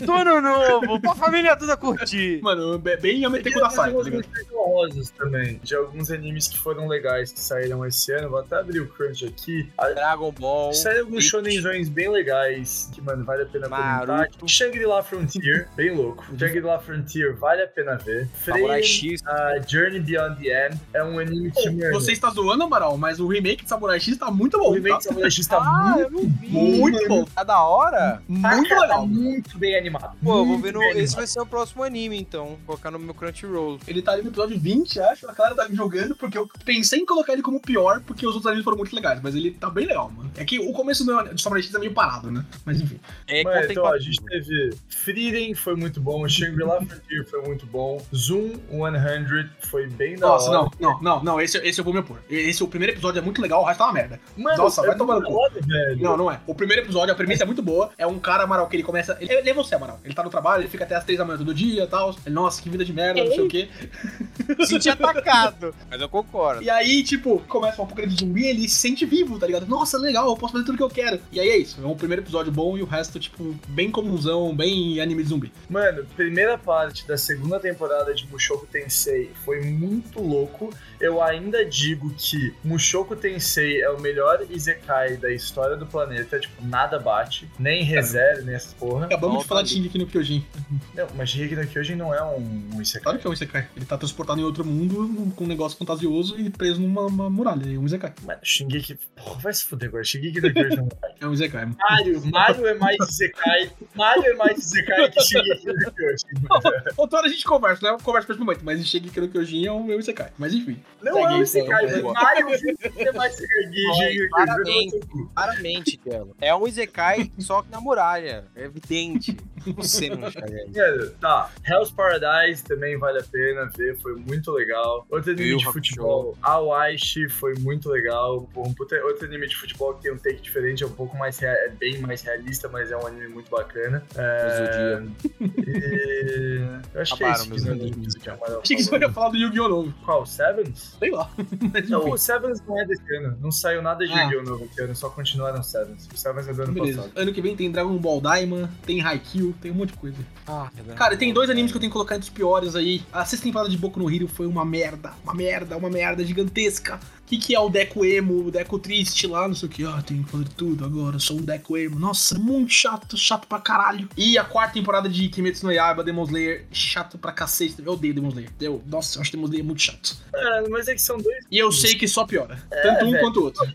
Dono novo, pra família toda curtir. Mano, be- bem a meter Queria com da sai, tá ligado? honrosas também, de alguns animes que foram legais que saíram esse ano. Vou até abrir o Crunch aqui. Dragon Ball. Saíram alguns shonenzões bem legais que, mano, vale a pena comentar. Shangri-La Frontier, bem louco. Shangri-La Frontier vale a pena ver. Samurai X. a Journey Beyond the End é um anime que, mano, Você está zoando, Amaral, mas o remake de Samurai X tá muito bom. o remake tá? de Samurai X tá [LAUGHS] Ah, muito. Muito bom. Tá da hora? Muito tá legal. muito bem animado. Pô, eu vou ver no. Esse vai ser o próximo anime, então. Vou colocar no meu Crunchyroll. Ele tá ali no episódio 20, acho. A cara tá me jogando, porque eu pensei em colocar ele como pior, porque os outros animes foram muito legais. Mas ele tá bem legal, mano. É que o começo do de Samurai X é meio parado, né? Mas enfim. É Mano, então, a gente teve Frieren, foi muito bom. Shangri-La [LAUGHS] Frontier foi muito bom. Zoom 100 foi bem da Nossa, hora. não, não, não, não. Esse, esse eu vou me opor. Esse, o primeiro episódio é muito legal, o resto tá uma merda. Mano, Nossa, é vai tomar no muito cu. Não, não é. O primeiro episódio, a premissa é muito boa. É um cara, Amaral, que ele começa. Ele, ele é você, Amaral. Ele tá no trabalho, ele fica até as três da manhã todo dia e tal. Ele, nossa, que vida de merda, não sei o quê. [LAUGHS] Senti atacado. Mas eu concordo. E aí, tipo, começa um apocalipse zumbi ele se sente vivo, tá ligado? Nossa, legal, eu posso fazer tudo que eu quero. E aí é isso. É um primeiro episódio bom e o resto, tipo, bem comunzão, bem anime de zumbi. Mano, primeira parte da segunda temporada de Mushoku Tensei foi muito louco. Eu ainda digo que Mushoku Tensei é o melhor Isekai da história do planeta. Tipo, nada bate. Nem ReZero, nem essa porra. Acabamos Volta de falar de ali. Shingeki no Kyojin. Não, mas Shingeki no Kyojin não é um, um Isekai. Claro que é um Isekai. Ele tá transportado em outro mundo com um negócio fantasioso e preso numa uma muralha. É um Isekai. Mano, Shingeki... Porra, vai se fuder agora. Shingeki no Kyojin não é. [LAUGHS] É um Isekai, mano. Mario, Mario é mais Isekai. Mario é mais Isekai que Shingeki no Kyojin. [LAUGHS] Outra hora a gente conversa, né? Conversa pra esse momento. Mas Shingeki no Kyojin é o meu Isekai. Mas enfim. Não Segue é um Isekai, então. mano. Mario é mais Isekai que Shingeki no Kyojin. Claramente, Tielo. É um Isekai só que na muralha. É evidente. Você não tá. Hell's Paradise também vale a pena ver, foi muito legal. Outro anime Yu de futebol, Awaishi, foi muito legal. Pô, um puta- outro anime de futebol que tem um take diferente, é um pouco mais rea- é bem mais realista, mas é um anime muito bacana. É... E... Eu acho que é isso que animes, que Achei que você ia falar do Yu-Gi-Oh! novo. Qual? Sevens? Sei lá. Não, o Sevens não é desse ano. Não saiu nada de Ah. Yu-Gi-Oh! novo esse ano, só continuaram Sevens. O Sevens é do ano Beleza. passado. Ano que vem tem Dragon Ball Daima, tem Haikyuu, tem um monte de coisa. Ah, Cara, tem dois animes que eu tenho que colocar entre os piores aí. A sexta temporada de Boku no Hero foi uma merda. Uma merda, uma merda gigantesca. O que, que é o Deco Emo, o Deco Triste lá, não sei o que. Ah, tenho que fazer tudo agora, sou um Deco Emo. Nossa, muito chato, chato pra caralho. E a quarta temporada de Kimetsu no Yaiba, Demon Slayer, chato pra cacete. Eu odeio Demon Slayer. Eu, nossa, eu acho Demon Slayer muito chato. Ah, mas é que são dois E eu sei que só piora. Tanto um velho. quanto o outro. [LAUGHS]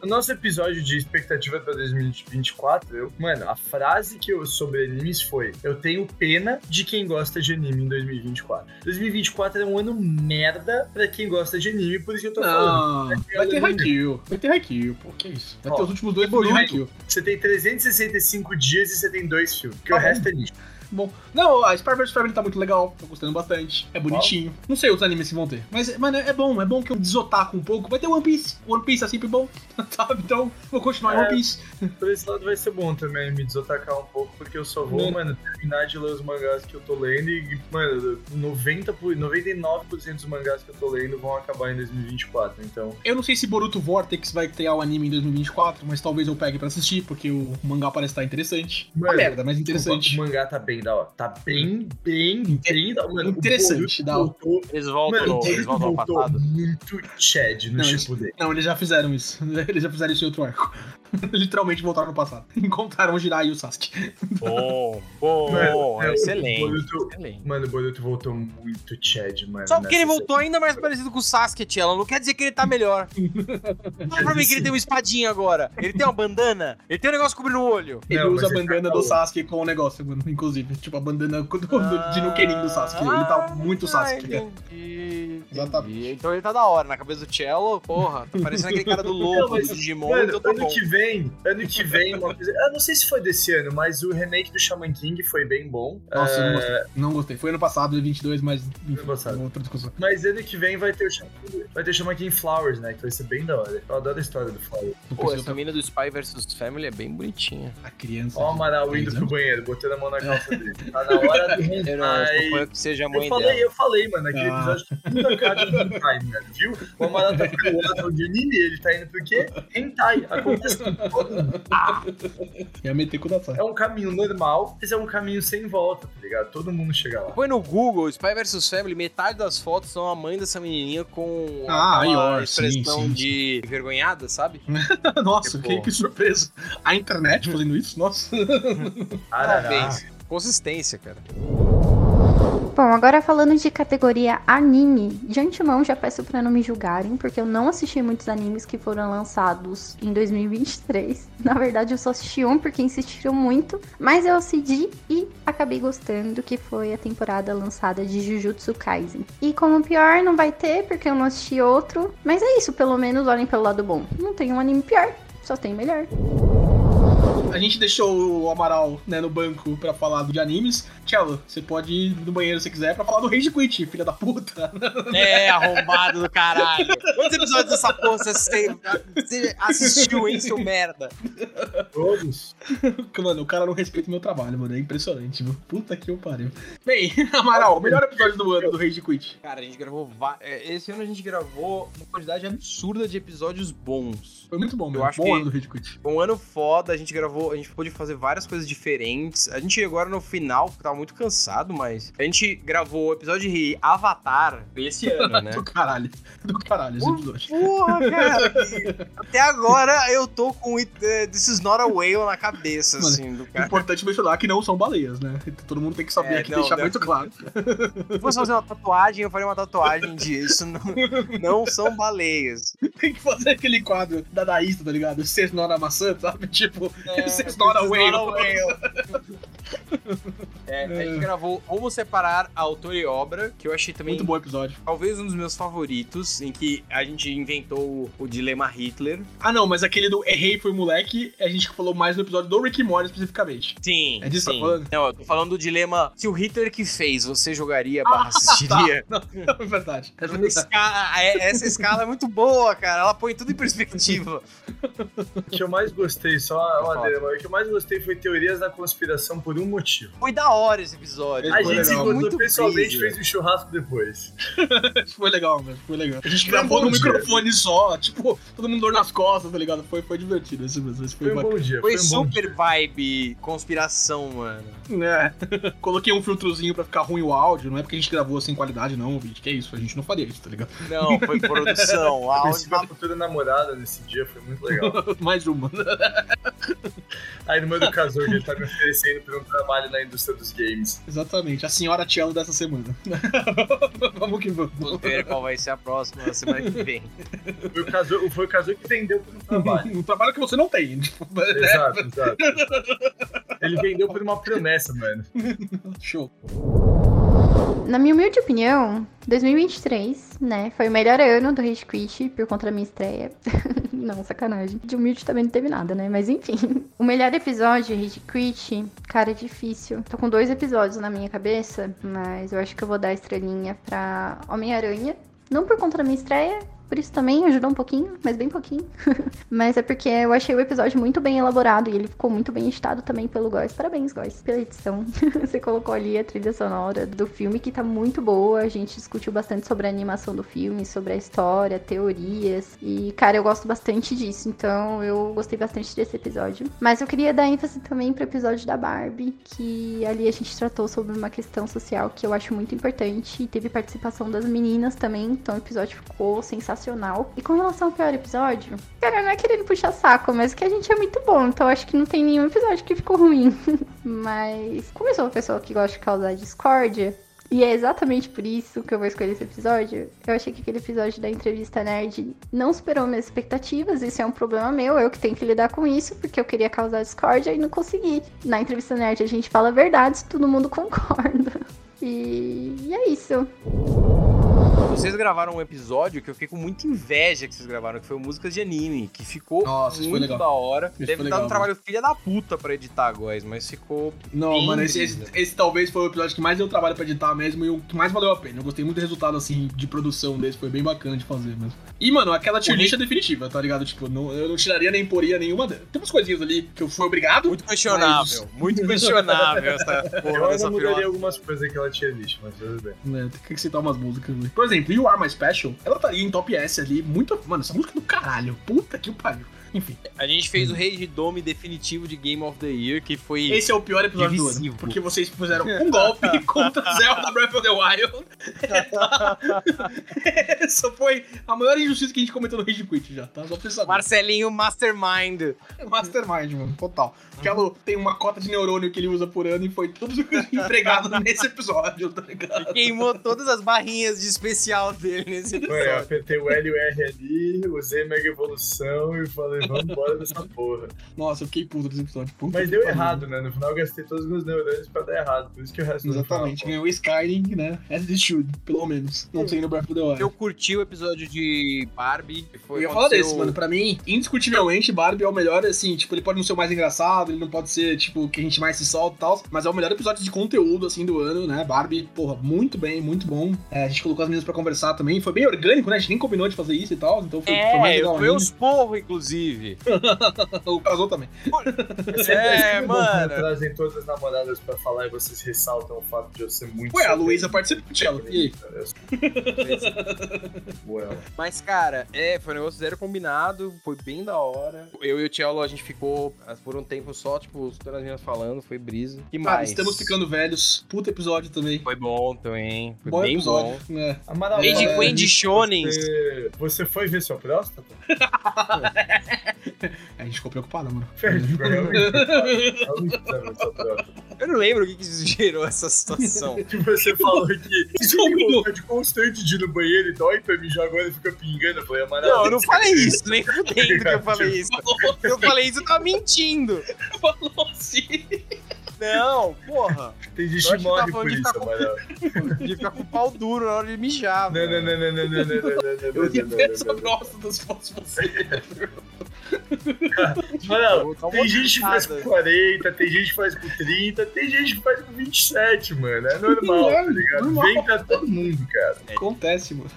O nosso episódio de expectativa pra 2024, eu, mano, a frase que eu sobre animes foi: Eu tenho pena de quem gosta de anime em 2024. 2024 é um ano merda pra quem gosta de anime, por isso que eu tô falando. Não, vai ter Haikyuu. Vai ter Haikyuu, pô, que isso. Vai Ó, ter os últimos dois de Haikyuu. Você tem 365 dias e você tem dois filmes, porque o resto é lixo. Bom. Não, a Spy vs Family tá muito legal, tô gostando bastante. É bonitinho. Não sei os animes que vão ter. Mas, mano, é bom, é bom que eu desotaco um pouco. Vai ter One Piece. One Piece é sempre bom, [LAUGHS] sabe? Então, vou continuar em É. One Piece. [LAUGHS] Por esse lado vai ser bom também me desotacar um pouco, porque eu só vou, Né? mano, terminar de ler os mangás que eu tô lendo e, mano, 90 por, 99% dos mangás que eu tô lendo vão acabar em 2024, então... Eu não sei se Boruto Vortex vai criar o anime em 2024, mas talvez eu pegue pra assistir, porque o mangá parece estar interessante. Uma Mano, merda, mas O interessante. mangá tá bem da hora. Tá bem, bem, bem da hora. Interessante, da hora. voltou, Eles voltam, mano, eles voltam passado. muito Chad no Não, Shippuden. Não, eles já fizeram isso. [LAUGHS] Eles já fizeram isso em outro arco. [LAUGHS] Literalmente voltaram no passado. [LAUGHS] Encontraram o Jirai e o Sasuke. Bom, bom, Mano, é, o excelente. Boruto- excelente. Mano, o Boruto voltou muito Chad, mano. Só porque ele voltou ainda mais parecido com o Sasuke, Tchela. Não quer dizer que ele tá melhor. [LAUGHS] Fala pra mim que ele tem uma espadinha agora. Ele tem uma bandana. Ele tem um negócio cobrindo o olho. Ele Não, usa a ele bandana tá do. Sasuke com o negócio, mano, inclusive. Tipo, a bandana do, do, de Nukenin do Sasuke. Ele tá muito Sasuke, Ah, cara. entendi. Exatamente. entendi. Então ele tá da hora. Na cabeça do Cello, porra, tá parecendo aquele cara do Não, lobo, mas, do Digimon, Mano, então tá ano bom. que vem, ano que vem, uma coisa. Eu não sei se foi desse ano, mas o remake do Shaman King foi bem bom. Nossa, não É, gostei. Não gostei. Foi ano passado, 22, mas enfim, Ano passado. outra discussão. Mas ano que vem vai ter o Shaman King, vai ter o Shaman King Flowers, né? Que vai ser bem da hora. Eu adoro a história do Flowers. Pô, essa mina do Spy vs Family é bem bonitinha. A criança. Ó o Amaral indo pro banheiro, botando a mão na calça dele. Tá na hora do [LAUGHS] Eu não, eu hentai. suponho que seja a mãe Eu falei, dela. eu falei, mano, aquele Ah. episódio que puta cara de hentai, mano, viu? O Amaral tá pro outro de anime, ele tá indo pro quê? Hentai. Acontece. [LAUGHS] Ia meter com o Datsai. É um caminho normal, mas é um caminho sem volta, tá ligado? Todo mundo chega lá. Põe no Google, Spy vs Family, metade das fotos são a mãe dessa menininha com Ah, ó, expressão sim, sim. de envergonhada, sabe? [LAUGHS] Nossa, Tipo- que, que surpresa. A internet fazendo isso? Nossa. Parabéns. [LAUGHS] Consistência, cara. Bom, agora falando de categoria anime, de antemão já peço pra não me julgarem, porque eu não assisti muitos animes que foram lançados em 2023. Na verdade, eu só assisti um porque insistiram muito, mas eu assisti e acabei gostando, que foi a temporada lançada de Jujutsu Kaisen. E como pior, não vai ter, porque eu não assisti outro, mas é isso, pelo menos olhem pelo lado bom. Não tem um anime pior, só tem melhor. A gente deixou o Amaral né, no banco pra falar de animes. Tchelo, você pode ir no banheiro se quiser pra falar do Rage Quit, filha da puta. [LAUGHS] É, arrombado do caralho. Quantos episódios dessa porra você, você assistiu, hein, seu merda? Todos. Mano, o cara não respeita o meu trabalho, mano. É impressionante, viu? Puta que eu pariu. Bem, [LAUGHS] Amaral, melhor episódio do ano do Rage Quit. Cara, a gente gravou. va- é, Esse ano a gente gravou uma quantidade absurda de episódios bons. Foi muito bom, Eu mesmo. acho Bom que- ano do Rage Quit. Um ano foda, a gente gravou, a gente pôde fazer várias coisas diferentes. A gente agora no final, porque tava muito cansado, mas a gente gravou o episódio de Avatar esse ano, né? [LAUGHS] Do caralho. Do caralho esse episódio. Porra, cara! [LAUGHS] Até agora eu tô com it, eh, This is not a whale na cabeça, Mano, assim, do cara. Importante mencionar que não são baleias, né? Todo mundo tem que saber É, aqui, não, deixar não. muito claro. Se fosse fazer uma tatuagem, eu faria uma tatuagem disso. Não, não são baleias. Tem que fazer aquele quadro dadaísta, tá ligado? Ser nora maçã, sabe? Tipo, É, Vocês not a this is whale. not a whale. É, a gente gravou Como Separar Autor e Obra, que eu achei também muito bom episódio. talvez um dos meus favoritos, em que a gente inventou o, o dilema Hitler. Ah, não, mas aquele do Errei foi moleque, a gente falou mais no episódio do Rick Morty especificamente. Sim, É disso que sim. tá falando? Não, eu tô falando do dilema se o Hitler que fez, você jogaria Ah, barra assistiria. [LAUGHS] Não, é verdade. É Essa verdade. escala, é- essa escala é muito boa, cara. Ela põe tudo em perspectiva. O que eu mais gostei, só uma o que eu mais gostei foi teorias da conspiração por um motivo. Foi da hora esse episódio. Ele A gente se encontrou Muito pessoalmente fez um churrasco depois. [LAUGHS] Foi legal, velho. Foi legal. A gente Foi um gravou bom no dia. microfone só, tipo, todo mundo dor nas costas, tá ligado? Foi, foi divertido esse mesmo. Esse foi, Foi um bacana. bom dia. Foi Foi, um bom dia. super vibe conspiração, mano. É. [LAUGHS] Coloquei um filtrozinho pra ficar ruim o áudio. Não é porque a gente gravou sem qualidade, não, gente. Que é isso? A gente não faria isso, tá ligado? Não, foi produção. [LAUGHS] Conheci Áudio minha futura namorada nesse dia, foi muito legal. Mais uma. A irmã do casor ele tá me oferecendo por trabalho na indústria dos games. Exatamente. A senhora Cello dessa semana. [LAUGHS] vamos que vamos. Vamos ver qual vai ser a próxima semana que vem. Foi o casor, foi o casor que vendeu por um trabalho. [LAUGHS] Um trabalho que você não tem. Tipo, [LAUGHS] exato, exato. Ele vendeu por uma promessa, mano. Show. Na minha humilde opinião, 2023, né, foi o melhor ano do Rage Quit por conta da minha estreia. [LAUGHS] não, sacanagem. De humilde também não teve nada, né? Mas enfim. [LAUGHS] O melhor episódio de Rage Quit, cara, é difícil. Tô com dois episódios na minha cabeça, mas eu acho que eu vou dar a estrelinha pra Homem-Aranha. Não por conta da minha estreia, por isso também ajudou um pouquinho, mas bem pouquinho. [LAUGHS] mas é porque eu achei o episódio muito bem elaborado e ele ficou muito bem editado também pelo Góis. Parabéns, Góis, pela edição. [LAUGHS] Você colocou ali a trilha sonora do filme que tá muito boa. A gente discutiu bastante sobre a animação do filme, sobre a história, teorias. E, cara, eu gosto bastante disso. Então eu gostei bastante desse episódio. Mas eu queria dar ênfase também pro episódio da Barbie, que ali a gente tratou sobre uma questão social que eu acho muito importante. E teve participação das meninas também. Então o episódio ficou sensacional sensacional. E com relação ao pior episódio, cara, não é querendo puxar saco, mas que a gente é muito bom, então acho que não tem nenhum episódio que ficou ruim. [LAUGHS] mas, como eu sou uma pessoa que gosta de causar discórdia, e é exatamente por isso que eu vou escolher esse episódio. Eu achei que aquele episódio da entrevista nerd não superou minhas expectativas. Isso é um problema meu, eu que tenho que lidar com isso, porque eu queria causar discórdia e não consegui. Na entrevista nerd a gente fala verdades, todo mundo [LAUGHS] concorda. E, e é isso. Vocês gravaram um episódio que eu fiquei com muita inveja que vocês gravaram, que foi o Músicas de Anime, que ficou Nossa, muito legal. da hora. Isso Deve legal, um trabalho filha da puta pra editar agora, mas ficou. Não, bem mano, esse, esse, esse talvez foi o episódio que mais deu trabalho pra editar mesmo e o que mais valeu a pena. Eu gostei muito do resultado, assim, de produção desse, foi bem bacana de fazer mesmo. E, mano, aquela tier list é definitiva, tá ligado? Tipo, não, eu não tiraria nem poria nenhuma dela. Tem umas coisinhas ali que eu fui obrigado. Muito questionável, muito [LAUGHS] questionável essa Eu porra ainda dessa mudaria algumas coisas que ela tinha list, mas tudo bem. né, tem que citar umas músicas. Né? Por exemplo, You Are My Special, ela estaria em top S ali, muito. Mano, essa música é do caralho. Puta que pariu. Enfim, A gente fez o Rage Dome definitivo de Game of the Year, que foi. esse é o pior episódio do ano. Divisivo. Porque vocês fizeram um golpe [LAUGHS] contra Zelda Breath of the Wild. [LAUGHS] Essa foi a maior injustiça que a gente cometeu no Rage Quit já, tá? Só pra saber. Marcelinho Mastermind. Mastermind, mano, total. Porque ela tem uma cota de neurônio que ele usa por ano e foi tudo empregado nesse episódio, tá ligado? Queimou todas as barrinhas de especial dele nesse Foi, eu episódio. apertei o L e o R ali, usei Mega Evolução e falei, vamos embora dessa [LAUGHS] porra. Nossa, eu fiquei puto desse episódio. Puta Mas deu pariu. errado, né? No final eu gastei todos os meus neurônios pra dar errado. Por isso que o resto não Exatamente, bom. ganhou Skyrim, né? As it should, pelo menos. Não sei no Breath of the Wild. Eu curti o episódio de Barbie. que Foi Eu ia falar desse, mano. Pra mim, indiscutivelmente, Barbie é o melhor, assim, tipo, ele pode não ser o mais engraçado, ele não pode ser, tipo, o que a gente mais se solta e tal, mas é o melhor episódio de conteúdo, assim, do ano, né? Barbie, porra, muito bem, muito bom. É, a gente colocou as meninas pra conversar também, foi bem orgânico, né? A gente nem combinou de fazer isso e tal, então foi, foi mais É, legal foi os porros, inclusive. [LAUGHS] O casou também. É, É, mano. Trazem todas as namoradas pra falar e vocês ressaltam o fato de eu ser muito. Ué, a. Luísa participou, Tchelo. E aí? Mas, cara, é, foi um negócio zero combinado, foi bem da hora. Eu e o Tielo, a gente ficou ah, por um tempo só, tipo, todas as meninas falando, foi brisa. Que Cara, mais? estamos ficando velhos. Puta episódio também. Foi bom também, foi bom bem episódio. bom. É. Amaral, Lady é, Queen de Shonens. Você, você foi ver sua próstata? [LAUGHS] [LAUGHS] A gente ficou preocupado, mano. [LAUGHS] Eu não lembro o que, que gerou essa situação. Que [LAUGHS] você falou que tem vontade constante de ir no banheiro e dói pra mijar agora e fica pingando. Eu falei, Amaral. Não, eu não falei isso, nem fudendo que eu falei isso. Se eu falei isso, eu tava mentindo. Falou assim. Não, porra. Tem gente que morre tá por isso, Amaral. [LAUGHS] De ficar com o pau duro na hora de mijar. Não, não, não, não, não, não, não, não, Eu ia ver essa bosta dos fosse [LAUGHS] você. Mano, tá tem gente que faz com 40, tem gente que faz com 30, tem gente que faz com 27, mano. É normal, é, tá ligado? Vem pra todo mundo, cara. Acontece, mano.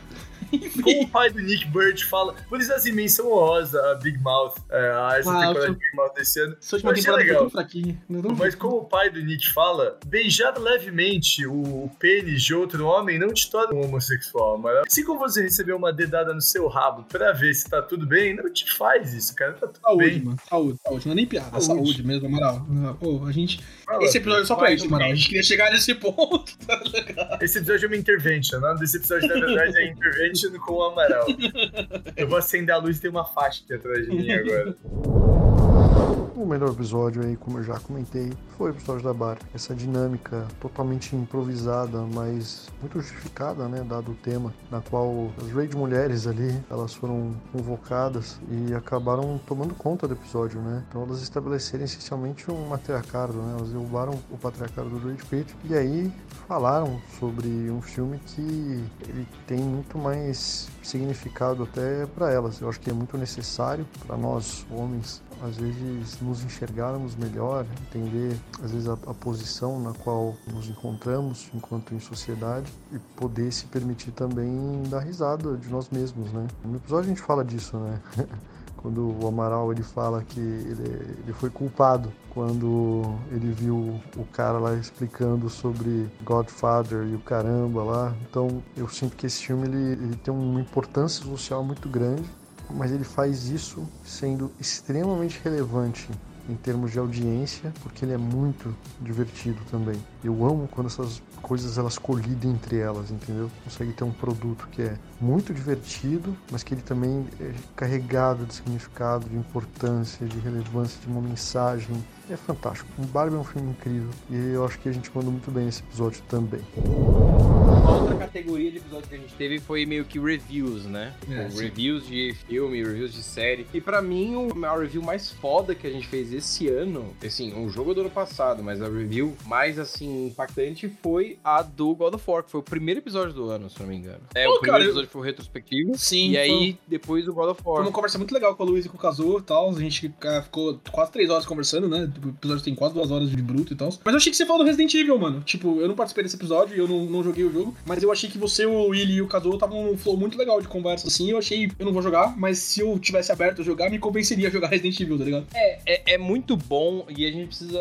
[LAUGHS] Como o pai do Nick Bird fala, por isso assim, menção honrosa a Big Mouth, é, a essa Ah, temporada de Big Mouth desse ano. Essa última é temporada legal. fraquinha. Mas como o pai do Nick fala, beijar levemente o, pênis de outro homem não te torna um homossexual, mas assim como você receber uma dedada no seu rabo pra ver se tá tudo bem, não te faz isso, cara, tá tudo Saúde, bem. mano. Saúde, saúde. Não é nem piada, Saúde. saúde mesmo, Amaral. Pô, a gente. Fala, Esse episódio é só pra isso, do Amaral. A gente queria chegar nesse ponto. [LAUGHS] Esse episódio é uma intervention, o nome desse episódio, na verdade, é [LAUGHS] Intervention com o Amaral. [LAUGHS] Eu vou acender a luz e tem uma faixa aqui atrás de mim agora. O melhor episódio aí, como eu já comentei, foi o episódio da Bar. Essa dinâmica totalmente improvisada, mas muito justificada, né, dado o tema, na qual as raid mulheres ali, elas foram convocadas e acabaram tomando conta do episódio, né? Então elas estabeleceram essencialmente um matriarcado, né? Elas derrubaram o patriarcado do Rage Quit e aí falaram sobre um filme que ele tem muito mais significado até para elas. Eu acho que é muito necessário para nós homens às vezes nos enxergarmos melhor, entender às vezes a, a, posição na qual nos encontramos enquanto em sociedade e poder se permitir também dar risada de nós mesmos, né? No episódio a gente fala disso, né? [LAUGHS] quando o Amaral ele fala que ele, ele foi culpado quando ele viu o cara lá explicando sobre Godfather e o caramba lá. Então eu sinto que esse filme ele, ele tem uma importância social muito grande, mas ele faz isso sendo extremamente relevante em termos de audiência, porque ele é muito divertido também. Eu amo quando essas coisas elas colidem entre elas, entendeu? Consegue ter um produto que é muito divertido, mas que ele também é carregado de significado, de importância, de relevância, de uma mensagem. É fantástico. O Barbie é um filme incrível e eu acho que a gente mandou muito bem nesse episódio também. Uma outra categoria de episódio que a gente teve foi meio que reviews, né? É, Tipo, reviews de filme, reviews de série. E pra mim, o- a review mais foda que a gente fez esse ano, assim, um jogo do ano passado, mas a review mais, assim, impactante foi a do God of War, que foi o primeiro episódio do ano, se não me engano. É, Pô, o primeiro cara, eu- episódio foi o retrospectivo. Sim, E aí, depois o God of Foi War. uma conversa muito legal com a Luiz e com o Kazu e tal. A gente cara, ficou quase três horas conversando, né? O episódio tem quase duas horas de bruto e tal. Mas eu achei que você falou do Resident Evil, mano. Tipo, eu não participei desse episódio e eu não, não joguei o jogo. Mas eu achei que você, o Willy e o Kazu estavam num flow muito legal de conversa, assim. Eu achei, eu não vou jogar, mas se eu tivesse aberto a jogar, me convenceria a jogar Resident Evil, tá ligado? É, é, é muito bom e a gente precisa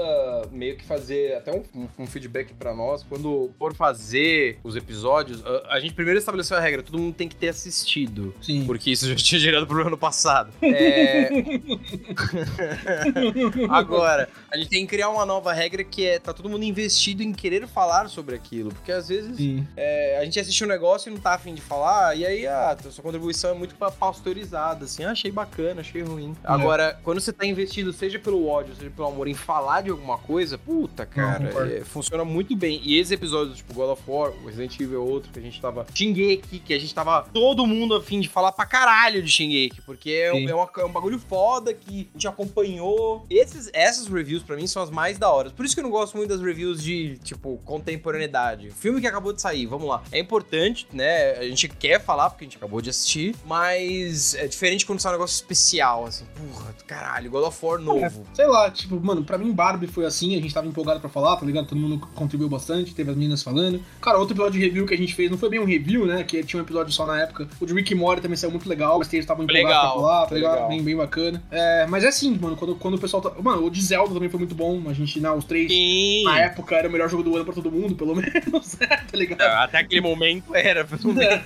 meio que fazer até um, um- um feedback pra nós. Quando for fazer os episódios, a, a gente primeiro estabeleceu a regra: todo mundo tem que ter assistido. Sim. Porque isso já tinha gerado problema no passado. [LAUGHS] É... [LAUGHS] Agora, a gente tem que criar uma nova regra que é tá todo mundo investido em querer falar sobre aquilo. Porque às vezes é, a gente assiste um negócio e não tá afim de falar, e aí ah, a sua contribuição é muito pa- pasteurizada, assim, ah, achei bacana, achei ruim. Agora, quando você tá investido, seja pelo ódio, seja pelo amor, em falar de alguma coisa, puta, cara, concordo. é, funciona muito bem. E esses episódios, tipo God of War, o Resident Evil é outro, que a gente tava. Shingeki, que a gente tava todo mundo afim de falar pra caralho de Shingeki, porque é, um- é uma- é um bagulho foda que a gente acompanhou. Esses, essas reviews, pra mim, são as mais da hora. Por isso que eu não gosto muito das reviews de, tipo, contemporaneidade. Filme que acabou de sair, vamos lá. É importante, né? A gente quer falar, porque a gente acabou de assistir, mas é diferente quando sai um negócio especial, assim. Porra, caralho, God of War novo. Sei lá, tipo, mano, pra mim Barbie foi assim, a gente tava empolgado pra falar, tá ligado? Todo mundo contribuiu bastante, teve as meninas falando. Cara, outro episódio de review que a gente fez, não foi bem um review, né? Que tinha um episódio só na época. O de Rick e Morty também saiu muito legal, mas eles estavam empolgados Legal, pra falar, tá ligado? legal. Bem, bem bacana. É, mas é assim, mano, quando, quando o pessoal tá. Mano, o de Zelda também foi muito bom. A gente, não, os três. Sim! Na época era o melhor jogo do ano pra todo mundo, pelo [LAUGHS] menos, tá ligado? Até aquele momento era, pelo [LAUGHS] menos.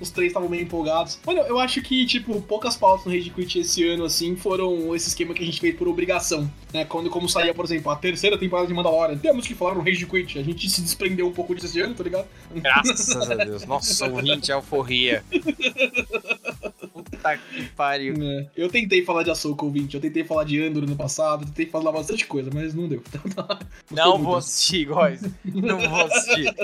Os três estavam meio empolgados. Mano, eu acho que, tipo, poucas pautas no Rage Quit esse ano, assim, foram esse esquema que a gente fez por obrigação. Né? Quando, como saía, por exemplo, a terceira temporada de Mandalorian, temos que falar no Rage Quit. A gente se desprendeu um pouco disso esse ano, tá ligado? Graças a [LAUGHS] Deus. Nossa, ouvinte alforria. Puta que pariu. É. Eu tentei falar de Ahsoka, ouvinte. Eu tentei falar de Andor no passado, tentei falar bastante coisa, mas não deu. Gostei [LAUGHS] Não muito. vou assistir, guys. Não vou assistir.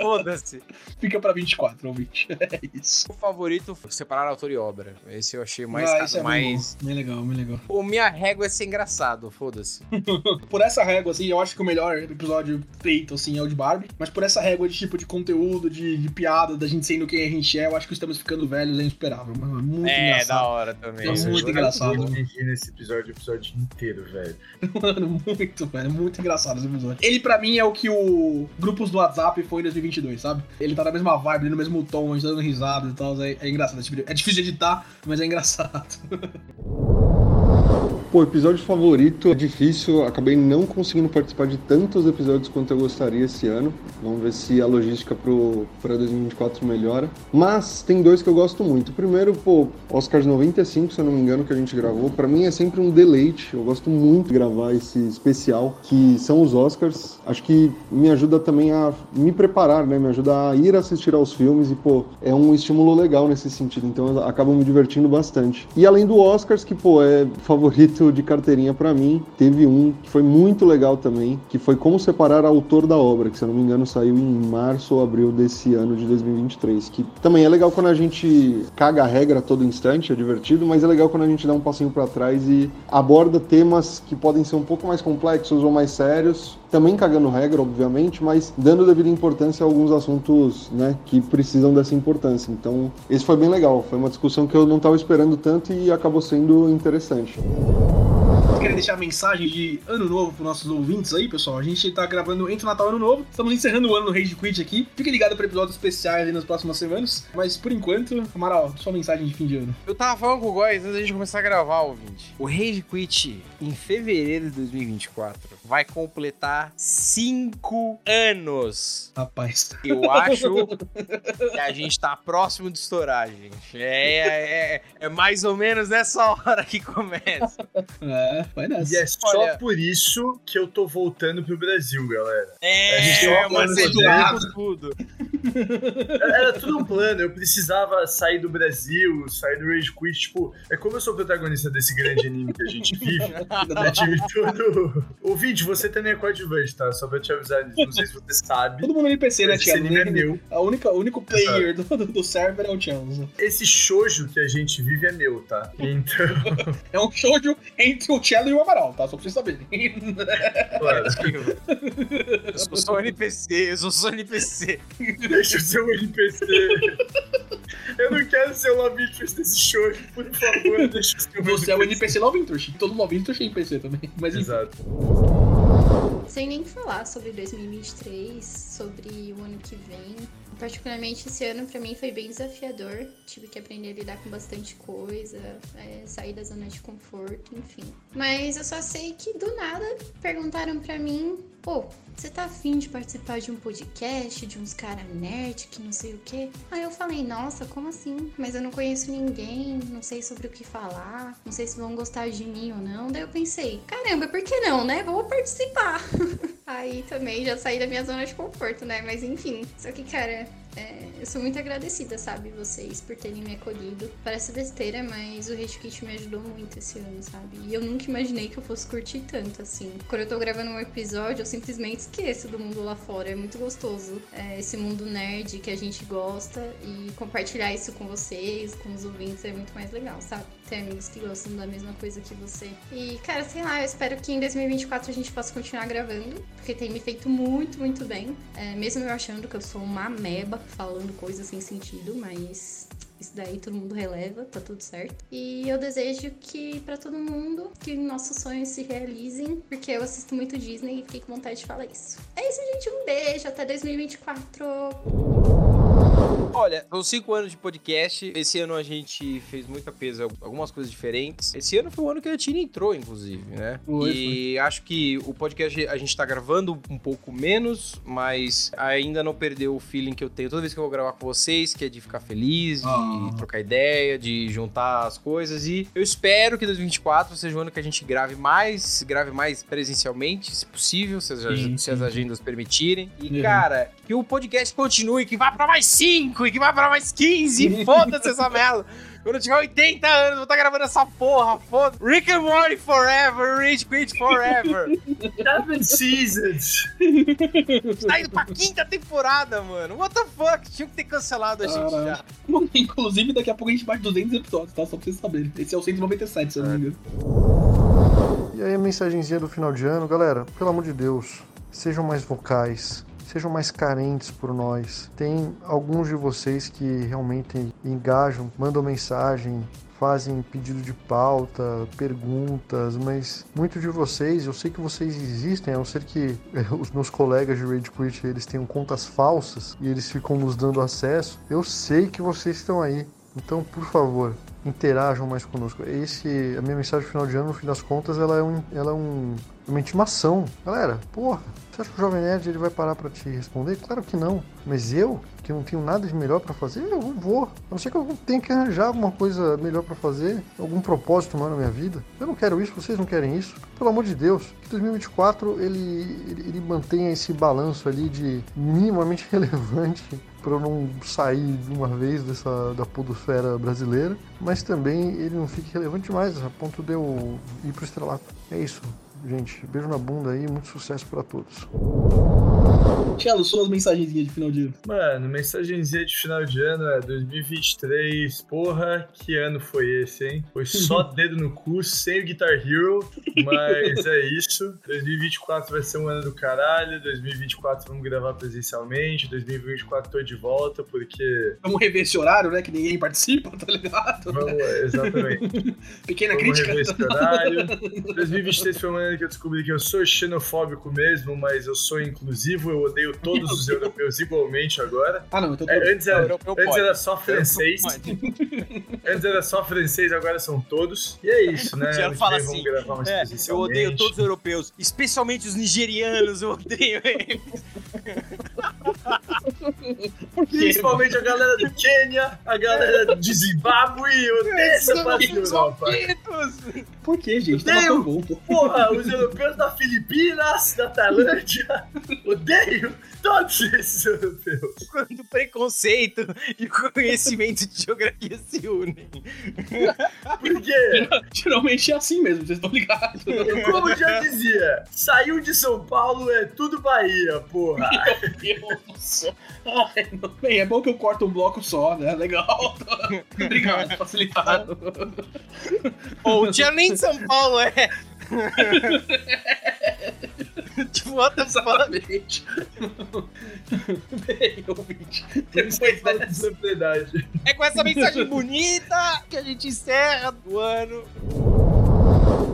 Foda-se. Fica pra 24, ouvinte. [LAUGHS] É isso. O favorito foi separar autor e obra. Esse eu achei mais. ah, isso é bem mais... bom. Bem legal, bem legal. Pô, minha régua é ser engraçado, foda-se. [LAUGHS] Por essa régua, assim, eu acho que o melhor episódio feito, assim, é o de Barbie. Mas por essa régua de tipo de conteúdo, de, de piada, da gente sendo quem a gente é, eu acho que estamos ficando velhos é insuperável. Mano, é muito é, da engraçado. hora também. É muito engraçado. Eu nesse episódio, o episódio inteiro, velho. [LAUGHS] Mano, muito, velho. Muito engraçado esse episódio. Ele, pra mim, é o que o grupos do WhatsApp foi em 2022, sabe? Ele tá na mesma vibe, no mesmo tom, tá dando risada e tal. É, é engraçado. É difícil de editar, mas é engraçado. [LAUGHS] Pô, episódio favorito é difícil, acabei não conseguindo participar de tantos episódios quanto eu gostaria esse ano. Vamos ver se a logística pro, pra 2024 melhora. Mas tem dois que eu gosto muito. O primeiro, pô, Oscars 95, se eu não me engano, que a gente gravou. Pra mim é sempre um deleite. Eu gosto muito de gravar esse especial, que são os Oscars. Acho que me ajuda também a me preparar, né? Me ajuda a ir assistir aos filmes e, pô, é um estímulo legal nesse sentido. Então eu acabo me divertindo bastante. E além do Oscars, que, pô, é favorito de carteirinha pra mim. Teve um que foi muito legal também, que foi Como Separar Autor da Obra, que se eu não me engano saiu em março ou abril desse ano de 2023. Que também é legal quando a gente caga a regra a todo instante, é divertido, mas é legal quando a gente dá um passinho pra trás e aborda temas que podem ser um pouco mais complexos ou mais sérios, também cagando regra, obviamente, mas dando devida importância a alguns assuntos né, que precisam dessa importância. Então, esse foi bem legal. Foi uma discussão que eu não estava esperando tanto e acabou sendo interessante. Okay. Deixar mensagem de ano novo pros nossos ouvintes aí, pessoal? A gente tá gravando entre o Natal e Ano Novo. Estamos encerrando o ano no Rage Quit aqui. Fique ligado para episódios especiais aí nas próximas semanas. Mas por enquanto, Amaral, sua mensagem de fim de ano. Eu tava falando com o Góis antes da gente começar a gravar, ouvinte. O Rage Quit, em fevereiro de 2024, vai completar 5 anos. Rapaz. Eu acho que a gente tá próximo de estourar, gente. É, é, é mais ou menos nessa hora que começa. É, vai nessa. E é só Olha- por isso que eu tô voltando pro Brasil, galera. É, A gente tem com tudo. Era tudo um plano, eu precisava sair do Brasil, sair do Rage Quit. Tipo, é como eu sou protagonista desse grande anime que a gente vive. [LAUGHS] né, tive tudo. Ouvinte, você também é coadjuvante, tá? Só pra te avisar disso. Não sei se você sabe. Todo mundo no NPC, né, Esse Thiago? anime é meu. A única, o único player do, do, do server é o Chance. Esse shoujo que a gente vive é meu, tá? Então, [LAUGHS] É um showjo entre o Cello e o Amaral, tá? Só pra vocês saberem. claro, [LAUGHS] Eu sou só NPC, eu sou só NPC. deixa eu ser um NPC. Eu não quero ser o love interest desse shoujo, por favor, deixa eu ser um Você é o NPC Love Interest. Todo Love Interest é NPC também. Mas. Exato. Sem nem falar sobre 2023, sobre o ano que vem. Particularmente esse ano pra mim foi bem desafiador. Tive que aprender a lidar com bastante coisa, é, sair da zona de conforto, enfim. Mas eu só sei que do nada perguntaram pra mim, pô, você tá afim de participar de um podcast, de uns cara nerd que não sei o quê? Aí eu falei, nossa, como assim? Mas eu não conheço ninguém, não sei sobre o que falar, não sei se vão gostar de mim ou não. Daí eu pensei, caramba, por que não, né? Vou participar. [LAUGHS] Aí também já saí da minha zona de conforto, né? Mas enfim, só que, cara, é, eu sou muito agradecida, sabe, vocês por terem me acolhido. Parece besteira, mas o Rage Kit me ajudou muito esse ano, sabe? E eu nunca imaginei que eu fosse curtir tanto, assim. Quando eu tô gravando um episódio, eu simplesmente esqueço do mundo lá fora. É muito gostoso. É, esse mundo nerd que a gente gosta e compartilhar isso com vocês, com os ouvintes, é muito mais legal, sabe? Ter amigos que gostam da mesma coisa que você. E, cara, sei lá, eu espero que em 2024 a gente possa continuar gravando, porque tem me feito muito, muito bem. É, mesmo eu achando que eu sou uma ameba falando coisas sem sentido, mas isso daí todo mundo releva, tá tudo certo. E eu desejo que pra todo mundo que nossos sonhos se realizem, porque eu assisto muito Disney e fiquei com vontade de falar isso. É isso, gente. Um beijo, até 2024. Olha, são cinco anos de podcast. Esse ano a gente fez muita peso, algumas coisas diferentes. Esse ano foi o ano que a Tina entrou, inclusive, né? Foi, e acho que o podcast a gente tá gravando um pouco menos, mas ainda não perdeu o feeling que eu tenho toda vez que eu vou gravar com vocês, que é de ficar feliz, de Ah. trocar ideia, de juntar as coisas. E eu espero que 2024 seja o ano que a gente grave mais, grave mais presencialmente, se possível, se as, Sim, se as agendas permitirem. E, Uhum. cara, que o podcast continue, que vá pra mais 5 e que vá pra mais 15. [LAUGHS] Foda-se essa merda. Quando eu tiver 80 anos, vou estar gravando essa porra. Foda Rick and Morty forever, Rage Quit forever. [LAUGHS] Seven Seasons. tá indo pra quinta temporada, mano. What the fuck? Tinha que ter cancelado a gente já. Inclusive, daqui a pouco a gente bate 200 episódios, tá? Só pra vocês saberem. Esse é o 197, se eu não me engano. E aí a mensagenzinha do final de ano, galera, pelo amor de Deus, sejam mais vocais, sejam mais carentes por nós. Tem alguns de vocês que realmente engajam, mandam mensagem, fazem pedido de pauta, perguntas, mas muitos de vocês, eu sei que vocês existem, a não ser que eh, os meus colegas de Rage Quit, eles tenham contas falsas e eles ficam nos dando acesso. Eu sei que vocês estão aí. Então, por favor, interajam mais conosco. Esse, a minha mensagem final de ano, no fim das contas, ela é, um, ela é um, uma intimação. Galera, porra, você acha que o Jovem Nerd ele vai parar pra te responder? Claro que não. Mas eu, que não tenho nada de melhor pra fazer, eu não vou. A não ser que eu tenha que arranjar alguma coisa melhor pra fazer, algum propósito maior na minha vida. Eu não quero isso, vocês não querem isso. Pelo amor de Deus, que 2024 ele, ele, ele mantenha esse balanço ali de minimamente [LAUGHS] relevante para eu não sair de uma vez dessa da podosfera brasileira, mas também ele não fique relevante demais, a ponto de eu ir pro estrelato. É isso, gente. Beijo na bunda aí, muito sucesso pra todos. Tchelo, suas mensagenzinhas de final de ano. Mano, mensagenzinha de final de ano é 2023. Porra, que ano foi esse, hein? Foi só [LAUGHS] dedo no cu, sem o Guitar Hero. Mas é isso. 2024 vai ser um ano do caralho. 2024 vamos gravar presencialmente. 2024 tô de volta, porque. Vamos rever esse horário, né? Que ninguém participa, tá ligado? Vamos, exatamente. [LAUGHS] Pequena Vamos crítica. rever esse horário. 2023 foi um ano que eu descobri que eu sou xenofóbico mesmo, mas eu sou inclusivo, eu odeio todos os europeus igualmente agora. Ah, não, então tô... É, antes era, Europeu antes pode. era só francês. [LAUGHS] Antes era só francês, agora são todos. E é isso, né? [LAUGHS] Ano que fala assim, vamos gravar mais É, eu odeio todos os europeus, especialmente os nigerianos, eu odeio eles. [LAUGHS] Principalmente a galera do Quênia, a galera de Zimbábue, eu odeio essa parte da Europa. Por que, gente? Tava tão bom. Porra, os europeus da Filipinas, da Tailândia, [LAUGHS] odeio todos esses europeus. Quando preconceito e conhecimento de geografia se unem. Por quê? [LAUGHS] Geralmente é assim mesmo, vocês estão ligados. Como já dizia, saiu de São Paulo é tudo Bahia, porra. [LAUGHS] Meu Deus do céu. Ai, não. Bem, é bom que eu corto um bloco só, né? Legal. Obrigado, facilitado. Ou o Thiago nem de São Paulo é. [LAUGHS] tipo, what the fuck? Exatamente. [LAUGHS] Bem, ouvinte. Depois dessa. propriedade. É com essa mensagem bonita que a gente encerra o ano.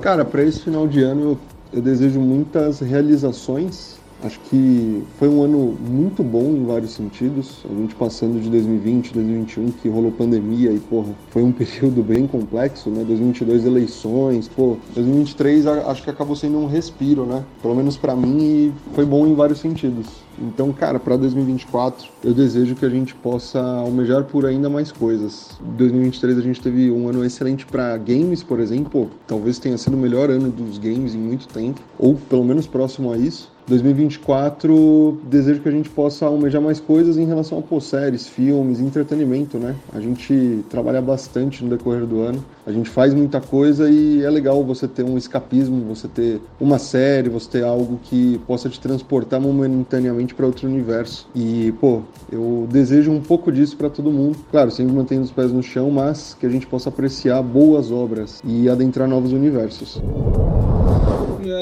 Cara, para esse final de ano eu, eu desejo muitas realizações. Acho que foi um ano muito bom em vários sentidos. A gente passando de 2020, 2021, que rolou pandemia e, porra, foi um [LAUGHS] período bem complexo, né? 2022 eleições, pô. 2023 a- acho que acabou sendo um respiro, né? Pelo menos para mim foi bom em vários sentidos. Então, cara, para 2024 eu desejo que a gente possa almejar por ainda mais coisas. 2023 a gente teve um ano excelente para games, por exemplo. Talvez tenha sido o melhor ano dos games em muito tempo, ou pelo menos próximo a isso. 2024, desejo que a gente possa almejar mais coisas em relação a pô, séries, filmes, entretenimento, né? A gente trabalha bastante no decorrer do ano, a gente faz muita coisa e é legal você ter um escapismo, você ter uma série, você ter algo que possa te transportar momentaneamente para outro universo. E, pô, eu desejo um pouco disso para todo mundo. Claro, sempre mantendo os pés no chão, mas que a gente possa apreciar boas obras e adentrar novos universos.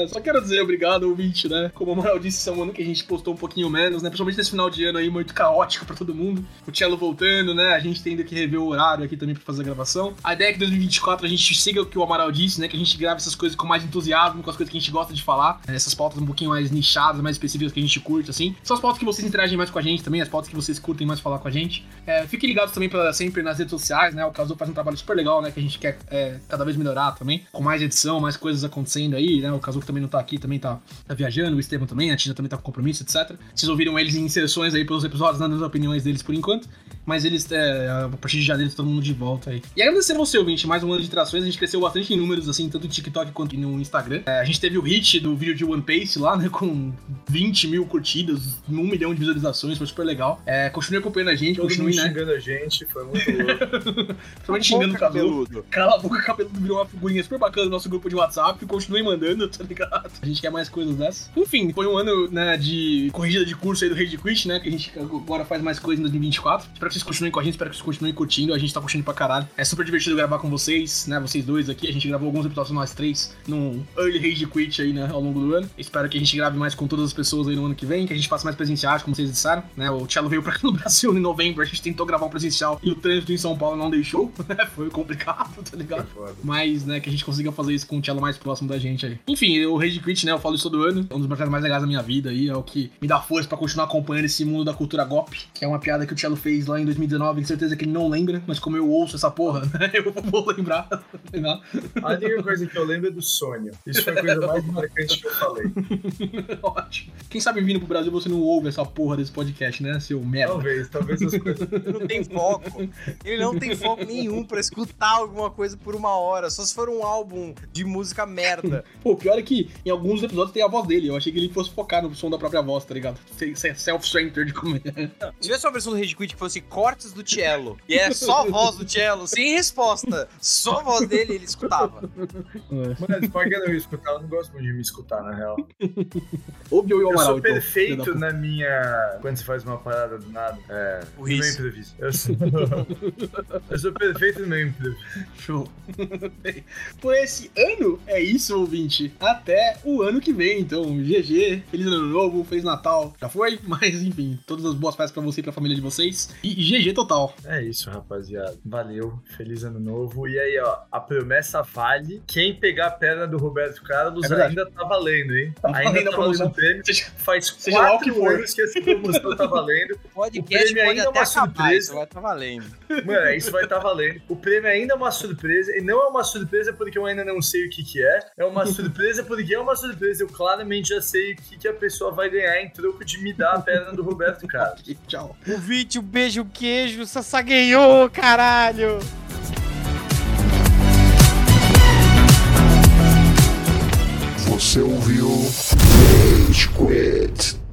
É, só quero dizer obrigado, ouvinte, né? Como o Amaral disse, esse é um ano que a gente postou um pouquinho menos, né? Principalmente nesse final de ano aí, muito caótico pra todo mundo. O Cello voltando, né? A gente tendo que rever o horário aqui também pra fazer a gravação. A ideia é que em 2024 a gente siga o que o Amaral disse, né? Que a gente grave essas coisas com mais entusiasmo, com as coisas que a gente gosta de falar. né, Essas pautas um pouquinho mais nichadas, mais específicas que a gente curte, assim. São as pautas que vocês interagem mais com a gente também, as pautas que vocês curtem mais falar com a gente. É, fiquem ligados também pra, sempre nas redes sociais, né? O Caso faz um trabalho super legal, né? Que a gente quer é, cada vez melhorar também. Com mais edição, mais coisas acontecendo aí, né? O Caso também não tá aqui, também tá, tá viajando, o Estevam também, a Tina também tá com compromisso, etc. Vocês ouviram eles em inserções aí pelos episódios, dando as opiniões deles por enquanto. Mas eles, é, a partir de janeiro, todo mundo de volta aí. E agradecer a você, ouvinte, mais um ano de interações. A gente cresceu bastante em números, assim, tanto no TikTok quanto no Instagram. É, a gente teve o hit do vídeo de One Piece lá, né? Com 20 mil curtidas, um milhão de visualizações, foi super legal. É, continue acompanhando a gente, Todo continue, mundo né? xingando a gente, foi muito louco. [LAUGHS] Principalmente xingando o cabeludo. Cala a boca, cabeludo virou uma figurinha super bacana no nosso grupo de WhatsApp. Continue mandando, [LAUGHS] tá ligado? A gente quer mais coisas dessas. Enfim, foi um ano, né, de corrigida de curso aí do Rage Quit, né? Que a gente agora faz mais coisas em 2024. Espero que vocês continuem com a gente, espero que vocês continuem curtindo. A gente tá curtindo pra caralho. É super divertido gravar com vocês, né? Vocês dois aqui. A gente gravou alguns episódios nós três num Early Rage Quit aí, né? Ao longo do ano. Espero que a gente grave mais com todas as pessoas aí no ano que vem, que a gente faça mais presenciais, como vocês disseram, né? O Cello veio pra cá no [LAUGHS] Brasil em novembro, a gente tentou gravar um presencial e o trânsito em São Paulo não deixou, [LAUGHS] né? Foi complicado, tá ligado? Mas, né, que a gente consiga fazer isso com o cello mais próximo da gente aí. Enfim, o Rage Quit, né, eu falo isso todo ano. É um dos projetos mais legais da minha vida aí. É o que me dá força pra continuar acompanhando esse mundo da cultura GOP. Que é uma piada que o Cello fez lá em 2019. Com certeza que ele não lembra, mas como eu ouço essa porra, [LAUGHS] né, eu vou lembrar. [LAUGHS] A única coisa que eu lembro é do sonho. Isso foi a coisa mais marcante que eu falei. [LAUGHS] Ótimo. Quem sabe vindo pro Brasil você não ouve essa porra desse podcast, né, seu merda. Talvez, talvez as coisas. Ele não tem foco. Ele não tem foco nenhum pra escutar alguma coisa por uma hora. Só se for um álbum de música merda. Pô, o pior é que em alguns episódios tem a voz dele. Eu achei que ele fosse focar no som da própria voz, tá ligado? Self-centered como é. Se tivesse uma versão do Rage Quit que fosse cortes do Cello. E é só a voz do Cello, sem resposta. Só a voz dele ele escutava. Mano, por que não me escutar? Eu não gosto muito de me escutar, na real. [LAUGHS] Ouve o Eu Amaral, sou então, perfeito na minha. Quando você faz uma parada do nada. É. O No meu riso. improviso. Eu sou... [LAUGHS] eu sou perfeito no meu improviso. Show. [LAUGHS] Por esse ano, é isso, ouvinte. Até o ano que vem, então. GG, feliz ano novo, feliz Natal. Já foi, mas enfim, todas as boas festas pra você e pra família de vocês. E GG total. É isso, rapaziada. Valeu. Feliz ano novo. E aí, ó, a promessa vale. Quem pegar a perna do Roberto Carlos É ainda tá valendo, hein? Tá ainda tá valendo o prêmio. Seja, Faz Seja lá o quatro que for. anos que essa promoção tá valendo. [LAUGHS] O podcast O prêmio pode ainda é uma acabar, surpresa. isso vai estar valendo. Mano, isso vai estar valendo. O prêmio ainda é uma surpresa. E não é uma surpresa porque eu ainda não sei o que que é. É uma [LAUGHS] surpresa porque é uma surpresa. Eu claramente já sei o que, que a pessoa vai ganhar em troco de me dar a perna do Roberto Carlos. [LAUGHS] Tchau. O vídeo, beijo, queijo, ganhou, caralho! Você ouviu Rage Quit.